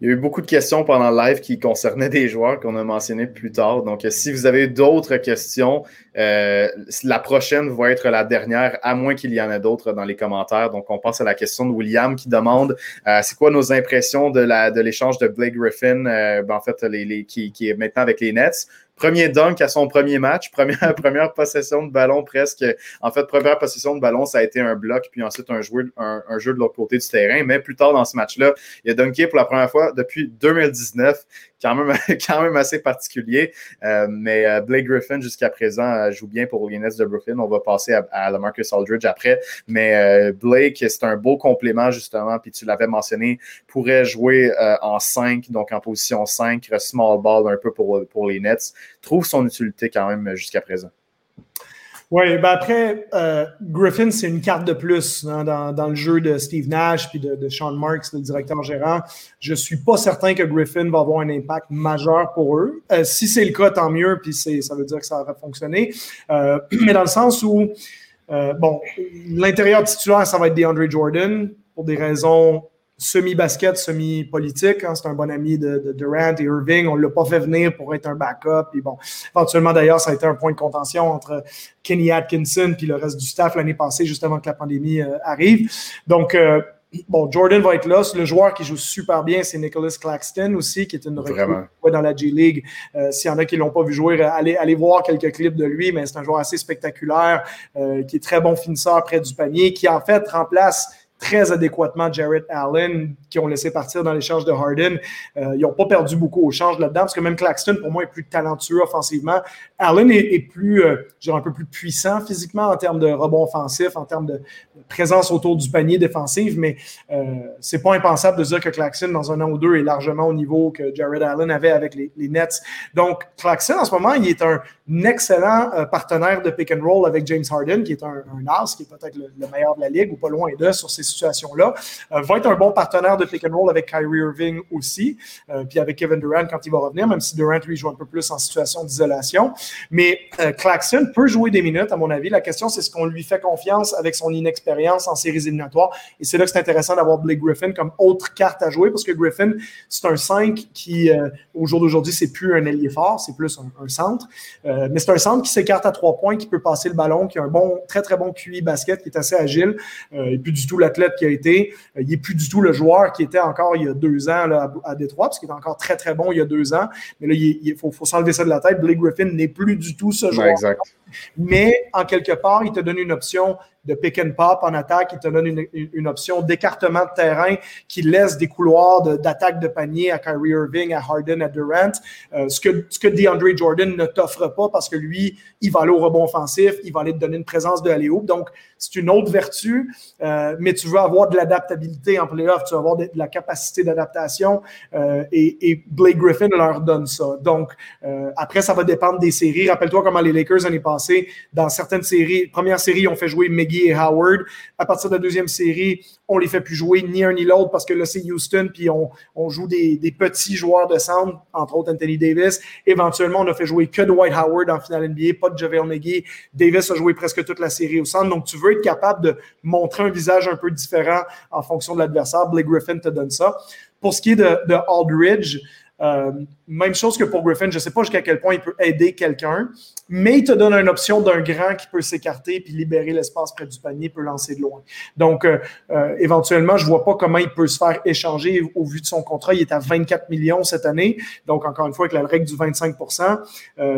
Il y a eu beaucoup de questions pendant le live qui concernaient des joueurs qu'on a mentionnés plus tard. Donc, si vous avez d'autres questions, euh, la prochaine va être la dernière, à moins qu'il y en ait d'autres dans les commentaires. Donc, on passe à la question de William qui demande euh, c'est quoi nos impressions de l'échange de, de Blake Griffin, euh, ben, en fait, les, qui, qui, est maintenant avec les Nets? Premier dunk à son premier match, première, première possession de ballon presque. En fait, première possession de ballon, ça a été un bloc, puis ensuite un, jeu, un, jeu de l'autre côté du terrain. Mais plus tard dans ce match-là, il a dunké pour la première fois depuis 2019 quand même, quand même assez particulier. Euh, mais euh, Blake Griffin, jusqu'à présent, euh, joue bien pour les Nets de Brooklyn. On va passer à, à Marcus Aldridge après. Mais Blake, c'est un beau complément, justement. Puis tu l'avais mentionné, pourrait jouer en 5, donc en position 5, small ball un peu pour, pour les Nets. Trouve son utilité quand même jusqu'à présent. Oui, ben après, euh, Griffin, c'est une carte de plus hein, dans, le jeu de Steve Nash puis de, Sean Marks, le directeur gérant. Je ne suis pas certain que Griffin va avoir un impact majeur pour eux. Euh, si c'est le cas, tant mieux, puis ça veut dire que ça va fonctionner. Euh, mais dans le sens où, bon, l'intérieur titulaire, ça va être DeAndre Jordan pour des raisons semi-basket, semi-politique. Hein, c'est un bon ami de, Durant et Irving. On ne l'a pas fait venir pour être un backup. Et bon, éventuellement, d'ailleurs, ça a été un point de contention entre Kenny Atkinson et le reste du staff l'année passée, justement que la pandémie euh, arrive. Donc, euh, bon, Jordan va être là. Le joueur qui joue super bien, c'est Nicholas Claxton aussi, qui est une recrue dans la G-League. Euh, s'il y en a qui ne l'ont pas vu jouer, allez, allez voir quelques clips de lui, mais c'est un joueur assez spectaculaire, qui est très bon finisseur près du panier, qui en fait remplace très adéquatement Jarrett Allen, qui ont laissé partir dans l'échange de Harden. Euh, ils n'ont pas perdu beaucoup au change là-dedans, parce que même Claxton, pour moi, est plus talentueux offensivement. Allen est, plus, euh, un peu plus puissant physiquement en termes de rebond offensif, en termes de, présence autour du panier défensif, mais euh, c'est pas impensable de dire que Claxton, dans un an ou deux, est largement au niveau que Jarrett Allen avait avec les, Nets. Donc, Claxton, en ce moment, il est un excellent euh, partenaire de pick and roll avec James Harden, qui est un, as, qui est peut-être le, meilleur de la ligue ou pas loin d'eux sur ces situations-là. Euh, va être un bon partenaire de pick and roll avec Kyrie Irving aussi, euh, puis avec Kevin Durant quand il va revenir, même si Durant, lui, joue un peu plus en situation d'isolation. Mais Claxton peut jouer des minutes, à mon avis. La question, c'est ce qu'on lui fait confiance avec son inexpérience en séries éliminatoires. Et c'est là que c'est intéressant d'avoir Blake Griffin comme autre carte à jouer, parce que Griffin, c'est un 5 qui, au jour d'aujourd'hui, c'est plus un ailier fort, c'est plus un, centre. mais c'est un centre qui s'écarte à trois points, qui peut passer le ballon, qui a un bon, très, très bon QI basket, qui est assez agile. Euh, il n'est plus du tout l'athlète qui a été. Euh, il n'est plus du tout le joueur qui était encore il y a deux ans là, à, Détroit, parce qu'il était encore très, très bon il y a deux ans. Mais là, il, faut, faut s'enlever ça de la tête. Blake Griffin n'est plus du tout ce joueur. exact. Mais en quelque part, il te donne une option de pick and pop en attaque, il te donne une, option d'écartement de terrain qui laisse des couloirs d'attaque de, panier à Kyrie Irving, à Harden, à Durant. Euh, ce, que, ce que DeAndre Jordan ne t'offre pas parce que lui, il va aller au rebond offensif, il va aller te donner une présence de aller Donc, c'est une autre vertu, euh, mais tu veux avoir de l'adaptabilité en playoff, tu veux avoir de, la capacité d'adaptation euh, et, Blake Griffin leur donne ça. Donc, après, ça va dépendre des séries. Rappelle-toi comment les Lakers l'année passée, dans certaines séries, première série, on fait jouer Et Howard. À partir de la deuxième série, on les fait plus jouer ni un ni l'autre parce que là, c'est Houston, puis on, joue des, petits joueurs de centre, entre autres Anthony Davis. Éventuellement, on a fait jouer que Dwight Howard en finale NBA, pas de JaVale McGee. Davis a joué presque toute la série au centre. Donc, tu veux être capable de montrer un visage un peu différent en fonction de l'adversaire. Blake Griffin te donne ça. Pour ce qui est de, de Aldridge, euh, même chose que pour Griffin, je ne sais pas jusqu'à quel point il peut aider quelqu'un, mais il te donne une option d'un grand qui peut s'écarter puis libérer l'espace près du panier, peut lancer de loin. Donc, euh, euh, éventuellement, je ne vois pas comment il peut se faire échanger au vu de son contrat. Il est à 24 millions cette année. Donc, encore une fois, avec la règle du 25%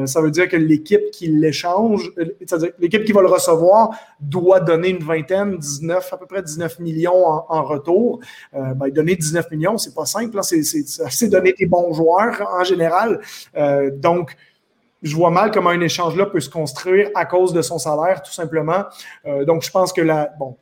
ça veut dire que l'équipe qui l'échange, c'est-à-dire l'équipe qui va le recevoir, doit donner une vingtaine, 19, à peu près 19 millions en, retour. Ben, donner 19 millions, c'est pas simple. C'est donner des bons joueurs en général. Euh, donc, je vois mal comment un échange-là peut se construire à cause de son salaire, tout simplement. Euh, donc, je pense que la, bon,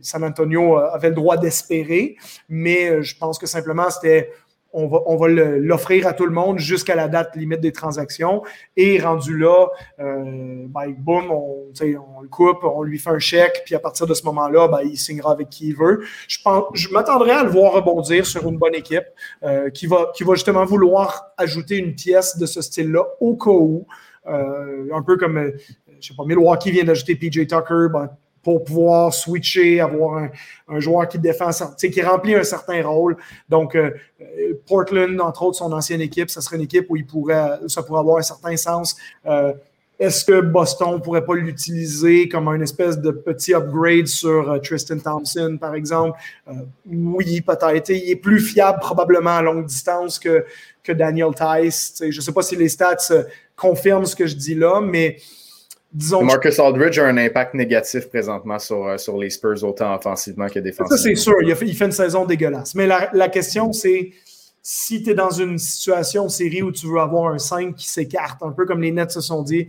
San Antonio avait le droit d'espérer, mais je pense que simplement c'était on va, on va l'offrir à tout le monde jusqu'à la date limite des transactions. Et rendu là, euh, ben, boum, on, on, le coupe, on lui fait un chèque, puis à partir de ce moment-là, ben, il signera avec qui il veut. Je, pense, je m'attendrais à le voir rebondir sur une bonne équipe euh, qui, va, qui va justement vouloir ajouter une pièce de ce style-là au cas où. Euh, un peu comme, je sais pas, Milwaukee vient d'ajouter PJ Tucker, ben, pour pouvoir switcher, avoir un, joueur qui défend, qui remplit un certain rôle. Donc, euh, euh, Portland, entre autres, son ancienne équipe, ça serait une équipe où il pourrait, ça pourrait avoir un certain sens. Euh, est-ce que Boston ne pourrait pas l'utiliser comme un espèce de petit upgrade sur Tristan Thompson, par exemple? oui, peut-être. Il est plus fiable probablement à longue distance que, que Daniel Tice. Je ne sais pas si les stats confirme ce que je dis là, mais disons. Marcus Aldridge a un impact négatif présentement sur, euh, sur les Spurs, autant offensivement que défensivement. Ça, c'est sûr. Il, fait, il, fait, une saison dégueulasse. Mais la, la question, c'est si tu es dans une situation série où tu veux avoir un 5 qui s'écarte, un peu comme les Nets se sont dit,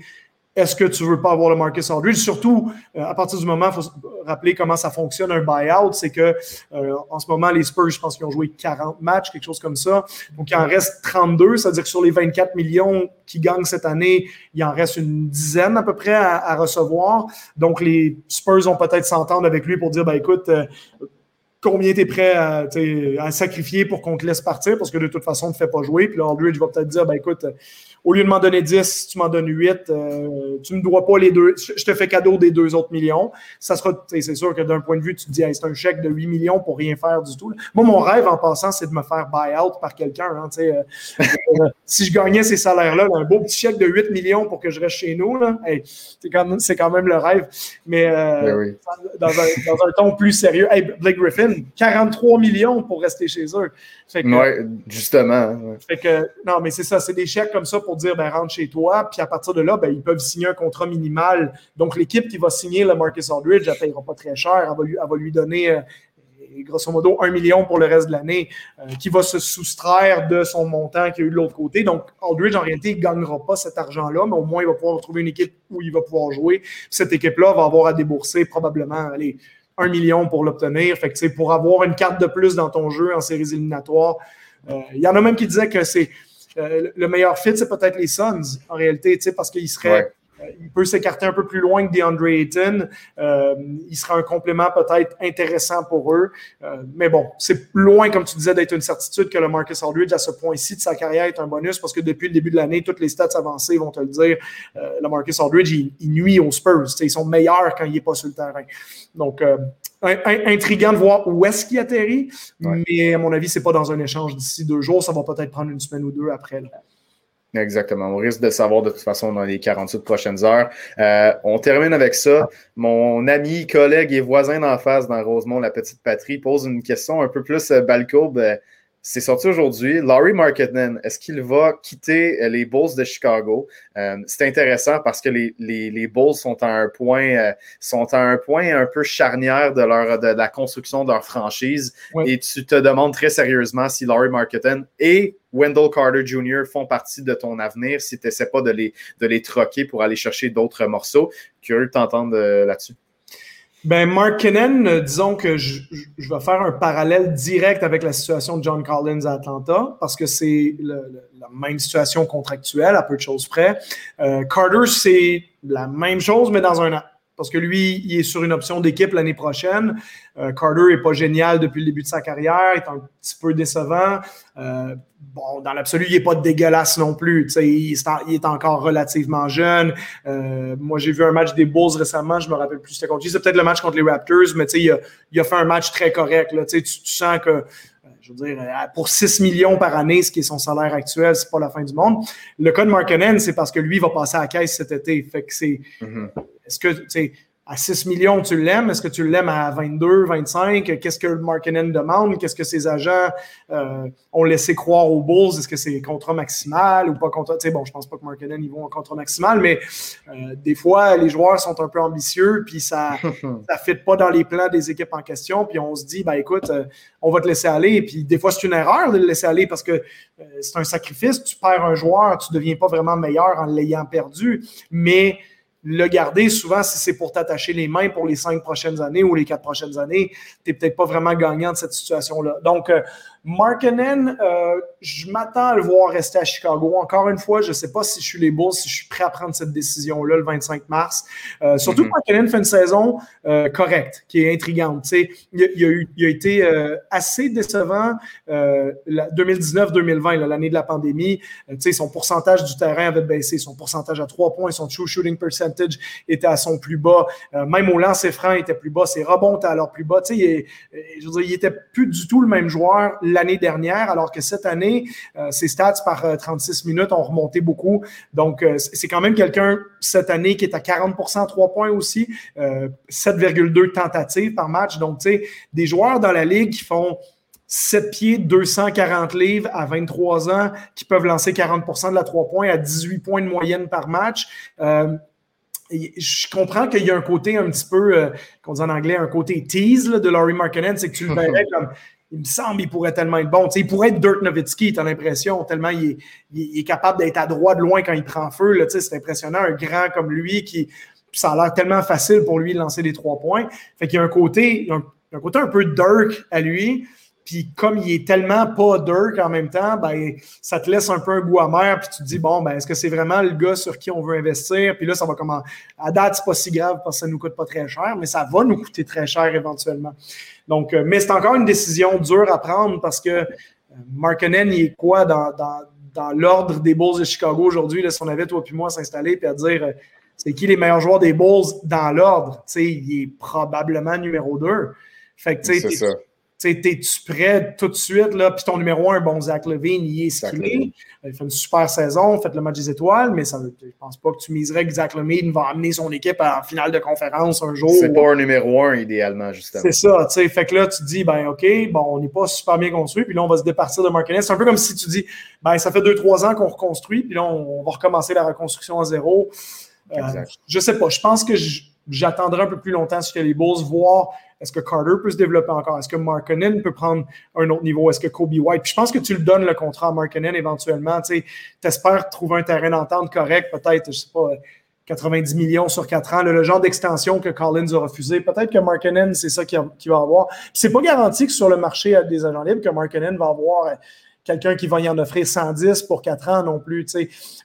est-ce que tu veux pas avoir le Marcus Aldridge? Surtout, euh, à partir du moment, il faut rappeler comment ça fonctionne un buyout, c'est que euh, en ce moment, les Spurs, je pense qu'ils ont joué 40 matchs, quelque chose comme ça. Donc, il en reste 32, c'est-à-dire que sur les 24 millions qui gagnent cette année, il en reste une dizaine à peu près à, recevoir. Donc, les Spurs vont peut-être s'entendre avec lui pour dire, ben écoute, euh, combien tu es prêt à, à, sacrifier pour qu'on te laisse partir, parce que de toute façon, on ne te fait pas jouer. Puis là, Aldridge va peut-être dire, ben écoute, au lieu de m'en donner 10, tu m'en donnes 8, euh, tu ne me dois pas les deux, je te fais cadeau des deux autres millions. Ça sera, c'est sûr que d'un point de vue, tu te dis, c'est un chèque de 8 millions pour rien faire du tout. Moi, mon rêve en passant, c'est de me faire buy-out par quelqu'un. Hein, euh, euh, si je gagnais ces salaires-là, un beau petit chèque de 8 millions pour que je reste chez nous, là, c'est, quand même, quand même le rêve. Mais ben dans, un, dans, un, ton plus sérieux, hey, Blake Griffin, 43 millions pour rester chez eux. Oui, justement. Fait que, non, mais c'est ça, c'est des chèques comme ça pour dire ben, rentre chez toi. Puis à partir de là, ben, ils peuvent signer un contrat minimal. Donc l'équipe qui va signer le Marcus Aldridge, elle ne payera pas très cher. Elle va lui, va lui donner. Euh, grosso modo, un million pour le reste de l'année, euh, qui va se soustraire de son montant qu'il y a eu de l'autre côté. Donc, Aldridge, en réalité, il ne gagnera pas cet argent-là, mais au moins, il va pouvoir trouver une équipe où il va pouvoir jouer. Cette équipe-là va avoir à débourser probablement allez, un million pour l'obtenir. Fait que, pour avoir une carte de plus dans ton jeu en séries éliminatoires, euh, il y en a même qui disaient que c'est euh, le meilleur fit, c'est peut-être les Suns, en réalité, parce qu'il serait. Euh, il peut s'écarter un peu plus loin que DeAndre Ayton. Euh, il sera un complément peut-être intéressant pour eux. mais bon, c'est loin, comme tu disais, d'être une certitude que le Marcus Aldridge, à ce point-ci de sa carrière, est un bonus parce que depuis le début de l'année, toutes les stats avancées vont te le dire. le Marcus Aldridge, il, nuit aux Spurs. Ils sont meilleurs quand il n'est pas sur le terrain. Donc, intriguant de voir où est-ce qu'il atterrit, mais à mon avis, ce n'est pas dans un échange d'ici deux jours. Ça va peut-être prendre une semaine ou deux après. Exactement. On risque de savoir de toute façon dans les 48 prochaines heures. Euh, on termine avec ça. Mon ami, collègue et voisin d'en face dans Rosemont, la petite patrie, pose une question un peu plus euh, balcourbe. C'est sorti aujourd'hui. Laurie Marketing, est-ce qu'il va quitter euh, les Bulls de Chicago? Euh, c'est intéressant parce que les, les, les, Bulls sont à un point euh, sont à un point un peu charnière de leur de, la construction de leur franchise. Et tu te demandes très sérieusement si Laurie Marketing et Wendell Carter Jr. font partie de ton avenir si tu n'essaies pas de les, de les troquer pour aller chercher d'autres morceaux. Curieux de t'entendre là-dessus. Ben, Mark Kennan, euh, disons que je, je, vais faire un parallèle direct avec la situation de John Collins à Atlanta, parce que c'est la même situation contractuelle, à peu de choses près. Euh, Carter, c'est la même chose, mais dans un an parce que lui, il est sur une option d'équipe l'année prochaine. Euh, Carter n'est pas génial depuis le début de sa carrière, il est un petit peu décevant. Euh, bon, dans l'absolu, il n'est pas dégueulasse non plus. Il est, il est, encore relativement jeune. Euh, moi, j'ai vu un match des Bulls récemment, je me rappelle plus c'était contre C'est peut-être le match contre les Raptors, mais il a, il a fait un match très correct. Là. Tu sens que je veux dire, pour 6 millions par année, ce qui est son salaire actuel, c'est pas la fin du monde. Le cas de Markkanen, c'est parce que lui va passer à la caisse cet été. Fait que c'est. Mm-hmm. Est-ce que, tu sais, à 6 millions, tu l'aimes? Est-ce que tu l'aimes à 22, 25? Qu'est-ce que Markinen demande? Qu'est-ce que ses agents euh, ont laissé croire aux Bulls? Est-ce que c'est contrat maximal ou pas contrat? Tu sais, bon, je pense pas que Markinen, ils vont en contrat maximal, mais euh, des fois, les joueurs sont un peu ambitieux, puis ça ne fit pas dans les plans des équipes en question, puis on se dit, ben écoute, euh, on va te laisser aller. Puis des fois, c'est une erreur de le laisser aller parce que c'est un sacrifice. Tu perds un joueur, tu ne deviens pas vraiment meilleur en l'ayant perdu, mais le garder, souvent, si c'est pour t'attacher les mains pour les cinq prochaines années ou les quatre prochaines années, tu n'es peut-être pas vraiment gagnant de cette situation-là. Donc, euh, Markinen, euh, je m'attends à le voir rester à Chicago. Encore une fois, je ne sais pas si je suis les Bulls, si je suis prêt à prendre cette décision-là le 25 mars. Euh, surtout que mhm. Markinen fait une saison euh, correcte, qui est intrigante. Il, il, a eu, il a été assez décevant 2019-2020, l'année de la pandémie. son pourcentage du terrain avait baissé, son pourcentage à trois points, son true shooting percentage était à son plus bas. même au lancer franc était plus bas, ses rebonds étaient alors plus bas. Il, je veux dire, il n'était plus du tout le même joueur l'année dernière, alors que cette année, euh, ses stats par 36 euh, minutes ont remonté beaucoup. Donc, euh, c'est quand même quelqu'un cette année qui est à 40 à 3 points aussi, 7,2 tentatives par match. Donc, tu sais, des joueurs dans la ligue qui font 7 pieds, 240 livres à 23 ans, qui peuvent lancer 40% de la 3 points à 18 points de moyenne par match. Euh, je comprends qu'il y a un côté un petit peu, euh, qu'on dit en anglais, un côté tease de Laurie Markkinen, c'est que tu le verrais comme il me semble qu'il pourrait tellement être bon. il pourrait être Dirk Nowitzki, tu as l'impression, tellement il est, capable d'être à droite de loin quand il prend feu. C'est impressionnant, un grand comme lui qui. Ça a l'air tellement facile pour lui de lancer des trois points. Fait qu'il y a un côté, un, un côté un peu Dirk à lui. Puis comme il est tellement pas Dirk en même temps, ben, ça te laisse un peu un goût amer. Puis tu te dis, bon, ben, est-ce que c'est vraiment le gars sur qui on veut investir? Puis là, ça va comment? À date, c'est pas si grave parce que ça nous coûte pas très cher, mais ça va nous coûter très cher éventuellement. Donc, euh, mais c'est encore une décision dure à prendre parce que euh, Markkanen, il est quoi dans, dans, l'ordre des Bulls de Chicago aujourd'hui? Si on avait toi puis moi s'installer puis à dire euh, c'est qui les meilleurs joueurs des Bulls dans l'ordre, il est probablement numéro 2. Fait que, tu sais, T'es-tu prêt tout de suite, là, puis ton numéro un, bon, Zach Levine, il est skillé. Il fait une super saison, fait le match des étoiles, mais ça, je pense pas que tu miserais que Zach Levine va amener son équipe en finale de conférence un jour. C'est pas un numéro un, idéalement, justement. C'est ça, tu sais. Fait que là, tu te dis, ben, OK, bon, on n'est pas super bien construit, puis là, on va se départir de Marquinhos. C'est un peu comme si tu dis, ben, ça fait deux, trois ans qu'on reconstruit, puis là, on, va recommencer la reconstruction à zéro. Euh, je sais pas, je pense que j'attendrai un peu plus longtemps sur que les Bulls, voir est-ce que Carter peut se développer encore? Est-ce que Markkanen peut prendre un autre niveau? Est-ce que Kobe White? Puis je pense que tu le donnes le contrat à Markkanen éventuellement. Tu espères trouver un terrain d'entente correct, peut-être, je sais pas, 90 millions sur 4 ans, le, genre d'extension que Collins a refusé. Peut-être que Markkanen, c'est ça qu'il va avoir. C'est pas garanti que sur le marché des agents libres, que Markkanen va avoir quelqu'un qui va y en offrir 110 pour 4 ans non plus.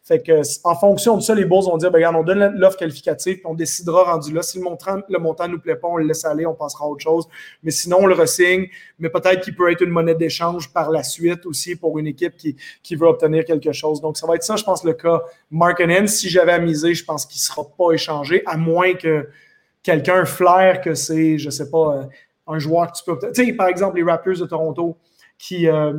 Fait que, en fonction de ça, les Bulls vont dire ben, regarde, on donne l'offre qualificative, puis on décidera rendu là. Si le montant le montant nous plaît pas, on le laisse aller, on passera à autre chose. Mais sinon, on le ressigne. Mais peut-être qu'il peut être une monnaie d'échange par la suite aussi pour une équipe qui, qui veut obtenir quelque chose. Donc, ça va être ça, je pense, le cas Mark Si j'avais à je pense qu'il ne sera pas échangé, à moins que quelqu'un flaire que c'est, je sais pas, euh, un joueur que tu peux. Tu sais, par exemple, les Raptors de Toronto qui. Euh,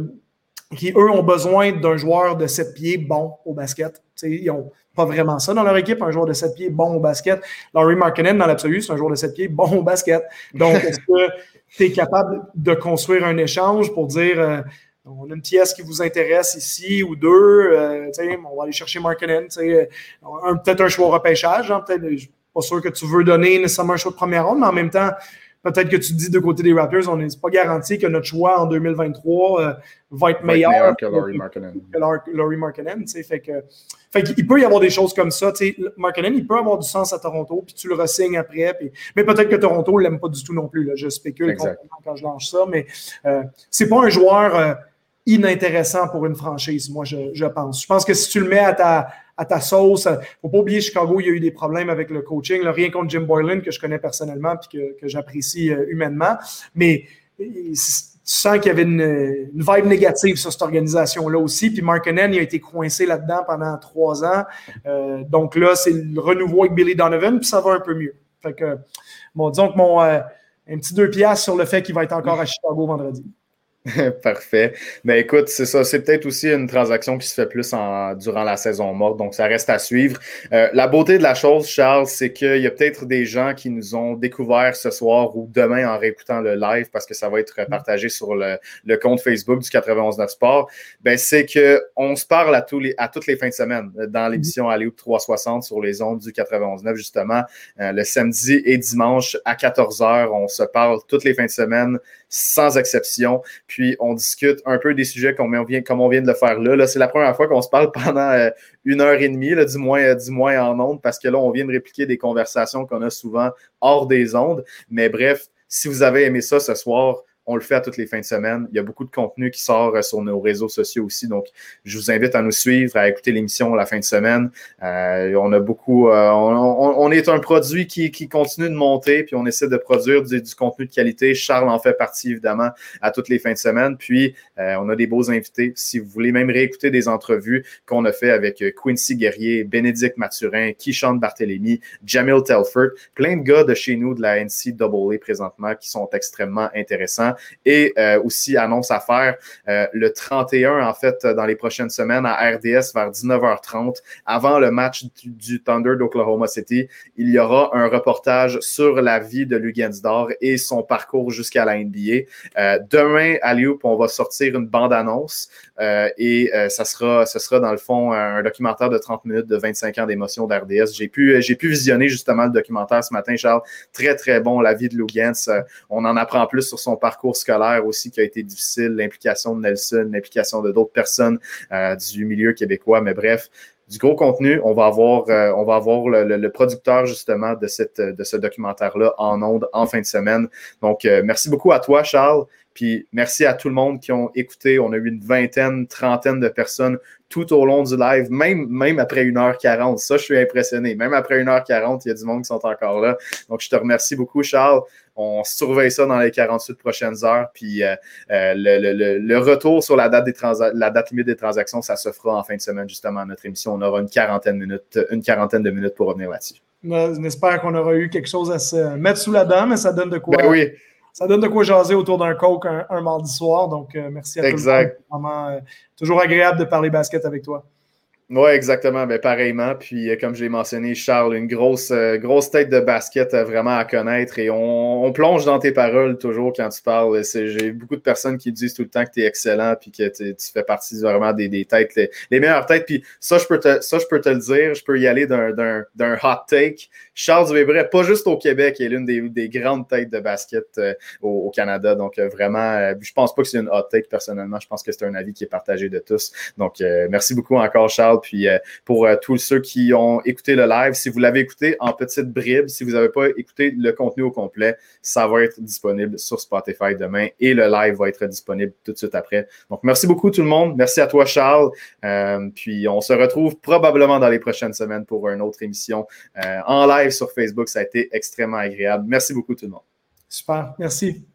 qui, eux, ont besoin d'un joueur de 7 pieds bon au basket. ils n'ont pas vraiment ça dans leur équipe, un joueur de 7 pieds bon au basket. Laurie Markkinen, dans l'absolu, c'est un joueur de 7 pieds bon au basket. Donc, est-ce que tu es capable de construire un échange pour dire euh, on a une pièce qui vous intéresse ici ou deux, euh, on va aller chercher Markkinen, peut-être un choix au repêchage, hein, peut-être, je suis pas sûr que tu veux donner nécessairement un choix de première ronde, mais en même temps, peut-être que tu dis de côté des Raptors, on n'est pas garanti que notre choix en 2023 euh, va être meilleur, que Laurie Markkinen. Que Laurie Markkinen fait que, fait qu'il peut y avoir des choses comme ça. Markkinen, il peut avoir du sens à Toronto, puis tu le resignes après. Puis, mais peut-être que Toronto ne l'aime pas du tout non plus. Là, je spécule quand je lance ça, mais euh, c'est pas un joueur euh, inintéressant pour une franchise, moi, je, pense. Je pense que si tu le mets à ta sauce. Il ne faut pas oublier, Chicago, il y a eu des problèmes avec le coaching. rien contre Jim Boylan, que je connais personnellement et que, j'apprécie euh, humainement. Mais tu sens qu'il y avait une, vibe négative sur cette organisation-là aussi. Puis Mark il a été coincé là-dedans pendant trois ans. Euh, donc là, c'est le renouveau avec Billy Donovan, puis ça va un peu mieux. Fait que, bon, disons que mon, euh, un petit deux piastres sur le fait qu'il va être encore à Chicago vendredi. Parfait. Mais écoute, c'est ça. C'est peut-être aussi une transaction qui se fait plus en, durant la saison morte, donc ça reste à suivre. Euh, la beauté de la chose, Charles, c'est qu'il y a peut-être des gens qui nous ont découvert ce soir ou demain en réécoutant le live, parce que ça va être partagé sur le, le compte Facebook du 91.9 Sport. Ben, c'est qu'on se parle à, tous les, à toutes les fins de semaine dans mm-hmm. l'émission Aléoup 360 sur les ondes du 91.9, justement. Euh, le samedi et dimanche à 14h, on se parle toutes les fins de semaine sans exception. Puis on discute un peu des sujets comme on vient, comme on vient de le faire là. là c'est la première fois qu'on se parle pendant euh, une heure et demie, là, du, moins, euh, du moins en ondes, parce que là, on vient de répliquer des conversations qu'on a souvent hors des ondes. Mais bref, si vous avez aimé ça ce soir, on le fait à toutes les fins de semaine. Il y a beaucoup de contenu qui sort euh, sur nos réseaux sociaux aussi. Donc, je vous invite à nous suivre, à écouter l'émission la fin de semaine. Euh, on a beaucoup. Euh, on, est un produit qui, continue de monter, puis on essaie de produire du, contenu de qualité. Charles en fait partie, évidemment, à toutes les fins de semaine. Puis, on a des beaux invités. Si vous voulez même réécouter des entrevues qu'on a fait avec Quincy Guerrier, Bénédicte Mathurin, Kishon Barthélémy, Jamil Telford, plein de gars de chez nous de la NCAA présentement qui sont extrêmement intéressants. Et aussi annonce à faire le 31, en fait, dans les prochaines semaines à RDS vers 19h30, avant le match du, Thunder d'Oklahoma City. Il y aura un reportage sur la vie de Lugansdor et son parcours jusqu'à la NBA. demain, à Lyoop, on va sortir une bande-annonce et ça, sera, ce sera dans le fond un documentaire de 30 minutes de 25 ans d'émotion d'RDS. J'ai pu, j'ai pu visionner justement le documentaire ce matin, Charles. Très, très bon, la vie de euh, on en apprend plus sur son parcours scolaire aussi qui a été difficile, l'implication de Nelson, l'implication de d'autres personnes euh, du milieu québécois. Mais bref, du gros contenu. On va avoir, euh, on va avoir le, producteur justement de, cette, de ce documentaire-là en ondes en fin de semaine. Donc, merci beaucoup à toi, Charles. Puis merci à tout le monde qui ont écouté. On a eu une vingtaine, trentaine de personnes tout au long du live, même, même après 1h40. Ça, je suis impressionné. Même après 1h40, il y a du monde qui sont encore là. Donc, je te remercie beaucoup, Charles. On surveille ça dans les 48 prochaines heures. Puis euh, euh, le, retour sur la date, des la date limite des transactions, ça se fera en fin de semaine, justement, à notre émission. On aura une quarantaine, minutes, une quarantaine de minutes pour revenir là-dessus. On espère qu'on aura eu quelque chose à se mettre sous la dent, mais ça donne de quoi. Ben oui ça donne de quoi jaser autour d'un coke un, mardi soir. Donc, euh, merci à exact. tout le monde. Vraiment, euh, toujours agréable de parler basket avec toi. Oui, exactement. Ben, pareillement. Puis, euh, comme je l'ai mentionné, Charles, une grosse, euh, grosse tête de basket euh, vraiment à connaître. Et on, plonge dans tes paroles toujours quand tu parles. J'ai beaucoup de personnes qui disent tout le temps que tu es excellent puis que tu fais partie vraiment des, des têtes, les, meilleures têtes. Puis ça, je peux te, ça, je peux te le dire. Je peux y aller d'un hot take. Charles Weber, pas juste au Québec, est l'une des, des, grandes têtes de basket au, Canada. Donc, vraiment, je pense pas que c'est une hot take personnellement. Je pense que c'est un avis qui est partagé de tous. Donc, merci beaucoup encore, Charles. Puis euh, pour euh, tous ceux qui ont écouté le live, si vous l'avez écouté en petite bribe, si vous n'avez pas écouté le contenu au complet, ça va être disponible sur Spotify demain et le live va être disponible tout de suite après. Donc, merci beaucoup tout le monde. Merci à toi, Charles. Euh, puis on se retrouve probablement dans les prochaines semaines pour une autre émission en live sur Facebook. Ça a été extrêmement agréable. Merci beaucoup tout le monde. Super. Merci.